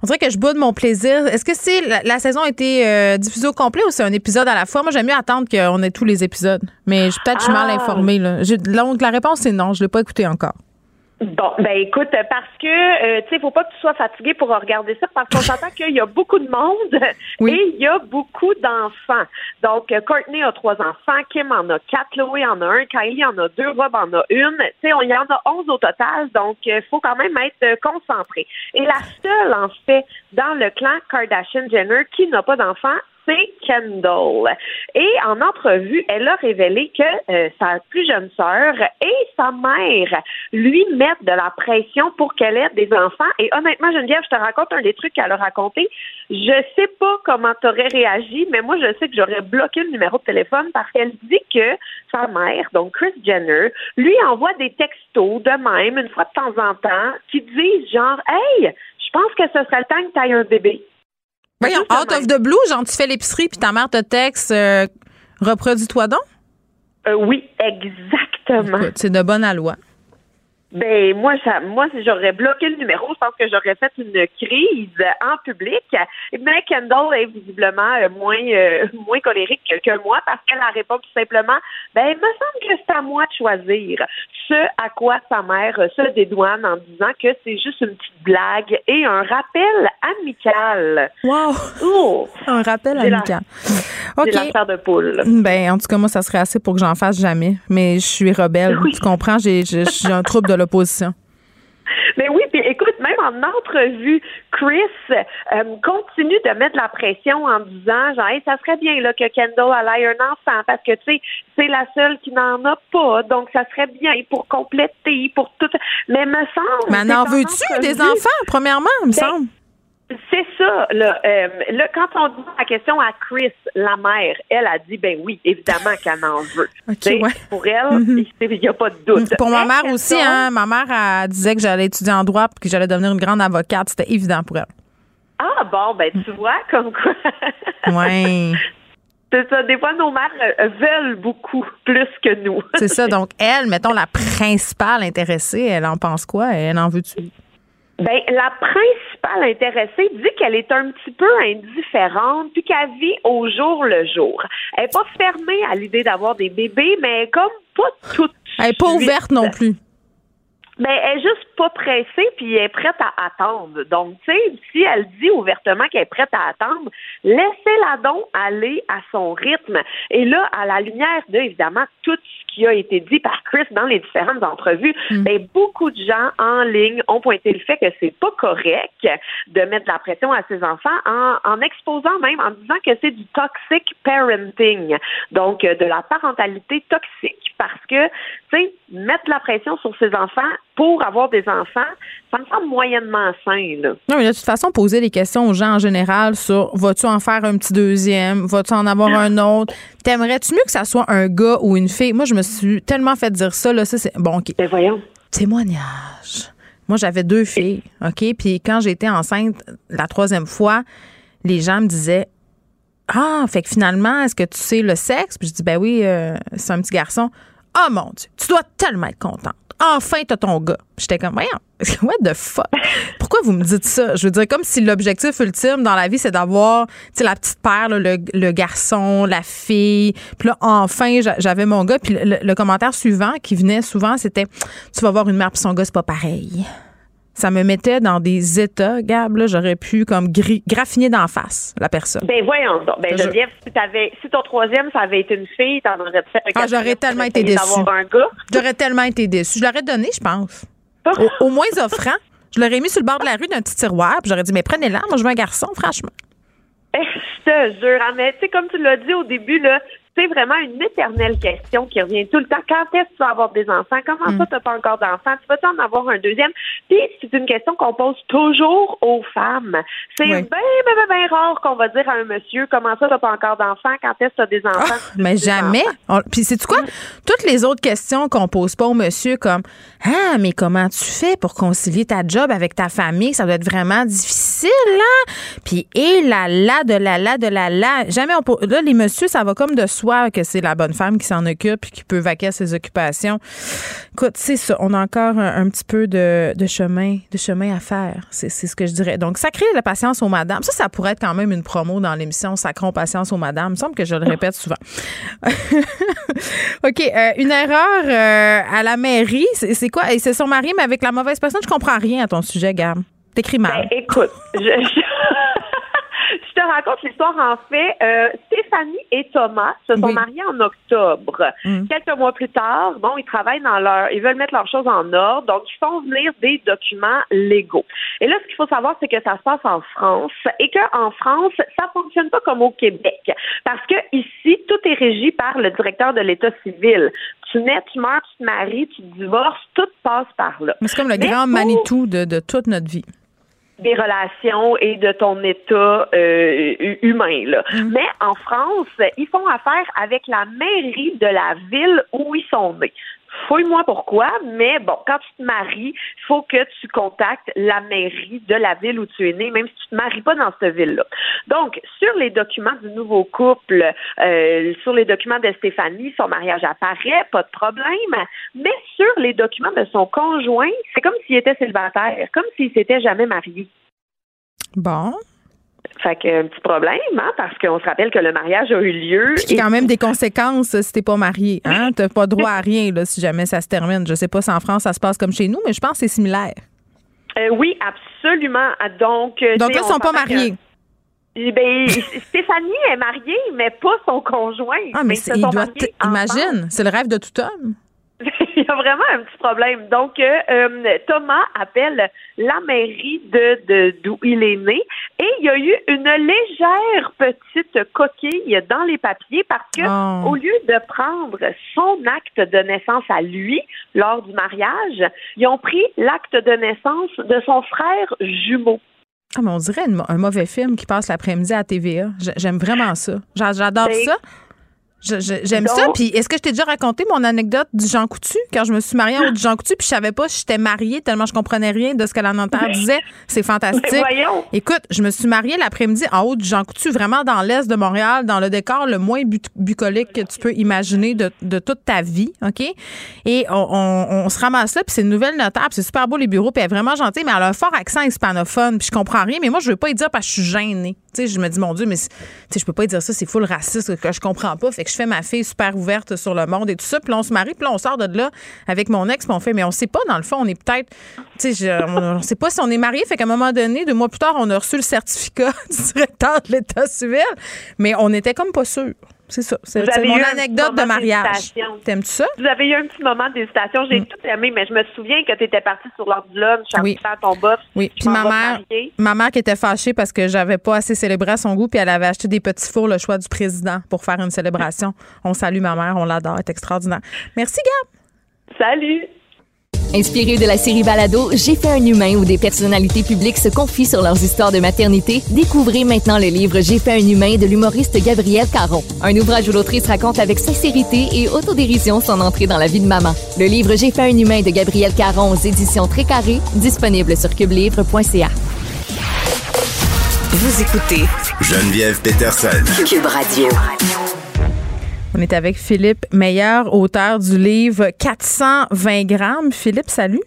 on dirait que je boude mon plaisir. Est-ce que c'est la, la saison a été euh, diffusée au complet ou c'est un épisode à la fois? Moi, j'aime mieux attendre qu'on ait tous les épisodes. Mais peut-être que je suis mal Ah. informée là. Donc la réponse c'est non, je l'ai pas écouté encore. Bon, ben écoute, parce que euh, tu sais, faut pas que tu sois fatigué pour regarder ça, parce qu'on s'entend qu'il y a beaucoup de monde et il y a beaucoup d'enfants. Donc, euh, Courtney a trois enfants, Kim en a quatre, Chloé en a un, Kylie en a deux, Rob en a une. Tu sais, on y en a onze au total, donc il faut quand même être euh, concentré. Et la seule, en fait, dans le clan Kardashian-Jenner qui n'a pas d'enfants, c'est Kendall. Et en entrevue, elle a révélé que euh, sa plus jeune sœur et sa mère lui mettent de la pression pour qu'elle ait des enfants. Et honnêtement, Geneviève, je te raconte un des trucs qu'elle a raconté. Je sais pas comment tu aurais réagi, mais moi, je sais que j'aurais bloqué le numéro de téléphone parce qu'elle dit que sa mère, donc Chris Jenner, lui envoie des textos de même, une fois de temps en temps, qui disent genre, hey, je pense que ce serait le temps que tu aies un bébé. Voyons, out of the blue, genre tu fais l'épicerie puis ta mère te texte euh, reproduis-toi donc? Euh, oui, exactement. Écoute, C'est de bonne loi. Ben moi, ça, moi, si j'aurais bloqué le numéro, je pense que j'aurais fait une crise en public. Mais Kendall est visiblement euh, moins euh, moins colérique que, moi parce qu'elle a répondu tout simplement, ben il me semble que c'est à moi de choisir. Ce à quoi sa mère se dédouane en disant que c'est juste une petite blague et un rappel amical. Wow. Oh, Un rappel la- amical. j'ai OK. la de poule. Ben, en tout cas, moi, ça serait assez pour que j'en fasse jamais. Mais je suis rebelle. Tu comprends? J'ai j'ai- j'ai un trouble de l'opposition? Mais oui, puis écoute, même en entrevue, Chris euh, continue de mettre la pression en disant genre Hey, ça serait bien là que Kendall ait un enfant parce que tu sais c'est la seule qui n'en a pas, donc ça serait bien pour compléter, pour tout. Mais me semble. Mais en veux-tu des enfants, premièrement, il me Ben, semble? C'est ça, là. Euh, là, quand on dit la question à Chris, la mère, elle a dit, ben oui, évidemment qu'elle en veut. Ouais. Pour elle, Mhm. il n'y a pas de doute. Pour ma mère aussi, hein. Ma mère, elle disait que j'allais étudier en droit puis que j'allais devenir une grande avocate. C'était évident pour elle. Ah bon, ben tu vois, comme quoi. Ouais. C'est ça. Des fois, nos mères euh, veulent beaucoup plus que nous. C'est ça. Donc, elle, mettons, la principale intéressée, elle en pense quoi? Elle en veut-tu? Ben, la principale intéressée dit qu'elle est un petit peu indifférente, puis qu'elle vit au jour le jour. Elle n'est pas fermée à l'idée d'avoir des bébés, mais elle est comme pas toute. Elle n'est pas ouverte non plus. Mais elle est juste pas pressée puis elle est prête à attendre. Donc, tu sais, si elle dit ouvertement qu'elle est prête à attendre, laissez-la donc aller à son rythme. Et là, à la lumière de, évidemment, tout ce qui a été dit par Chris dans les différentes entrevues, ben, beaucoup de gens en ligne ont pointé le fait que c'est pas correct de mettre de la pression à ses enfants en, en exposant même, en disant que c'est du toxic parenting. Donc, euh, de la parentalité toxique. Parce que, tu sais, mettre de la pression sur ses enfants pour avoir des enfants, ça me semble moyennement sain. Là. Non, mais de toute façon, poser des questions aux gens en général sur vas-tu en faire un petit deuxième, vas-tu en avoir un autre, t'aimerais-tu mieux que ça soit un gars ou une fille? Moi, je me suis tellement fait dire ça, là, ça, c'est. Bon, OK. Ben voyons. Témoignage. Moi, j'avais deux filles, OK? Puis quand j'étais enceinte la troisième fois, les gens me disaient Ah, fait que finalement, est-ce que tu sais le sexe? Puis je dis Ben oui, euh, c'est un petit garçon. Oh mon Dieu, tu dois tellement être contente. Enfin, t'as ton gars. J'étais comme, voyons, what the fuck? Pourquoi vous me dites ça? Je veux dire, comme si l'objectif ultime dans la vie, c'est d'avoir, tu sais, la petite paire, le, le garçon, la fille. Puis là, enfin, j'a- j'avais mon gars. Puis le, le commentaire suivant qui venait souvent, c'était, tu vas voir une mère puis son gars, c'est pas pareil. Ça me mettait dans des états, Gab, là, j'aurais pu comme graffiner d'en face la personne. Ben voyons donc. Ben Je- Geneviève, si, t'avais, si ton troisième, ça avait été une fille, t'en aurais fait un Ah, j'aurais tellement été déçue. d'avoir un gars. J'aurais tellement été déçue. Je l'aurais donné, je pense. Au, au moins offrant. Je l'aurais mis sur le bord de la rue d'un petit tiroir, puis j'aurais dit, mais prenez-la, moi je veux un garçon, franchement. Eh, Je te jure, hein, mais tu sais, comme tu l'as dit au début, là, c'est vraiment une éternelle question qui revient tout le temps. Quand est-ce que tu vas avoir des enfants? Comment Mm. ça, tu n'as pas encore d'enfants? Tu vas-tu en avoir un deuxième? Puis, c'est une question qu'on pose toujours aux femmes. C'est Oui. bien, bien, bien, bien rare qu'on va dire à un monsieur, comment ça, tu n'as pas encore d'enfants? Quand est-ce que tu as des enfants? Ah, Mais jamais. On- Puis c'est quoi? Toutes les autres questions qu'on pose pas au monsieur, comme Ah, mais comment tu fais pour concilier ta job avec ta famille? Ça doit être vraiment difficile, là. Puis, et là, là, de la là, de la là. Jamais on pose. Là, les messieurs, ça va comme de soi que c'est la bonne femme qui s'en occupe et qui peut vaquer à ses occupations. Écoute, c'est ça. On a encore un, petit peu de, chemin, de chemin à faire. C'est ce que je dirais. Donc, sacrer la patience aux madames. Ça, ça pourrait être quand même une promo dans l'émission Sacrons patience aux madames. Il me semble que je le répète souvent. OK. euh, une erreur euh, à la mairie. C'est c'est quoi? Et C'est son mari, mais avec la mauvaise personne. Je comprends rien à ton sujet, Gab. T'écris mal. Ben, écoute, je, je- te raconte l'histoire en fait. Euh, Stéphanie et Thomas se sont mariés en octobre. Quelques mois plus tard, bon, ils travaillent dans leur, ils veulent mettre leurs choses en ordre, donc ils font venir des documents légaux. Et là, ce qu'il faut savoir, c'est que ça se passe en France et qu'en France, ça fonctionne pas comme au Québec, parce que ici, tout est régi par le directeur de l'État civil. Tu nais, tu meurs, tu te maries, tu te divorces, tout passe par là. C'est comme le Mais grand pour- Manitou de, de toute notre vie. Des relations et de ton état euh, hu- humain. Là. Mais en France, ils font affaire avec la mairie de la ville où ils sont nés. Fouille-moi pourquoi, mais bon, quand tu te maries, il faut que tu contactes la mairie de la ville où tu es né, même si tu te maries pas dans cette ville-là. Donc, sur les documents du nouveau couple, euh, sur les documents de Stéphanie, son mariage apparaît, pas de problème, mais sur les documents de son conjoint, c'est comme s'il était célibataire, comme s'il s'était jamais marié. Bon. Fait que un petit problème, hein, parce qu'on se rappelle que le mariage a eu lieu. Puis il y a quand même des conséquences si t'es pas marié. Hein? T'as pas droit à rien là, si jamais ça se termine. Je sais pas si en France ça se passe comme chez nous, mais je pense que c'est similaire. Euh, oui, absolument. Donc, euh, Donc là, ils on sont pas s'entend que- mariés. Eh Ben, Stéphanie est mariée, mais pas son conjoint. Ah, mais ils se il doit. mariés. Imagine, c'est le rêve de tout homme. Il y a vraiment un petit problème. Donc, euh, euh, Thomas appelle la mairie de de- d'où il est né et il y a eu une légère petite coquille dans les papiers parce que Oh. au lieu de prendre son acte de naissance à lui lors du mariage, ils ont pris l'acte de naissance de son frère jumeau. Ah, mais on dirait un mauvais film qui passe l'après-midi à TVA. J'aime vraiment ça. J'a- J'adore Ben, ça. J'aime ça. Puis est-ce que je t'ai déjà raconté mon anecdote du Jean Coutu? Quand je me suis mariée en haut du Jean Coutu puis je savais pas si j'étais mariée tellement je comprenais rien de ce que la notaire disait. C'est fantastique. Écoute, je me suis mariée l'après-midi en haut du Jean Coutu, vraiment dans l'est de Montréal, dans le décor le moins bu- bucolique que tu peux imaginer de, de toute ta vie, OK? Et on, on- on se ramasse là, puis c'est une nouvelle notaire, puis c'est super beau les bureaux, puis elle est vraiment gentille, mais elle a un fort accent hispanophone, puis je comprends rien, mais moi je veux pas y dire parce que je suis gênée. Tu sais, je me dis mon Dieu, mais c'est- tu sais, je peux pas y dire ça, c'est full raciste que je comprends pas, fait je fais ma fille super ouverte sur le monde et tout ça, puis on se marie, puis on sort de là avec mon ex, puis on fait mais on sait pas dans le fond, on est peut-être tu on, on sait pas si on est marié, fait qu'à un moment donné, deux mois plus tard, on a reçu le certificat du directeur de l'État civil, mais on était comme pas sûr. C'est ça. C'est mon anecdote de mariage. T'aimes-tu ça? Vous avez eu un petit moment d'hésitation. J'ai tout aimé, mais je me souviens que tu étais partie sur lunch en Oui. disant à ton boss. Oui, je puis ma mère, ma mère qui était fâchée parce que j'avais pas assez célébré à son goût, puis elle avait acheté des petits fours, le choix du président, pour faire une célébration. On salue ma mère, on l'adore, elle est extraordinaire. Merci, Gab. Salut. Inspiré de la série Balado, J'ai fait un humain où des personnalités publiques se confient sur leurs histoires de maternité, découvrez maintenant le livre J'ai fait un humain de l'humoriste Gabriel Caron. Un ouvrage où l'autrice raconte avec sincérité et autodérision son entrée dans la vie de maman. Le livre J'ai fait un humain de Gabriel Caron aux éditions Très Carré, disponible sur cubelivre.ca. Vous écoutez Geneviève Peterson. Cube Radio. On est avec Philippe Meyer, auteur du livre 420 grammes. Philippe, salut.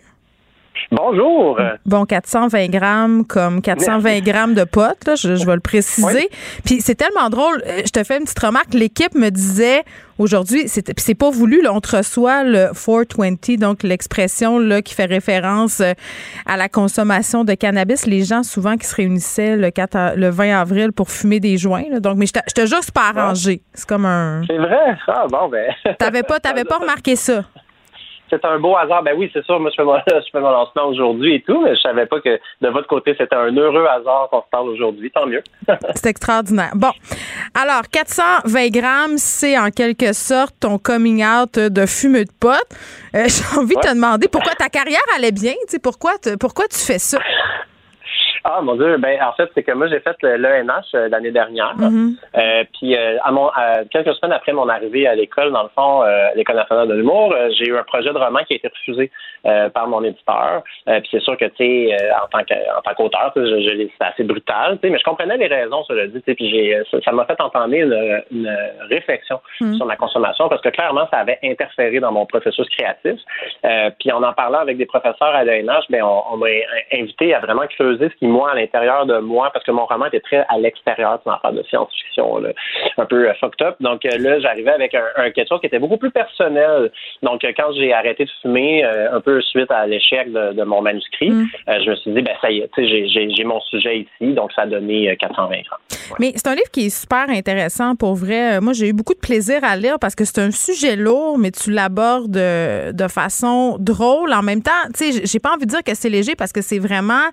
Bonjour. Bon, 420 grammes comme 420 grammes de potes, là, je, je vais le préciser. Puis c'est tellement drôle. euh, Je te fais une petite remarque. L'équipe me disait aujourd'hui, c'est puis c'est pas voulu, là, on te reçoit le 420, donc l'expression là qui fait référence euh, à la consommation de cannabis. Les gens souvent qui se réunissaient le, 4 a- le 20 avril pour fumer des joints. là. Donc, mais je te je te jure, c'est pas arrangé. C'est comme un. C'est vrai? Ah bon, ben. T'avais pas, t'avais pas remarqué ça. C'est un beau hasard. Ben oui, c'est sûr. Moi, je fais, mon, je fais mon lancement aujourd'hui et tout, mais je savais pas que de votre côté, c'était un heureux hasard qu'on se parle aujourd'hui. Tant mieux. C'est extraordinaire. Bon, alors 420 grammes, c'est en quelque sorte ton coming out de fumeux de pote. Euh, J'ai envie de te demander pourquoi ta carrière allait bien. Pourquoi, pourquoi tu fais ça? Ah mon Dieu, ben en fait c'est que moi j'ai fait le- l'ENH euh, l'année dernière. Mhm. Euh, puis euh, à mon à quelques semaines après mon arrivée à l'école, dans le fond, euh, à l'école nationale de l'humour, euh, j'ai eu un projet de roman qui a été refusé euh, par mon éditeur. Euh, puis c'est sûr que tu sais, euh, en tant qu'auteur, je, je c'est assez brutal, tu sais, mais je comprenais les raisons, cela dit. Puis j'ai ça m'a fait entamer une, une réflexion Mhm. sur ma consommation parce que clairement ça avait interféré dans mon processus créatif. Euh, puis en en parlant avec des professeurs à l'ENH, ben on, on m'a invité à vraiment creuser ce qui moi à l'intérieur de moi parce que mon roman était très à l'extérieur d'une affaire de science-fiction un peu fucked up. Donc là j'arrivais avec un, un quelque chose qui était beaucoup plus personnel. Donc quand j'ai arrêté de fumer un peu suite à l'échec de, de mon manuscrit, euh, je me suis dit ben ça y est, j'ai- mon sujet ici donc ça a donné euh, 420 grammes. Mais c'est un livre qui est super intéressant pour vrai. Euh, Moi, j'ai eu beaucoup de plaisir à lire parce que c'est un sujet lourd, mais tu l'abordes de, de façon drôle. En même temps, tu sais, j'ai pas envie de dire que c'est léger parce que c'est vraiment.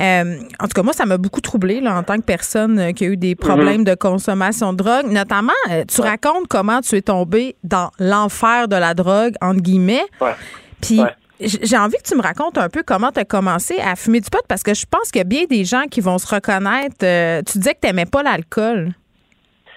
euh, en tout cas, moi, ça m'a beaucoup troublé en tant que personne euh, qui a eu des problèmes Mhm. de consommation de drogue. Notamment, euh, tu racontes comment tu es tombé dans l'enfer de la drogue, entre guillemets. Puis. j- J'ai envie que tu me racontes un peu comment tu as commencé à fumer du pot parce que je pense qu'il y a bien des gens qui vont se reconnaître. Euh, tu disais que tu n'aimais pas l'alcool.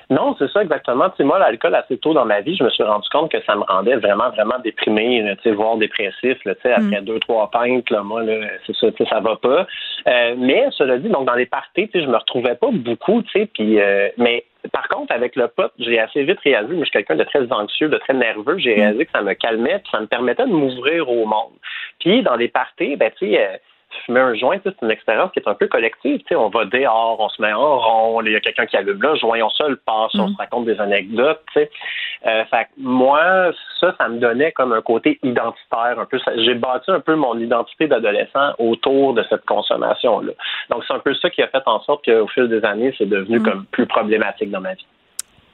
Non, c'est ça exactement. Tu sais, moi, l'alcool, assez tôt dans ma vie, je me suis rendu compte que ça me rendait vraiment, vraiment déprimé, là, tu sais, voire dépressif. Là, tu sais, après deux, trois pintes, là, moi, là, c'est ça, tu sais, ça va pas. Euh, mais cela dit, donc dans les parties, tu sais, je me retrouvais pas beaucoup, tu sais, puis euh, mais par contre, avec le pot, j'ai assez vite réalisé, moi, je suis quelqu'un de très anxieux, de très nerveux, j'ai réalisé que ça me calmait, puis ça me permettait de m'ouvrir au monde. Puis dans les parties, ben, tu sais, euh, fumer un joint, c'est une expérience qui est un peu collective. Tu sais, on va dehors, on se met en rond, il y a quelqu'un qui allume là, joint, on seul passe, on se raconte des anecdotes. Euh, fait moi, ça, ça me donnait comme un côté identitaire un peu. J'ai bâti un peu mon identité d'adolescent autour de cette consommation-là. Donc, c'est un peu ça qui a fait en sorte qu'au fil des années, c'est devenu comme plus problématique dans ma vie.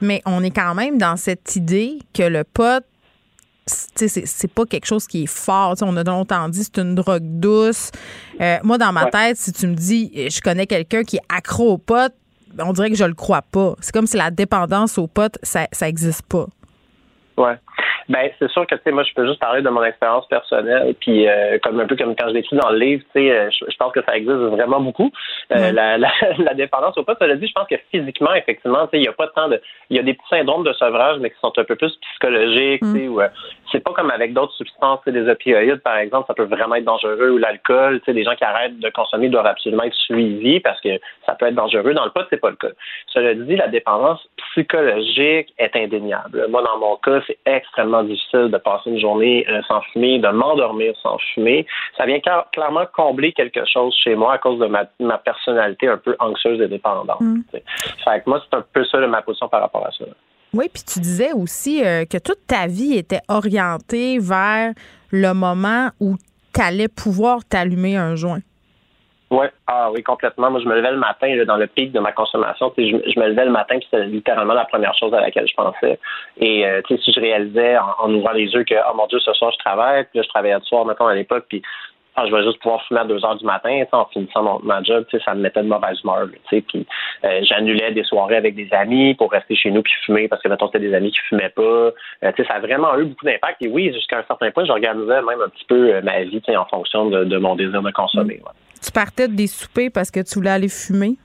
Mais on est quand même dans cette idée que le pot, c- tu sais, c'est c'est pas quelque chose qui est fort. On a longtemps dit c'est une drogue douce. Euh, moi, dans ma Ouais. tête, si tu me dis je connais quelqu'un qui est accro au pot, on dirait que je le crois pas. C'est comme si la dépendance au pot, ça, ça existe pas. Ouais. Ben, c'est sûr que, tu sais, moi, je peux juste parler de mon expérience personnelle, puis euh, comme un peu comme quand je l'écris dans le livre, tu sais, euh, je, je pense que ça existe vraiment beaucoup. Euh, la, la, la dépendance au pas, ça l'a dit, je pense que physiquement, effectivement, tu sais, il n'y a pas tant de... Il y a des petits syndromes de sevrage, mais qui sont un peu plus psychologiques, tu sais, ou euh, c'est pas comme avec d'autres substances, tu sais, des opioïdes, par exemple, ça peut vraiment être dangereux, ou l'alcool, tu sais, des gens qui arrêtent de consommer doivent absolument être suivis parce que ça peut être dangereux. Dans le pot, c'est pas le cas. Cela dit, la dépendance psychologique est indéniable. Moi, dans mon cas, c'est extrêmement difficile de passer une journée euh, sans fumer, de m'endormir sans fumer. Ça vient clairement combler quelque chose chez moi à cause de ma, ma personnalité un peu anxieuse et dépendante. sais. Fait que moi, c'est un peu ça ma position par rapport à ça. Oui, puis tu disais aussi euh, que toute ta vie était orientée vers le moment où tu allais pouvoir t'allumer un joint. Ouais, ah oui, complètement. Moi, je me levais le matin là, dans le pic de ma consommation. Je, je me levais le matin, puis c'était littéralement la première chose à laquelle je pensais. Et euh, si je réalisais en, en ouvrant les yeux que, oh mon Dieu, ce soir je travaille, puis là, je travaillais le soir, mettons, à l'époque, puis ah, je vais juste pouvoir fumer à 2 heures du matin, en finissant mon, ma job, ça me mettait de mauvaise humeur, puis euh, j'annulais des soirées avec des amis pour rester chez nous puis fumer parce que, mettons, c'était des amis qui fumaient pas. Euh, ça a vraiment eu beaucoup d'impact. Et oui, jusqu'à un certain point, j'organisais même un petit peu euh, ma vie, en fonction de, de mon désir de consommer. ouais. Tu partais de des soupers parce que tu voulais aller fumer?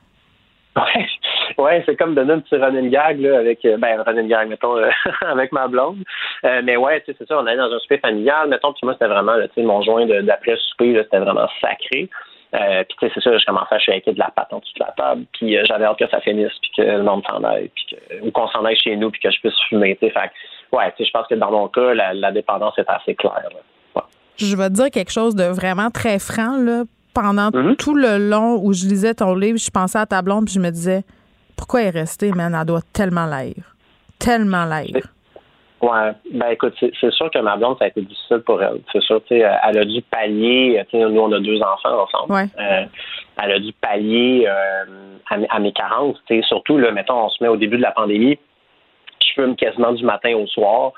Ouais, ouais c'est comme donner un petit running gag là, avec euh, ben running gag mettons euh, avec ma blonde. Euh, mais ouais, tu sais, c'est ça, on allait dans un souper familial, mettons, puis moi c'était vraiment là, tu sais mon joint d'après souper, c'était vraiment sacré. Euh, puis tu sais, c'est ça, je commençais à shaker de la pâte en dessous de la table, puis euh, j'avais hâte que ça finisse, puis que le monde s'en aille, puis que, ou qu'on s'en aille chez nous, puis que je puisse fumer. Tu sais, fait que, ouais, tu sais, je pense que dans mon cas, la, la dépendance est assez claire. là. Je vais te dire quelque chose de vraiment très franc. Là. Pendant Mm-hmm. tout le long où je lisais ton livre, je pensais à ta blonde puis je me disais pourquoi elle est restée, man? Elle doit tellement l'air. Tellement l'air. Ouais, ben écoute, c'est sûr que ma blonde, ça a été difficile pour elle. C'est sûr, tu sais, euh, elle a dû pallier, tu sais, nous on a deux enfants ensemble. Ouais. Euh, elle a dû pallier euh, à, mes- à mes carences, tu sais, surtout là, mettons, on se met au début de la pandémie, je fume quasiment du matin au soir.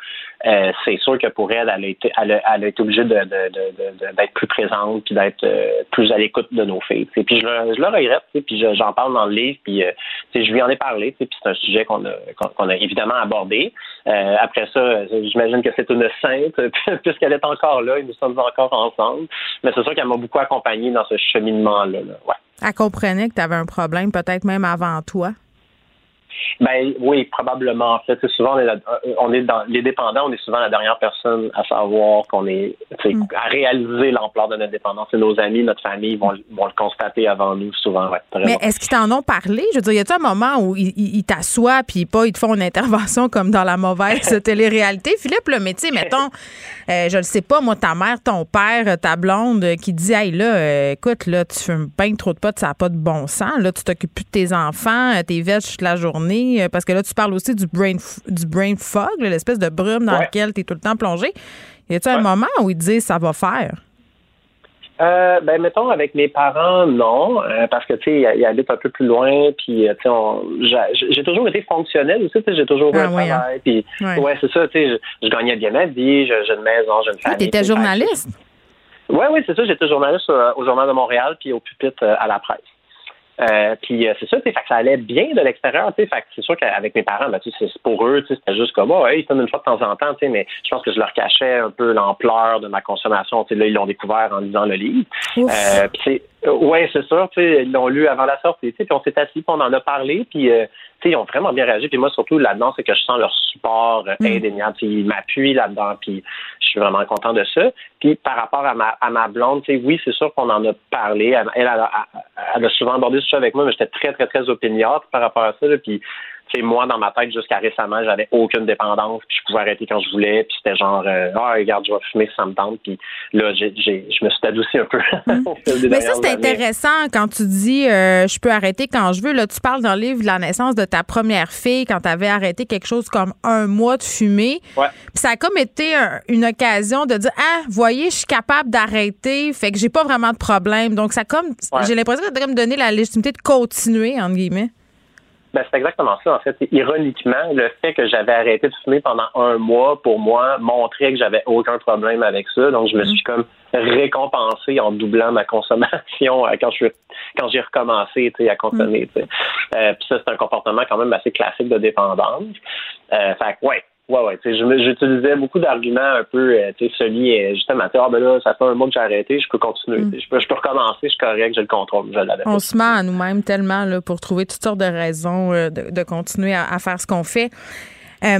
Euh, c'est sûr que pour elle, elle a été, elle obligée d'être plus présente puis d'être euh, plus à l'écoute de nos filles. tu sais. Puis je je le regrette, puis je- j'en parle dans le livre, puis euh, je lui en ai parlé, puis c'est un sujet qu'on a, qu'on, qu'on a évidemment abordé. Après ça, j'imagine que c'est une sainte, puisqu'elle est encore là et nous sommes encore ensemble. Mais c'est sûr qu'elle m'a beaucoup accompagné dans ce cheminement-là. là. Ouais. Elle comprenait que tu avais un problème, peut-être même avant toi. Ben oui, probablement. En fait, souvent on est, la- euh, on est dans les dépendants, on est souvent la dernière personne à savoir qu'on est, sais, à réaliser l'ampleur de notre dépendance. C'est nos amis, notre famille vont, vont le constater avant nous souvent. Ouais, Mais est-ce qu'ils t'en ont parlé? Je veux dire, y a-t-il un moment où ils t'assoient puis pas, ils te font une intervention comme dans la mauvaise télé-réalité? Philippe, tu sais, mettons, euh, je le sais pas, moi, ta mère, ton père, ta blonde, euh, qui dit, hey, là, euh, écoute, là, tu fumes bien trop de potes, ça n'a pas de bon sens. Là, tu t'occupes plus de tes enfants, t'es vêches toute la journée, euh, parce que là, tu parles aussi du brain, du brain fog, l'espèce de brume dans Ouais. lequel tu es tout le temps plongé. Y a-t-il un moment où ils te disent, ça va faire? Euh, ben mettons avec mes parents non euh, parce que tu sais ils- habitent un peu plus loin puis euh, tu sais j'ai toujours été fonctionnel aussi tu sais j'ai toujours eu Ah un oui, travail puis Ouais. ouais, c'est ça tu sais je, je gagnais bien ma vie je- j'ai une maison j'ai une Ah, famille t'étais tu sais, journaliste? Oui, oui, c'est ça. J'étais journaliste au Journal de Montréal puis au pupitre à la presse. Euh, puis euh, c'est ça, tu sais, fait que ça allait bien de l'extérieur, fait que c'est sûr qu'avec mes parents, ben, tu sais, c'est pour eux, c'était juste comme, oh, hey, ils donnent une fois de temps en temps, mais je pense que je leur cachais un peu l'ampleur de ma consommation, là, ils l'ont découvert en lisant le livre. Euh, puis euh, ouais, c'est sûr, tu sais, ils l'ont lu avant la sortie, tu sais, puis on s'est assis, puis on en a parlé, puis, euh, tu sais, ils ont vraiment bien réagi, puis moi, surtout, là-dedans, c'est que je sens leur support euh, indéniable, tu sais, ils m'appuient là-dedans, puis je suis vraiment content de ça. Puis par rapport à ma, à ma blonde, tu sais, oui, c'est sûr qu'on en a parlé. Elle, elle, a- elle a souvent abordé ce sujet avec moi, mais j'étais très, très, très opiniâtre par rapport à ça. là. Puis, sais, moi, dans ma tête, jusqu'à récemment, j'avais aucune dépendance, puis je pouvais arrêter quand je voulais, puis c'était genre, euh, ah, regarde, je vais fumer si ça me tente. Puis là, j'ai, j'ai, je me suis adouci un peu. Mais ça, c'est intéressant quand tu dis euh, je peux arrêter quand je veux. Là, tu parles dans le livre de la naissance de ta première fille quand tu avais arrêté quelque chose comme un mois de fumer. Ouais. Puis ça a comme été un- une occasion de dire Ah, voyez, je suis capable d'arrêter, fait que j'ai pas vraiment de problème. Donc, ça a comme Ouais. j'ai l'impression que ça comme donné la légitimité de continuer, entre guillemets. Ben, c'est exactement ça, en fait. Ironiquement, le fait que j'avais arrêté de fumer pendant un mois, pour moi, montrait que j'avais aucun problème avec ça. Donc, je me suis comme récompensé en doublant ma consommation euh, quand je quand j'ai recommencé à consommer. sais. Euh, Puis ça, c'est un comportement quand même assez classique de dépendance. Euh, fait que, ouais, Ouais, ouais. J'utilisais beaucoup d'arguments un peu, euh, tu sais, semi, euh, justement. Ah, ben là, ça fait un mois que j'ai arrêté, je peux continuer. Mm. Je, peux, je peux recommencer, je suis correct, j'ai le contrôle. Je On se ment à nous-mêmes tellement là, pour trouver toutes sortes de raisons euh, de, de continuer à, à faire ce qu'on fait. Euh,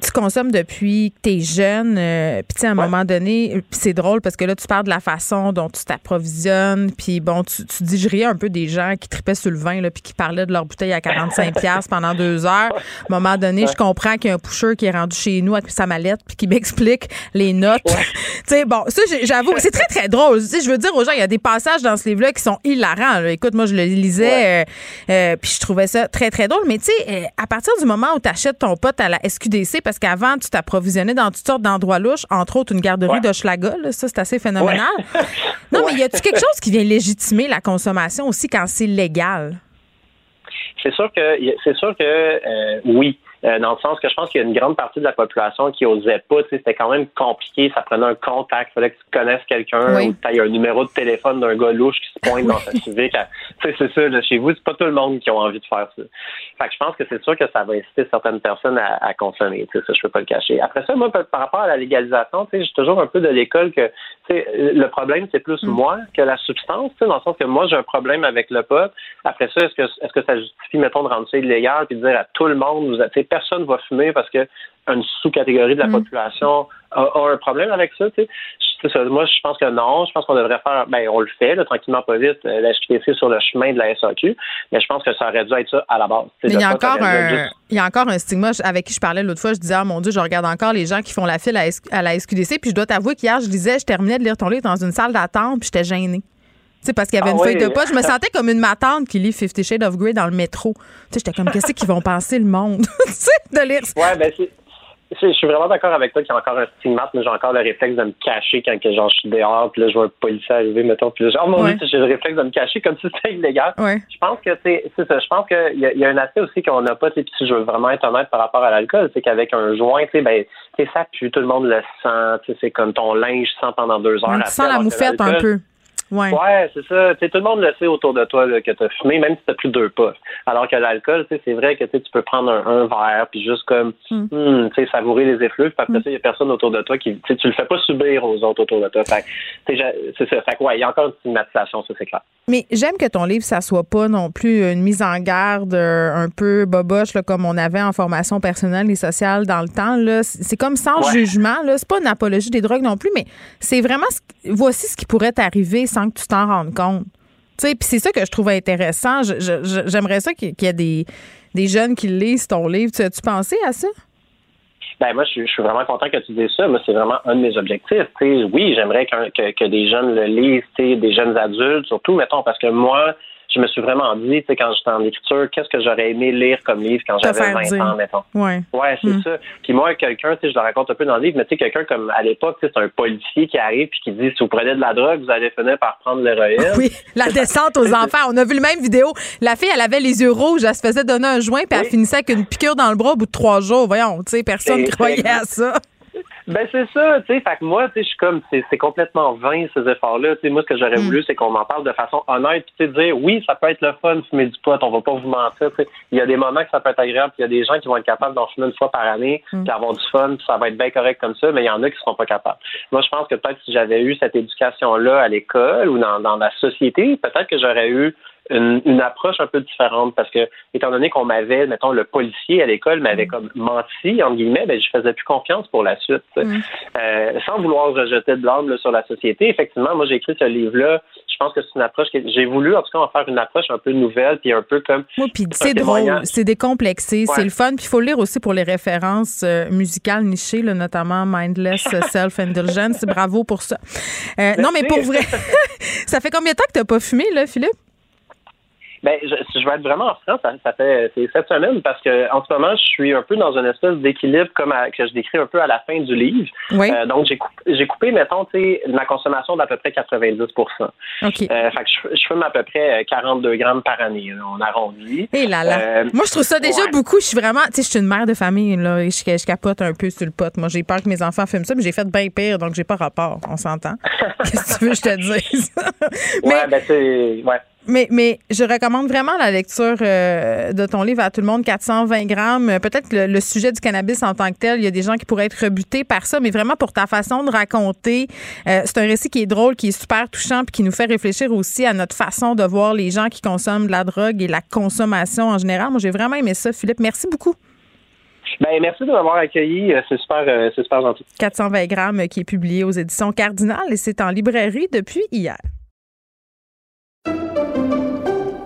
tu consommes depuis que tu es jeune, euh, puis tu sais, à un moment donné, c'est drôle parce que là, tu parles de la façon dont tu t'approvisionnes, puis bon, tu, tu riais un peu des gens qui tripaient sur le vin, là, puis qui parlaient de leur bouteille à 45$ piastres pendant deux heures. À un moment donné, je comprends qu'il y a un pusher qui est rendu chez nous avec sa mallette, puis qui m'explique les notes. tu sais, bon, ça, j'avoue, c'est très, très drôle. Tu sais, je veux dire aux gens, il y a des passages dans ce livre-là qui sont hilarants. là. Écoute, moi, je le lisais, euh, euh, puis je trouvais ça très, très drôle. Mais tu sais, euh, à partir du moment où tu achètes ton pote à la SQDC, parce qu'avant, tu t'approvisionnais dans toutes sortes d'endroits louches, entre autres une garderie de Schlaga, là, ça, c'est assez phénoménal. Non, mais y a-tu quelque chose qui vient légitimer la consommation aussi quand c'est légal? C'est sûr que c'est sûr que euh, oui. Euh, dans le sens que je pense qu'il y a une grande partie de la population qui osait pas. Tu sais, C'était quand même compliqué. Ça prenait un contact. Il fallait que tu connaisses quelqu'un Oui. ou que tu aies un numéro de téléphone d'un gars louche qui se pointe dans ta civique. c'est ça. Là, chez vous, c'est pas tout le monde qui a envie de faire ça. Fait que je pense que c'est sûr que ça va inciter certaines personnes à, à consommer. Tu sais, ça, je peux pas le cacher. Après ça, moi, par rapport à la légalisation, tu sais, j'ai toujours un peu de l'école que tu sais, le problème, c'est plus moi que la substance, tu sais, dans le sens que moi, j'ai un problème avec le pot. Après ça, est-ce que, est-ce que ça justifie, mettons, de rendre ça illégal puis de dire à tout le monde, vous, tu sais, personne va fumer parce que une sous-catégorie de la population a, a un problème avec ça. Moi, je pense que non. Je pense qu'on devrait faire, ben, on le fait, là, tranquillement, pas vite, euh, la SQDC sur le chemin de la SAQ. Mais je pense que ça aurait dû être ça à la base. Mais il y, a encore un, il y a encore un stigma avec qui je parlais l'autre fois. Je disais, ah mon Dieu, je regarde encore les gens qui font la file à la SQDC. Puis je dois t'avouer qu'hier, je lisais, je terminais de lire ton livre dans une salle d'attente, puis j'étais gênée. Tu sais, parce qu'il y avait Ah une feuille de poche. Je me sentais comme une matante qui lit Fifty Shades of Grey dans le métro. Tu sais, j'étais comme, qu'est-ce qu'ils vont penser le monde? tu sais, de lire. Ouais, ben c'est. Je suis vraiment d'accord avec toi qu'il y a encore un stigmate, mais j'ai encore le réflexe de me cacher quand que, genre, je suis dehors, puis là, je vois un policier arriver, mettons, puis là, genre, mon Ouais. Dieu, j'ai le réflexe de me cacher comme si c'était illégal. Ouais. Je pense que, tu c'est ça, je pense qu'il y, a- il y a un aspect aussi qu'on n'a pas, tu puis si je veux vraiment être honnête par rapport à l'alcool, c'est qu'avec un joint, tu sais, ben, tu ça pue, tout le monde le sent, tu sais, c'est comme ton linge sent pendant deux heures. Après, sent la moufette un peu. Ouais. Ouais, c'est ça. Tu sais, tout le monde le sait autour de toi là, que tu as fumé, même si tu pris deux pas. Alors que l'alcool, c'est vrai que tu peux prendre un, un verre, puis juste comme hmm, sais, savourer les effluves, puis après ça, il n'y a personne autour de toi qui. Tu le fais pas subir aux autres autour de toi. C'est ça. Fait que, ouais, il y a encore une stigmatisation, ça, c'est clair. Mais j'aime que ton livre, ça soit pas non plus une mise en garde euh, un peu boboche, là, comme on avait en formation personnelle et sociale dans le temps. C'est comme sans Ouais. jugement. C'est pas une apologie des drogues non plus, mais c'est vraiment ce voici ce qui pourrait t'arriver sans que tu t'en rendes compte. Puis c'est ça que je trouve intéressant. Je- J'aimerais ça qu'il y ait des, des jeunes qui lisent ton livre. Tu as-tu pensé à ça? Ben moi, je suis, vraiment content que tu dises ça. Moi, c'est vraiment un de mes objectifs. Oui, j'aimerais qu'un- que, que des jeunes le lisent, des jeunes adultes, surtout, mettons, parce que moi, je me suis vraiment dit, tu sais, quand j'étais en écriture, qu'est-ce que j'aurais aimé lire comme livre quand j'avais faire 20 dire. ans, mettons. Ouais. Ouais, c'est Mm. ça. Puis moi, quelqu'un, tu sais, je le raconte un peu dans le livre, mais tu sais, quelqu'un comme à l'époque, c'est un policier qui arrive puis qui dit si vous prenez de la drogue, vous allez finir par prendre l'héroïne. Oui, la descente aux enfants. On a vu le même vidéo. La fille, elle avait les yeux rouges, elle se faisait donner un joint, puis elle finissait avec une piqûre dans le bras au bout de trois jours. Voyons, tu sais, personne Et- croyait à ça. Ben c'est ça, tu sais, fait que moi, tu sais, je suis comme, c'est complètement vain ces efforts-là. Tu sais, moi, ce que j'aurais Mm. voulu, c'est qu'on en parle de façon honnête, puis tu sais, dire, oui, ça peut être le fun fumer du pot, on va pas vous mentir. tu sais. Il y a des moments que ça peut être agréable, puis il y a des gens qui vont être capables d'en fumer une fois par année, Mm. puis avoir du fun, puis ça va être bien correct comme ça, mais il y en a qui seront pas capables. Moi, je pense que peut-être si j'avais eu cette éducation-là à l'école ou dans, dans la société, peut-être que j'aurais eu une, une approche un peu différente parce que, étant donné qu'on m'avait, mettons, le policier à l'école m'avait comme menti, entre guillemets, ben, je faisais plus confiance pour la suite. sais. Euh, sans vouloir rejeter de l'âme là, sur la société, effectivement, moi, j'ai écrit ce livre-là. Je pense que c'est une approche que j'ai voulu, en tout cas, en faire une approche un peu nouvelle, puis un peu comme. Oui, puis c'est drôle, c'est décomplexé, c'est le fun. Puis il faut le lire aussi pour les références euh, musicales nichées, là, notamment Mindless Self-Indulgence. Bravo pour ça. Euh, non, mais pour vrai, ça fait combien de temps que tu n'as pas fumé, là, Philippe? Ben, je, je vais être vraiment franc, ça, ça fait c'est cette semaine parce que en ce moment, je suis un peu dans une espèce d'équilibre comme à- que je décris un peu à la fin du livre. Oui. Euh, donc j'ai coupé, j'ai coupé, mettons, ma consommation d'à peu près 90 OK. euh, Fait que je, je fume à peu près euh, 42 grammes par année. là, on arrondit. Et là là. Euh, Moi, je trouve ça déjà ouais. beaucoup. Je suis vraiment, tu sais, je suis une mère de famille, là, et je, je capote un peu sur le pot. Moi, j'ai peur que mes enfants fument ça, mais j'ai fait bien pire, donc j'ai pas rapport. On s'entend. Qu'est-ce que tu veux que je te dise? Ouais, ben c'est. Ouais. Mais, mais je recommande vraiment la lecture euh, de ton livre à tout le monde, 420 grammes. Euh, Peut-être le, le sujet du cannabis en tant que tel, il y a des gens qui pourraient être rebutés par ça, mais vraiment pour ta façon de raconter, euh, c'est un récit qui est drôle, qui est super touchant, puis qui nous fait réfléchir aussi à notre façon de voir les gens qui consomment de la drogue et la consommation en général. Moi, j'ai vraiment aimé ça, Philippe. Merci beaucoup. Ben, merci de m'avoir accueilli. C'est super, euh, c'est super gentil. 420 grammes qui est publié aux éditions Cardinal et c'est en librairie depuis hier.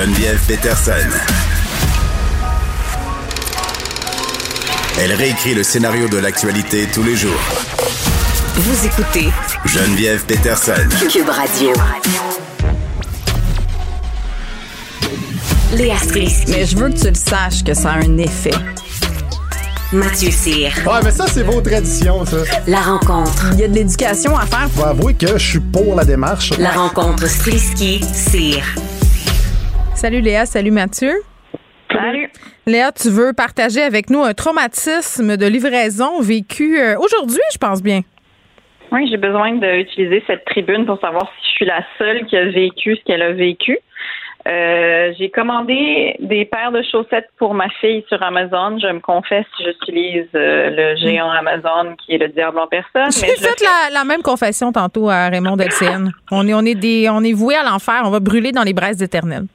Geneviève Peterson. Elle réécrit le scénario de l'actualité tous les jours. Vous écoutez Geneviève Peterson. Cube Radio. Léa Strisky. Mais je veux que tu le saches que ça a un effet. Mathieu Cyr. Ouais, mais ça, c'est vos traditions, ça. La rencontre. Il y a de l'éducation à faire. Faut avouer que je suis pour la démarche. La rencontre Strisky-Cyr. Salut Léa, salut Mathieu. Salut. Léa, tu veux partager avec nous un traumatisme de livraison vécu euh, aujourd'hui, je pense bien. Oui, j'ai besoin d'utiliser cette tribune pour savoir si je suis la seule qui a vécu ce qu'elle a vécu. Euh, j'ai commandé des paires de chaussettes pour ma fille sur Amazon. Je me confesse, j'utilise euh, le géant Amazon qui est le diable en personne. J'ai fait la, la même confession tantôt à Raymond Delcène. on est, on est des, on est voué à l'enfer. On va brûler dans les braises éternelles.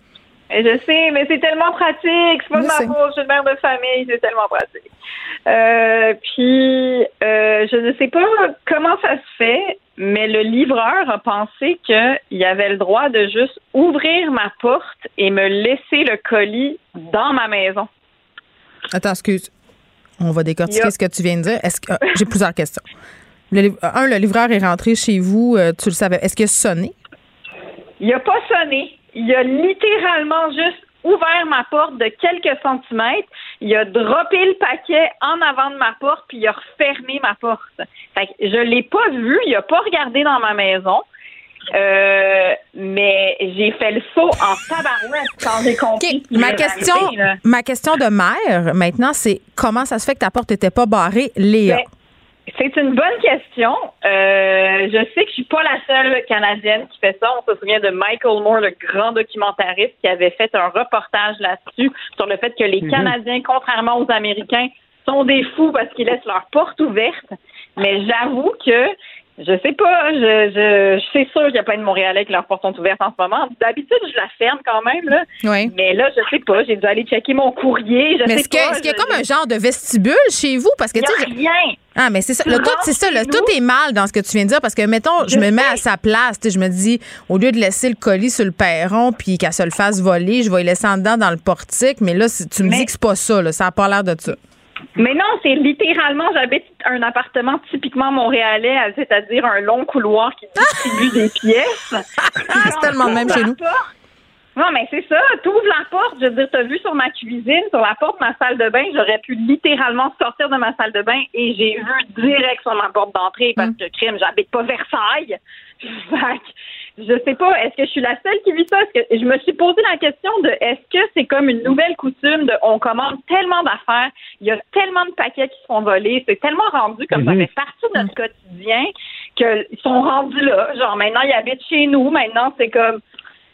Et je sais, mais c'est tellement pratique. C'est pas de ma faute. Je suis une mère de famille. C'est tellement pratique. Euh, puis, euh, je ne sais pas comment ça se fait, mais le livreur a pensé qu'il avait le droit de juste ouvrir ma porte et me laisser le colis dans ma maison. Attends, excuse. On va décortiquer ce que tu viens de dire. Est-ce que, ah, j'ai plusieurs questions. Le un, le livreur est rentré chez vous. euh, tu le savais. Est-ce qu'il a sonné? Il a pas sonné. Il a littéralement juste ouvert ma porte de quelques centimètres. Il a droppé le paquet en avant de ma porte, puis il a refermé ma porte. Fait que je l'ai pas vu. Il a pas regardé dans ma maison. Euh, mais j'ai fait le saut en tabarouette quand j'ai compris. Ma question, arrivé, ma question de mère, maintenant, c'est comment ça se fait que ta porte n'était pas barrée, Léa? Ben, C'est une bonne question. Euh, je sais que je suis pas la seule Canadienne qui fait ça. On se souvient de Michael Moore, le grand documentariste, qui avait fait un reportage là-dessus sur le fait que les Mhm. Canadiens, contrairement aux Américains, sont des fous parce qu'ils laissent leur porte ouverte. Mais j'avoue que je sais pas, je, je, je sais sûr qu'il y a plein de Montréalais qui leur porte sont ouvertes en ce moment. D'habitude, je la ferme quand même, là. Oui. Mais là, je sais pas, j'ai dû aller checker mon courrier. Je Mais est-ce qu'il y a comme un genre de vestibule chez vous? Parce que, Il y tu a sais, rien. Ah, mais c'est ça. Le tout, c'est ça. Le, tout est mal dans ce que tu viens de dire parce que, mettons, je, Je me mets sais. à sa place. Je me dis, au lieu de laisser le colis sur le perron puis qu'elle se le fasse voler, je vais le laisser en dedans dans le portique. Mais là, tu me Mais- dis que c'est pas ça. Là, ça n'a pas l'air de ça. Mais non, c'est littéralement, j'habite un appartement typiquement montréalais, c'est-à-dire un long couloir qui distribue des pièces. Ah, c'est tellement le même chez nous. Non, mais c'est ça. T'ouvres la porte. Je veux dire, t'as vu sur ma cuisine, sur la porte de ma salle de bain, j'aurais pu littéralement sortir de ma salle de bain et j'ai vu direct sur ma porte d'entrée parce que crime, j'habite pas Versailles. Je sais pas, est-ce que je suis la seule qui vit ça? Est-ce que je me suis posé la question de est-ce que c'est comme une nouvelle coutume de on commande tellement d'affaires, il y a tellement de paquets qui se font voler, c'est tellement rendu comme ça fait partie de notre quotidien qu'ils sont rendus là. Genre maintenant ils habitent chez nous, maintenant c'est comme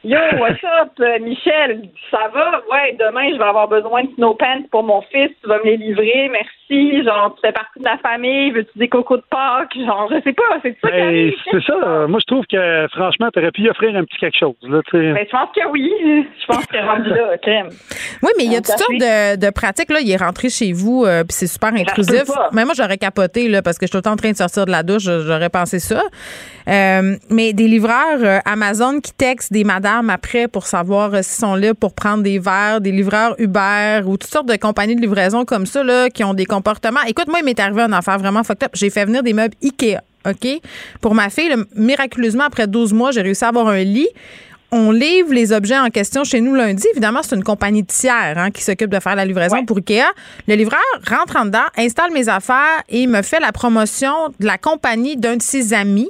Yo, what's up, euh, Michel? Ça va? Ouais, demain, je vais avoir besoin de snow pants pour mon fils. Tu vas me les livrer, merci. Genre, tu fais partie de la famille? Veux-tu des cocos de Pâques? Genre, je sais pas. C'est ça qui Ben, c'est ça. Moi, je trouve que, franchement, tu aurais pu y offrir un petit quelque chose. Là, tu sais. Ben, je pense que oui. Je pense que rendu là, crème. Oui, mais il y a toutes sortes de, de pratiques. Là, il est rentré chez vous, euh, puis c'est super intrusif. Mais moi, j'aurais capoté, là, parce que je suis tout le temps en train de sortir de la douche. J'aurais pensé ça. Euh, mais des livreurs euh, Amazon qui textent des madames après pour savoir euh, s'ils sont libres pour prendre des verres, des livreurs Uber ou toutes sortes de compagnies de livraison comme ça, là, qui ont des comportements. Écoute, moi, il m'est arrivé une affaire vraiment fucked up. J'ai fait venir des meubles Ikea. OK? Pour ma fille, là, miraculeusement, après 12 mois, j'ai réussi à avoir un lit. On livre les objets en question chez nous lundi. Évidemment, c'est une compagnie tiers hein, qui s'occupe de faire la livraison pour Ikea. Le livreur rentre en dedans, installe mes affaires et me fait la promotion de la compagnie d'un de ses amis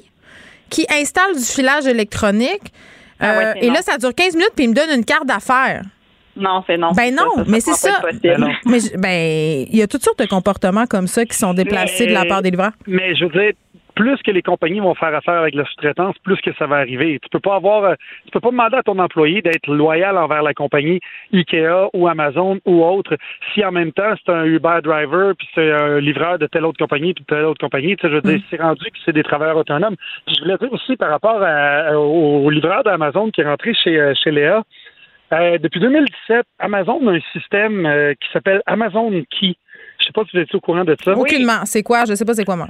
qui installe du filage électronique. Ah ouais, Euh, et non. là, ça dure 15 minutes, puis il me donne une carte d'affaires. Non, c'est non. Ben ça, non, ça, mais c'est ça. Mais je- ben, il y a toutes sortes de comportements comme ça qui sont déplacés de la part des livreurs. Mais je veux dire, plus que les compagnies vont faire affaire avec la sous-traitance, plus que ça va arriver. Tu peux pas avoir, euh, tu peux pas demander à ton employé d'être loyal envers la compagnie Ikea ou Amazon ou autre si en même temps c'est un Uber driver puis c'est un livreur de telle autre compagnie puis de telle autre compagnie. Tu sais, je veux dire, c'est rendu que c'est des travailleurs autonomes. Puis je voulais dire aussi par rapport à- au, au livreur d'Amazon qui est rentré chez, euh, chez Léa. Euh, depuis 2017, Amazon a un système euh, qui s'appelle Amazon Key. Je sais pas si vous êtes au courant de ça. Aucunement. C'est quoi? Je sais pas c'est quoi, moi.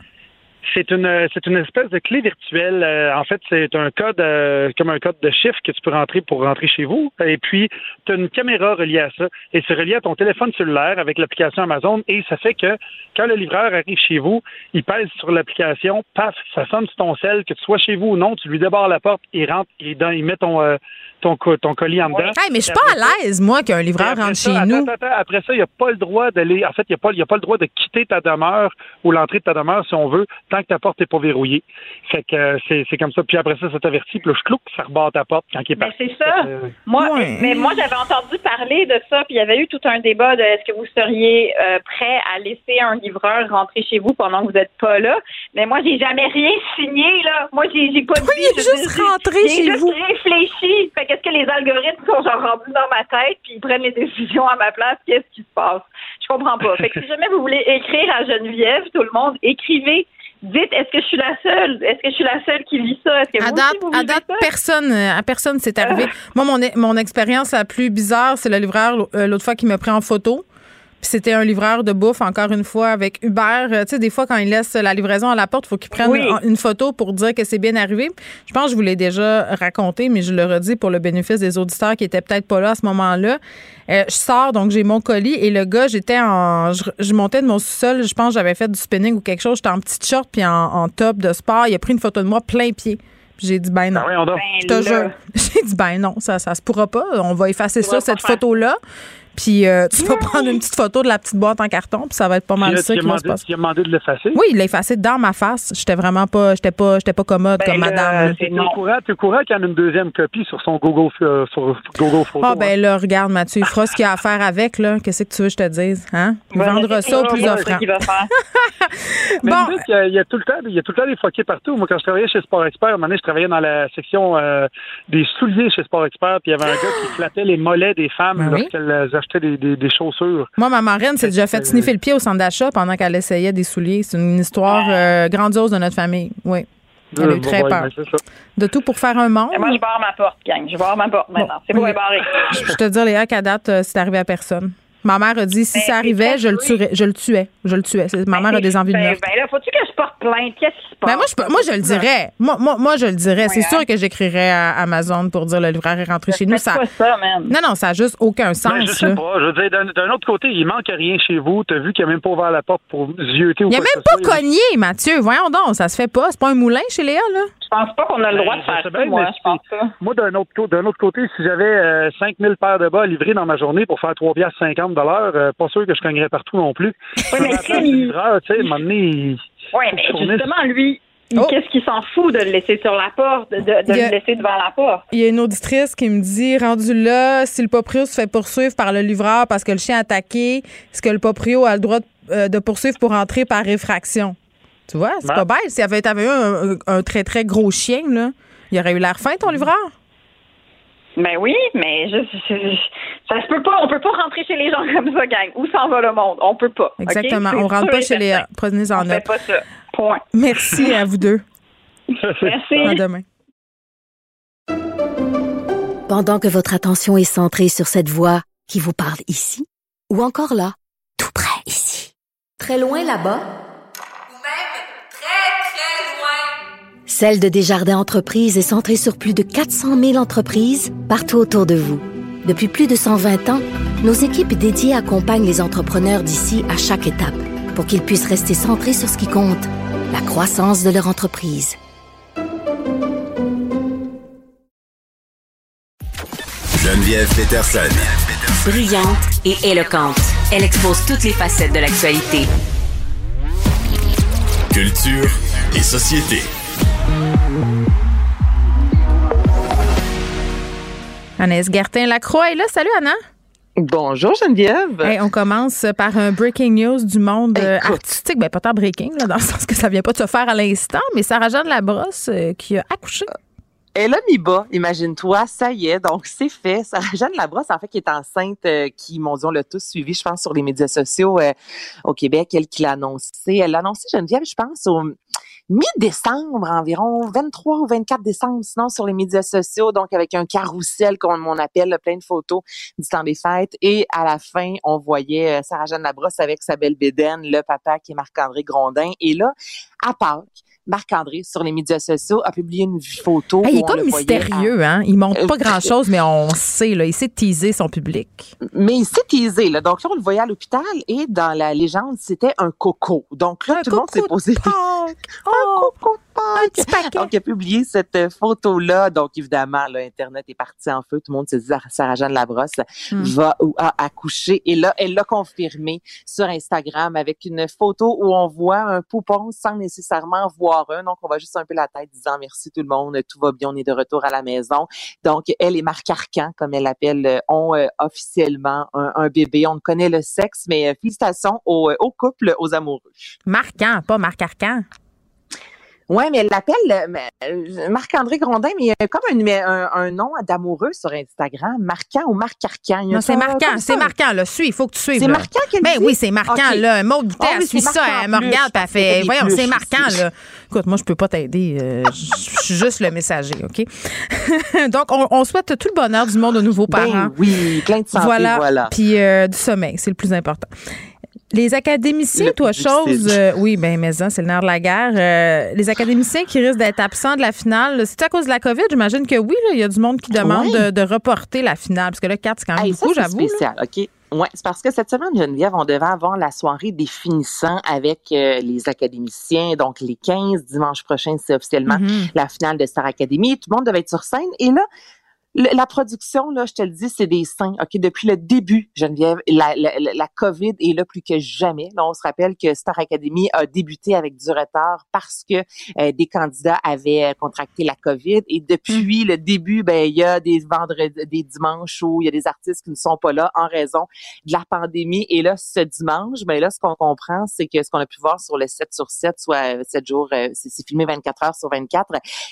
C'est une c'est une espèce de clé virtuelle. Euh, en fait, c'est un code euh, comme un code de chiffre que tu peux rentrer pour rentrer chez vous. Et puis, tu as une caméra reliée à ça. Et c'est relié à ton téléphone cellulaire avec l'application Amazon. Et ça fait que quand le livreur arrive chez vous, il pèse sur l'application, paf, ça sonne sur ton cell, que tu sois chez vous ou non, tu lui débarres la porte, il rentre, il, il met ton, euh, ton, co- ton colis en dedans. Hey, mais je suis pas à l'aise, moi, qu'un livreur rentre ça, chez attends, nous. attends, attends. après ça, il n'y a pas le droit d'aller. En fait, il n'y a, pas- il y a pas le droit de quitter ta demeure ou l'entrée de ta demeure, si on veut, tant que ta porte n'est pas verrouillée. Fait que euh, c'est c'est comme ça. Puis après ça, ça t'avertit. Puis là, je cloupe, ça rebarre ta porte quand il est Mais parti. c'est ça. Euh, Moi, Ouais. mais moi, j'avais entendu parler de ça, puis il y avait eu tout un débat de est-ce que vous seriez euh, prêt à laisser un livreur rentrer chez vous pendant que vous n'êtes pas là. Mais moi, j'ai jamais rien signé, là. Moi, j'ai pas dit. il est juste rentré j'ai chez juste vous? réfléchi. Fait qu'est-ce que les algorithmes sont genre rendus dans ma tête, puis ils prennent les décisions à ma place? Qu'est-ce qui se passe? Je comprends pas. Fait que si jamais vous voulez écrire à Geneviève, tout le monde, écrivez. Dites, est-ce que je suis la seule? Est-ce que je suis la seule qui vit ça? Est-ce que À date, vous à vivez date ça? personne, à personne c'est arrivé. Moi, mon, mon expérience la plus bizarre, c'est le livreur euh, l'autre fois qui me pris en photo. C'était un livreur de bouffe, encore une fois, avec Uber. Euh, Tu sais, des fois, quand il laisse la livraison à la porte, il faut qu'il prenne Oui. une, une photo pour dire que c'est bien arrivé. Je pense que je vous l'ai déjà raconté, mais je le redis pour le bénéfice des auditeurs qui étaient peut-être pas là à ce moment-là. Euh, je sors, donc j'ai mon colis et le gars, j'étais en. Je, je montais de mon sous-sol, je pense que j'avais fait du spinning ou quelque chose. J'étais en petite short puis en, en top de sport. Il a pris une photo de moi plein pied. Puis j'ai dit, ben non. je te là. jure. J'ai dit, ben non, ça, ça se pourra pas. On va effacer ça, cette photo-là. Puis euh, tu vas prendre une petite photo de la petite boîte en carton, puis ça va être pas mal ça tu qui va se demandé- passer. tu as demandé de l'effacer? Oui, il l'a effacé dans ma face. J'étais vraiment pas, j'étais pas, j'étais pas commode comme madame. Tu es au courant, t'es au courant qu'il y en a une deuxième copie sur son Google, euh, sur Google Photo. Ah ben là, regarde Mathieu, il fera ce qu'il a à faire avec là. Qu'est-ce que tu veux que je te dise, hein? Il Ouais, vendra ça au plus offrant. c'est qu'il va faire. Mais Bon. qu'il y a- il y, a tout le temps, il y a tout le temps des foquets partout. Moi, quand je travaillais chez Sport Expert, à un moment donné, je travaillais dans la section euh, des souliers chez Sport Expert, puis il y avait un gars qui flattait les mollets des femmes Ben oui. Des, des, des chaussures. Moi, ma marraine s'est déjà fait sniffer le pied au centre d'achat pendant qu'elle essayait des souliers. C'est une histoire euh, grandiose de notre famille. Oui. Elle a eu Euh, très bon, peur. ça. De tout pour faire un monde. Et moi, je barre ma porte, gang. Je barre ma porte maintenant. C'est bon, elle est barrée. Je peux te dire, Léa, qu'à date, euh, c'est arrivé à personne. Ma mère a dit, si Ben, ça arrivait, je le tuerais. Je le tuais. Je le tuais. C'est- Ma mère a des envies de ben, meurtre. ben là, faut-tu que je porte plainte? Qu'est-ce qui se passe? Ben moi, je, peux- moi, je le dirais. Moi, moi, moi, je le dirais. C'est sûr que j'écrirais à Amazon pour dire le livreur est rentré chez nous. Ça... pas ça, man. Non, non, ça a juste aucun sens. Ben, je sais là. pas. Je veux dire, d'un autre côté, il manque rien chez vous. T'as vu qu'il n'a même pas ouvert la porte pour zioter ou Il a quoi que même pas cogné, Mathieu. Voyons donc, ça se fait pas. C'est pas un moulin chez Léa, là? Je pense pas qu'on a le droit Ben, de faire ça, bien, moi. Je pense pas. Moi, d'un autre, co- d'un autre côté, si j'avais euh, 5000 paires de bas à livrer dans ma journée pour faire 3 piastres 50 euh, pas sûr que je cognerais partout non plus. Oui, mais du il- livreur, tu sais, donné, il- Oui, mais justement, lui, Oh. qu'est-ce qu'il s'en fout de le laisser sur la porte, de, a- le laisser devant la porte? Il y a une auditrice qui me dit rendu là, si le proprio se fait poursuivre par le livreur parce que le chien a attaqué, est-ce que le proprio a le droit de, euh, de poursuivre pour entrer par réfraction? Tu vois, c'est pas bête. S'il avait, t'avais eu un, très, très gros chien, là, il aurait eu l'air fin, ton livreur? Ben oui, mais je, je- ça se peut pas. On peut pas rentrer chez les gens comme ça, gang. Où s'en va le monde? On peut pas. Exactement. C'est On rentre pas chez les prenez en note. pas ça. Point. Merci à vous deux. Merci. À demain. Pendant que votre attention est centrée sur cette voix qui vous parle ici, ou encore là, tout près ici, très loin là-bas, Celle de Desjardins Entreprises est centrée sur plus de 400 000 entreprises partout autour de vous. Depuis plus de 120 ans, nos équipes dédiées accompagnent les entrepreneurs d'ici à chaque étape pour qu'ils puissent rester centrés sur ce qui compte, la croissance de leur entreprise. Geneviève Peterson. Brillante et éloquente, elle expose toutes les facettes de l'actualité. Culture et société. Anaïs Gertin-Lacroix est là. Salut, Anna. Bonjour Geneviève. Hey, on commence par un breaking news du monde euh, artistique. Ben, pas tant breaking, là, dans le sens que ça vient pas de se faire à l'instant, mais Sarah-Jeanne Labrosse euh, qui a accouché. Elle a mis bas, imagine-toi, ça y est, donc c'est fait. Sarah-Jeanne Labrosse, en fait, qui est enceinte, euh, qui, mon Dieu, on l'a tous suivi, je pense, sur les médias sociaux euh, au Québec, elle qui l'a annoncé. Elle l'a annoncé, Geneviève, je pense, au mi-décembre environ, 23 ou 24 décembre, sinon sur les médias sociaux, donc avec un carrousel, comme on appelle, plein de photos du temps des fêtes. Et à la fin, on voyait euh, Sarah-Jeanne Labrosse avec sa belle bédaine, le papa qui est Marc-André Grondin. Et là, à Pâques, Marc-André, sur les médias sociaux, a publié une photo. Hey, il est comme mystérieux, en- hein? Il montre Euh, pas grand-chose, mais on sait, là. Il sait teaser son public. Mais il s'est teasé, là. Donc là, on le voyait à l'hôpital et dans la légende, c'était un coco. Donc là, tout le monde s'est posé. un coco Pâques. Donc, il a publié cette euh, photo-là. Donc, évidemment, là, Internet est parti en feu. Tout le monde se dit, ah, Sarah-Jeanne Labrosse Hmm. va ou a accouché. Et là, elle l'a confirmé sur Instagram avec une photo où on voit un poupon sans nécessairement voir un. Donc, on voit juste un peu la tête disant merci tout le monde, tout va bien, on est de retour à la maison. Donc, elle et Marc Arcan, comme elle l'appelle, euh, ont euh, officiellement un, un bébé. On connaît le sexe, mais euh, félicitations au, au couple, aux amoureux. Marquant, pas Marc Arcan. Oui, mais elle l'appelle euh, mais, euh, Marc-André Grondin, mais il y a comme un, numé- un, un nom d'amoureux sur Instagram, Marquant ou Marc Arcan. Non, c'est marquant, c'est marquant, là. Suis, il faut que tu suives. C'est marquant qu'elle Ben dit? oui, c'est marquant, là. Maud Boutet, Ah oui, suit c'est ça, elle me regarde, elle fait, voyons, c'est marquant, là. Écoute, moi, je peux pas t'aider. euh, Je suis juste le messager, OK? Donc, on, on souhaite tout le bonheur du monde aux nouveaux Ben parents. oui, plein de santé, voilà. voilà. Puis euh, du sommeil, c'est le plus important. Les académiciens, toi, chose, euh, oui, ben, mais c'est le nerf de la guerre. Euh, les académiciens qui risquent d'être absents de la finale, c'est à cause de la COVID? J'imagine que oui, là, il y a du monde qui demande de, de reporter la finale, parce que là, 4, c'est quand même Hey, beaucoup, c'est j'avoue. là. spécial, OK? Oui, c'est parce que cette semaine, Geneviève, on devait avoir la soirée des finissants avec euh, les académiciens. Donc, les 15, dimanche prochain, c'est officiellement Mhm. la finale de Star Academy. Tout le monde devait être sur scène. Et là, la production, là, je te le dis, c'est des saints. OK, depuis le début, Geneviève, la, la, la- COVID est là plus que jamais. Là, on se rappelle que Star Academy a débuté avec du retard parce que euh, des candidats avaient contracté la COVID. Et depuis le début, ben, il y a des vendredis, des dimanches où il y a des artistes qui ne sont pas là en raison de la pandémie. Et là, ce dimanche, ben là, ce qu'on comprend, c'est que ce qu'on a pu voir sur le 7 sur 7, soit 7 jours, euh, c'est c'est filmé 24 heures sur 24,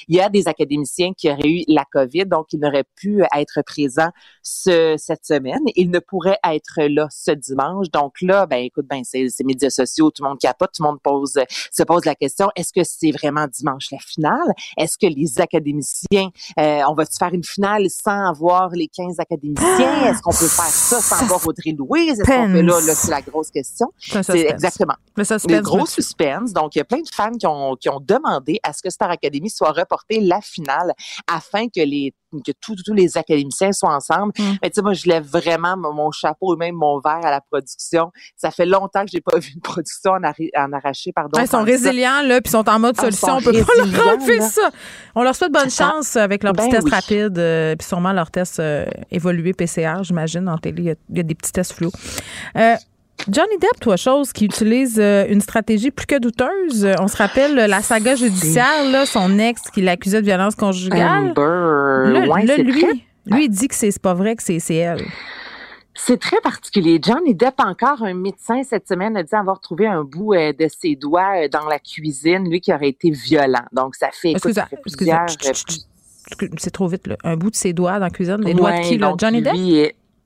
il y a des académiciens qui auraient eu la COVID, donc ils n'auraient pu être présents ce, cette semaine. Ils ne pourraient être là ce dimanche. Donc là, ben écoute, ben c'est c'est médias sociaux, tout le monde capote, tout le monde pose se pose la question est-ce que c'est vraiment dimanche la finale? Est-ce que les académiciens, euh, on va-tu faire une finale sans avoir les 15 académiciens? Est-ce qu'on peut faire ça sans avoir Audrey Louise? Est-ce qu'on peut là, là c'est la grosse question. C'est exactement. Le suspense gros suspense. Donc, il y a plein de fans qui ont, qui ont demandé à ce que Star Academy soit reporté la finale afin que les que tous les académiciens soient ensemble. Mm. Mais tu sais, moi, je lève vraiment mon, chapeau et même mon verre à la production. Ça fait longtemps que j'ai pas vu une production en, en arraché, pardon. Ouais, ils sont résilients, là, puis ils sont en mode Ah, solution. On peut pas leur enlever ça. On leur souhaite bonne chance avec leur petit Ben test oui. rapide, euh, puis sûrement leur test euh, évolué PCR, j'imagine. En télé, il y a- il y, a des petits tests flous. Euh, Johnny Depp, toi, chose, qui utilise euh, une stratégie plus que douteuse. Euh, On se rappelle euh, la saga judiciaire, là, son ex qui l'accusait de violence conjugale. Amber, ouais, c'est lui, très- lui, il dit que c'est pas vrai, que c'est elle. C'est très particulier. Johnny Depp, encore un médecin cette semaine, a dit avoir trouvé un bout euh, de ses doigts euh, dans la cuisine, lui qui aurait été violent. Donc, ça fait, écoute, ça fait plusieurs... C'est trop vite, là, un bout de ses doigts dans la cuisine. Les doigts de qui, là? Johnny Depp?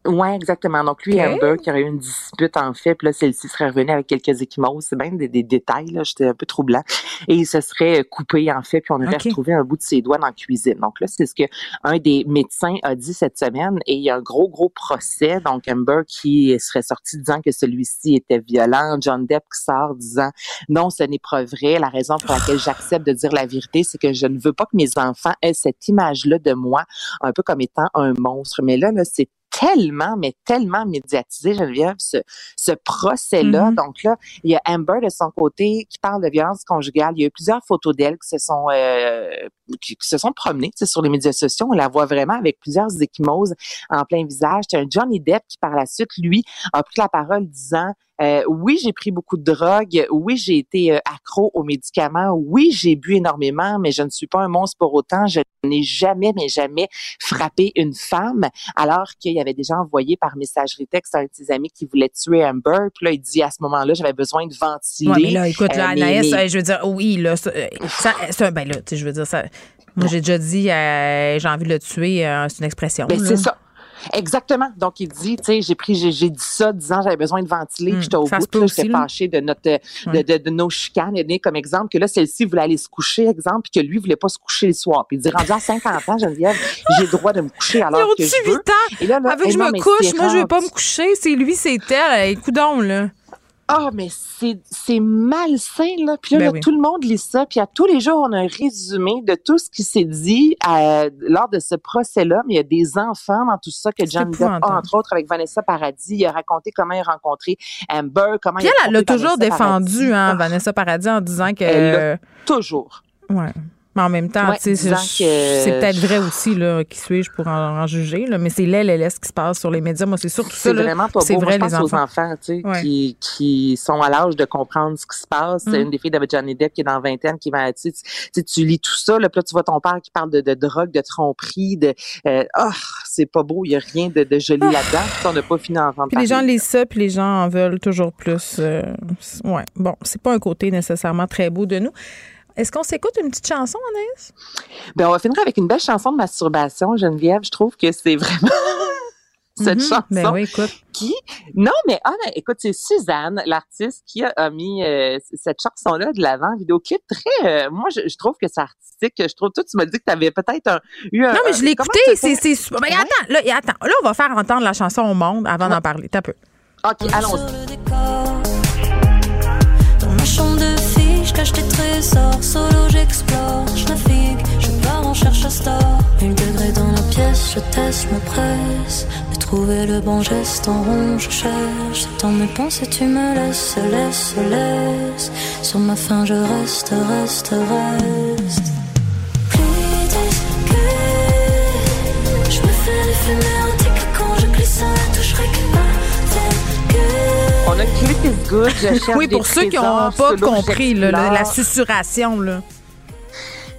Ouais, exactement. Donc, lui et Ok. Amber, qui aurait eu une dispute, en fait, puis là, celle-ci serait revenue avec quelques échymoses. C'est même des, des détails, là. J'étais un peu troublant. Et il se serait coupé, en fait, puis on aurait retrouvé un bout de ses doigts dans la cuisine. Donc là, c'est ce que un des médecins a dit cette semaine. Et il y a un gros, gros procès. Donc, Amber qui serait sorti disant que celui-ci était violent. John Depp qui sort disant non, ce n'est pas vrai. La raison pour laquelle j'accepte de dire la vérité, c'est que je ne veux pas que mes enfants aient cette image-là de moi, un peu comme étant un monstre. Mais là, là, c'est tellement, mais tellement médiatisé, Geneviève, ce, ce procès-là. Mhm. Donc là, il y a Amber de son côté qui parle de violence conjugale. Il y a eu plusieurs photos d'elle qui se sont euh, qui, qui se sont promenées tu sais, sur les médias sociaux. On la voit vraiment avec plusieurs échymoses en plein visage. C'est un Johnny Depp qui, par la suite, lui, a pris la parole disant euh, oui, j'ai pris beaucoup de drogue. Oui, j'ai été euh, accro aux médicaments. Oui, j'ai bu énormément, mais je ne suis pas un monstre pour autant. Je n'ai jamais, mais jamais frappé une femme. Alors qu'il y avait déjà envoyé par messagerie texte à un de ses amis qui voulait tuer Amber. Puis là, il dit à ce moment-là, j'avais besoin de ventiler. Ouais, mais là, écoute, là, Euh, mais- Anaïs, je veux dire, oui, là, ça, ça, ben là, tu sais, je veux dire, ça. Moi, j'ai déjà dit, euh, j'ai envie de le tuer, euh, c'est une expression. Ben, c'est ça. Exactement. Donc, il dit, tu sais, j'ai pris, j'ai, dit ça disant j'avais besoin de ventiler, puis j'étais au Hmm. bout, j'étais là. fâchée de notre, de, Ouais. de, de nos chicanes, et comme exemple que là, celle-ci voulait aller se coucher, exemple, puis que lui voulait pas se coucher le soir. Puis il dit, rendu à 50 ans, Geneviève, j'ai le droit de me coucher l'heure que je veux. 8 ans? Et là, là, Avec eh je non, me couche, moi, je vais pas me coucher. C'est lui, c'est elle. Écoute donc, là. Ah, mais c'est, malsain, là. Puis là, Ben là, oui. tout le monde lit ça. Puis à tous les jours, on a un résumé de tout ce qui s'est dit euh, lors de ce procès-là. Mais il y a des enfants dans tout ça que John Depp entre autres, avec Vanessa Paradis. Il a raconté comment il a rencontré Amber, comment Puis il a elle, l'a toujours Vanessa défendu, Paradis. hein, Vanessa Paradis, en disant que. Elle l'a toujours. Ouais. Mais en même temps, Ouais, tu sais, disant c'est peut-être vrai aussi, là, qui suis-je pour en, en juger, là, mais c'est l'LLS qui se passe sur les médias. Moi, c'est surtout ça. C'est vraiment pas C'est beau. Moi, vrai, je pense les aux enfants. tu sais, Ouais. qui, qui sont à l'âge de comprendre ce qui se passe. C'est Mm. une des filles de Johnny Depp qui est dans vingtaine qui va, tu sais, tu, lis tout ça, là, puis là, tu vois ton père qui parle de, de drogue, de tromperie, de, euh, ah, c'est pas beau, il y a rien de, de joli là-dedans. Puis on n'a pas fini Ah. Puis les gens lisent ça, puis les gens en veulent toujours plus. euh, ouais. Bon, c'est pas un côté nécessairement très beau de nous. Est-ce qu'on s'écoute une petite chanson, Anaïs? Ben, on va finir avec une belle chanson de masturbation, Geneviève. Je trouve que c'est vraiment cette Mhm. chanson Ben oui, écoute. qui... Non, mais ah, ben, écoute, c'est Suzanne, l'artiste, qui a, a mis euh, cette chanson-là de l'avant, vidéoclip très... euh, moi, je, je trouve que c'est artistique. Je trouve... Toi, tu m'as dit que tu avais peut-être un- eu un... Non, mais je l'ai écouté, c'est fais? Mais attends, là, attends, là, on va faire entendre la chanson au monde avant d'en parler. T'as peu. OK, allons-y. Dans cache tes trésors. Solo, j'explore, je navigue, je pars en cherche à star. Mille degrés dans la pièce, je teste, je me presse. De trouver le bon geste en rond, je cherche. Dans mes pensées, tu me laisses, laisse, laisse. Sur ma fin, je reste, reste, reste. Je me fais des fumées érotiques quand je glisse sur la touche, On a Clit is good. Je cherche Oui, pour ceux qui n'ont pas compris là, la, susurration, là.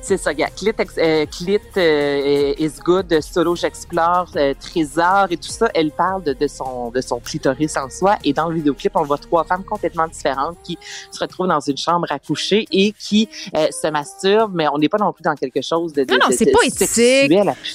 C'est ça, gars. Clit, ex- euh, Clit euh, is good, solo, j'explore, euh, trésor et tout ça. Elle parle de, de son de son clitoris en soi. Et dans le vidéoclip, on voit trois femmes complètement différentes qui se retrouvent dans une chambre à coucher et qui euh, se masturbent. Mais on n'est pas non plus dans quelque chose de, de Non, non, c'est pas éthique.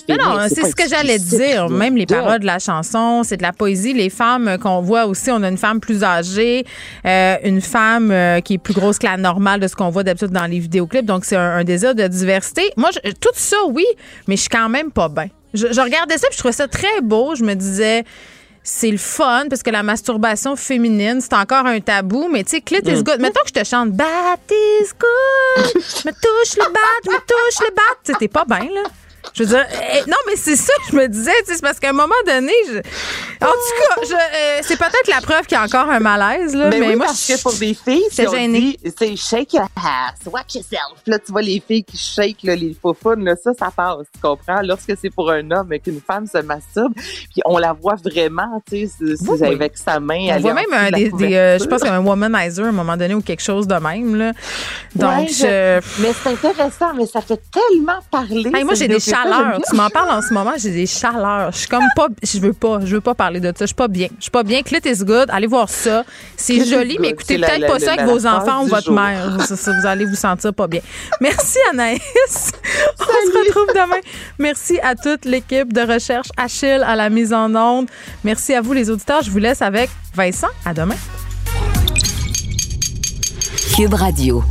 Non, non, c'est ce que j'allais dire. Même les paroles de la chanson, c'est de la poésie. Les femmes qu'on voit aussi, on a une femme plus âgée, euh, une femme euh, qui est plus grosse que la normale de ce qu'on voit d'habitude dans les vidéoclips. Donc, c'est un, un désir de diversité. Moi, je- tout ça, oui, mais je suis quand même pas bien. Je, je regardais ça puis je trouvais ça très beau. Je me disais c'est le fun parce que la masturbation féminine, c'est encore un tabou, mais tu sais, clit is Mm. good. Mettons que je te chante Bat is good, me touche le bat, me touche le bat. Tu t'es pas bien, là. Je veux dire, eh, non, mais c'est ça que je me disais, c'est parce qu'à un moment donné, je- en tout cas, je, euh, c'est peut-être la preuve qu'il y a encore un malaise, là, Ben mais oui, moi, parce je- que pour des filles, c'est gêné. c'est shake your ass, watch yourself. Là, tu vois les filles qui shake, là, les faufounes, là, ça, ça passe, tu comprends? Lorsque c'est pour un homme et qu'une femme se masturbe, puis on la voit vraiment, tu sais, Oui, avec sa main. On voit même un des, des, euh, je pense qu'il y a un womanizer à un moment donné ou quelque chose de même. Là. Donc, Ouais, je- Mais c'est intéressant, mais ça fait tellement parler. Hey, moi, j'ai des. Chaleurs. Tu m'en parles en ce moment, j'ai des chaleurs. Je suis comme pas, je veux pas, je veux pas parler de ça. Je suis pas bien. Je suis pas bien. Clit is good. Allez voir ça. C'est joli, mais écoutez peut-être la- pas ça la- avec la vos enfants ou votre jour. mère. Ça, vous allez vous sentir pas bien. Merci Anaïs. On se retrouve demain. Merci à toute l'équipe de recherche Achille à la mise en onde. Merci à vous les auditeurs. Je vous laisse avec Vincent. À demain. Cube Radio.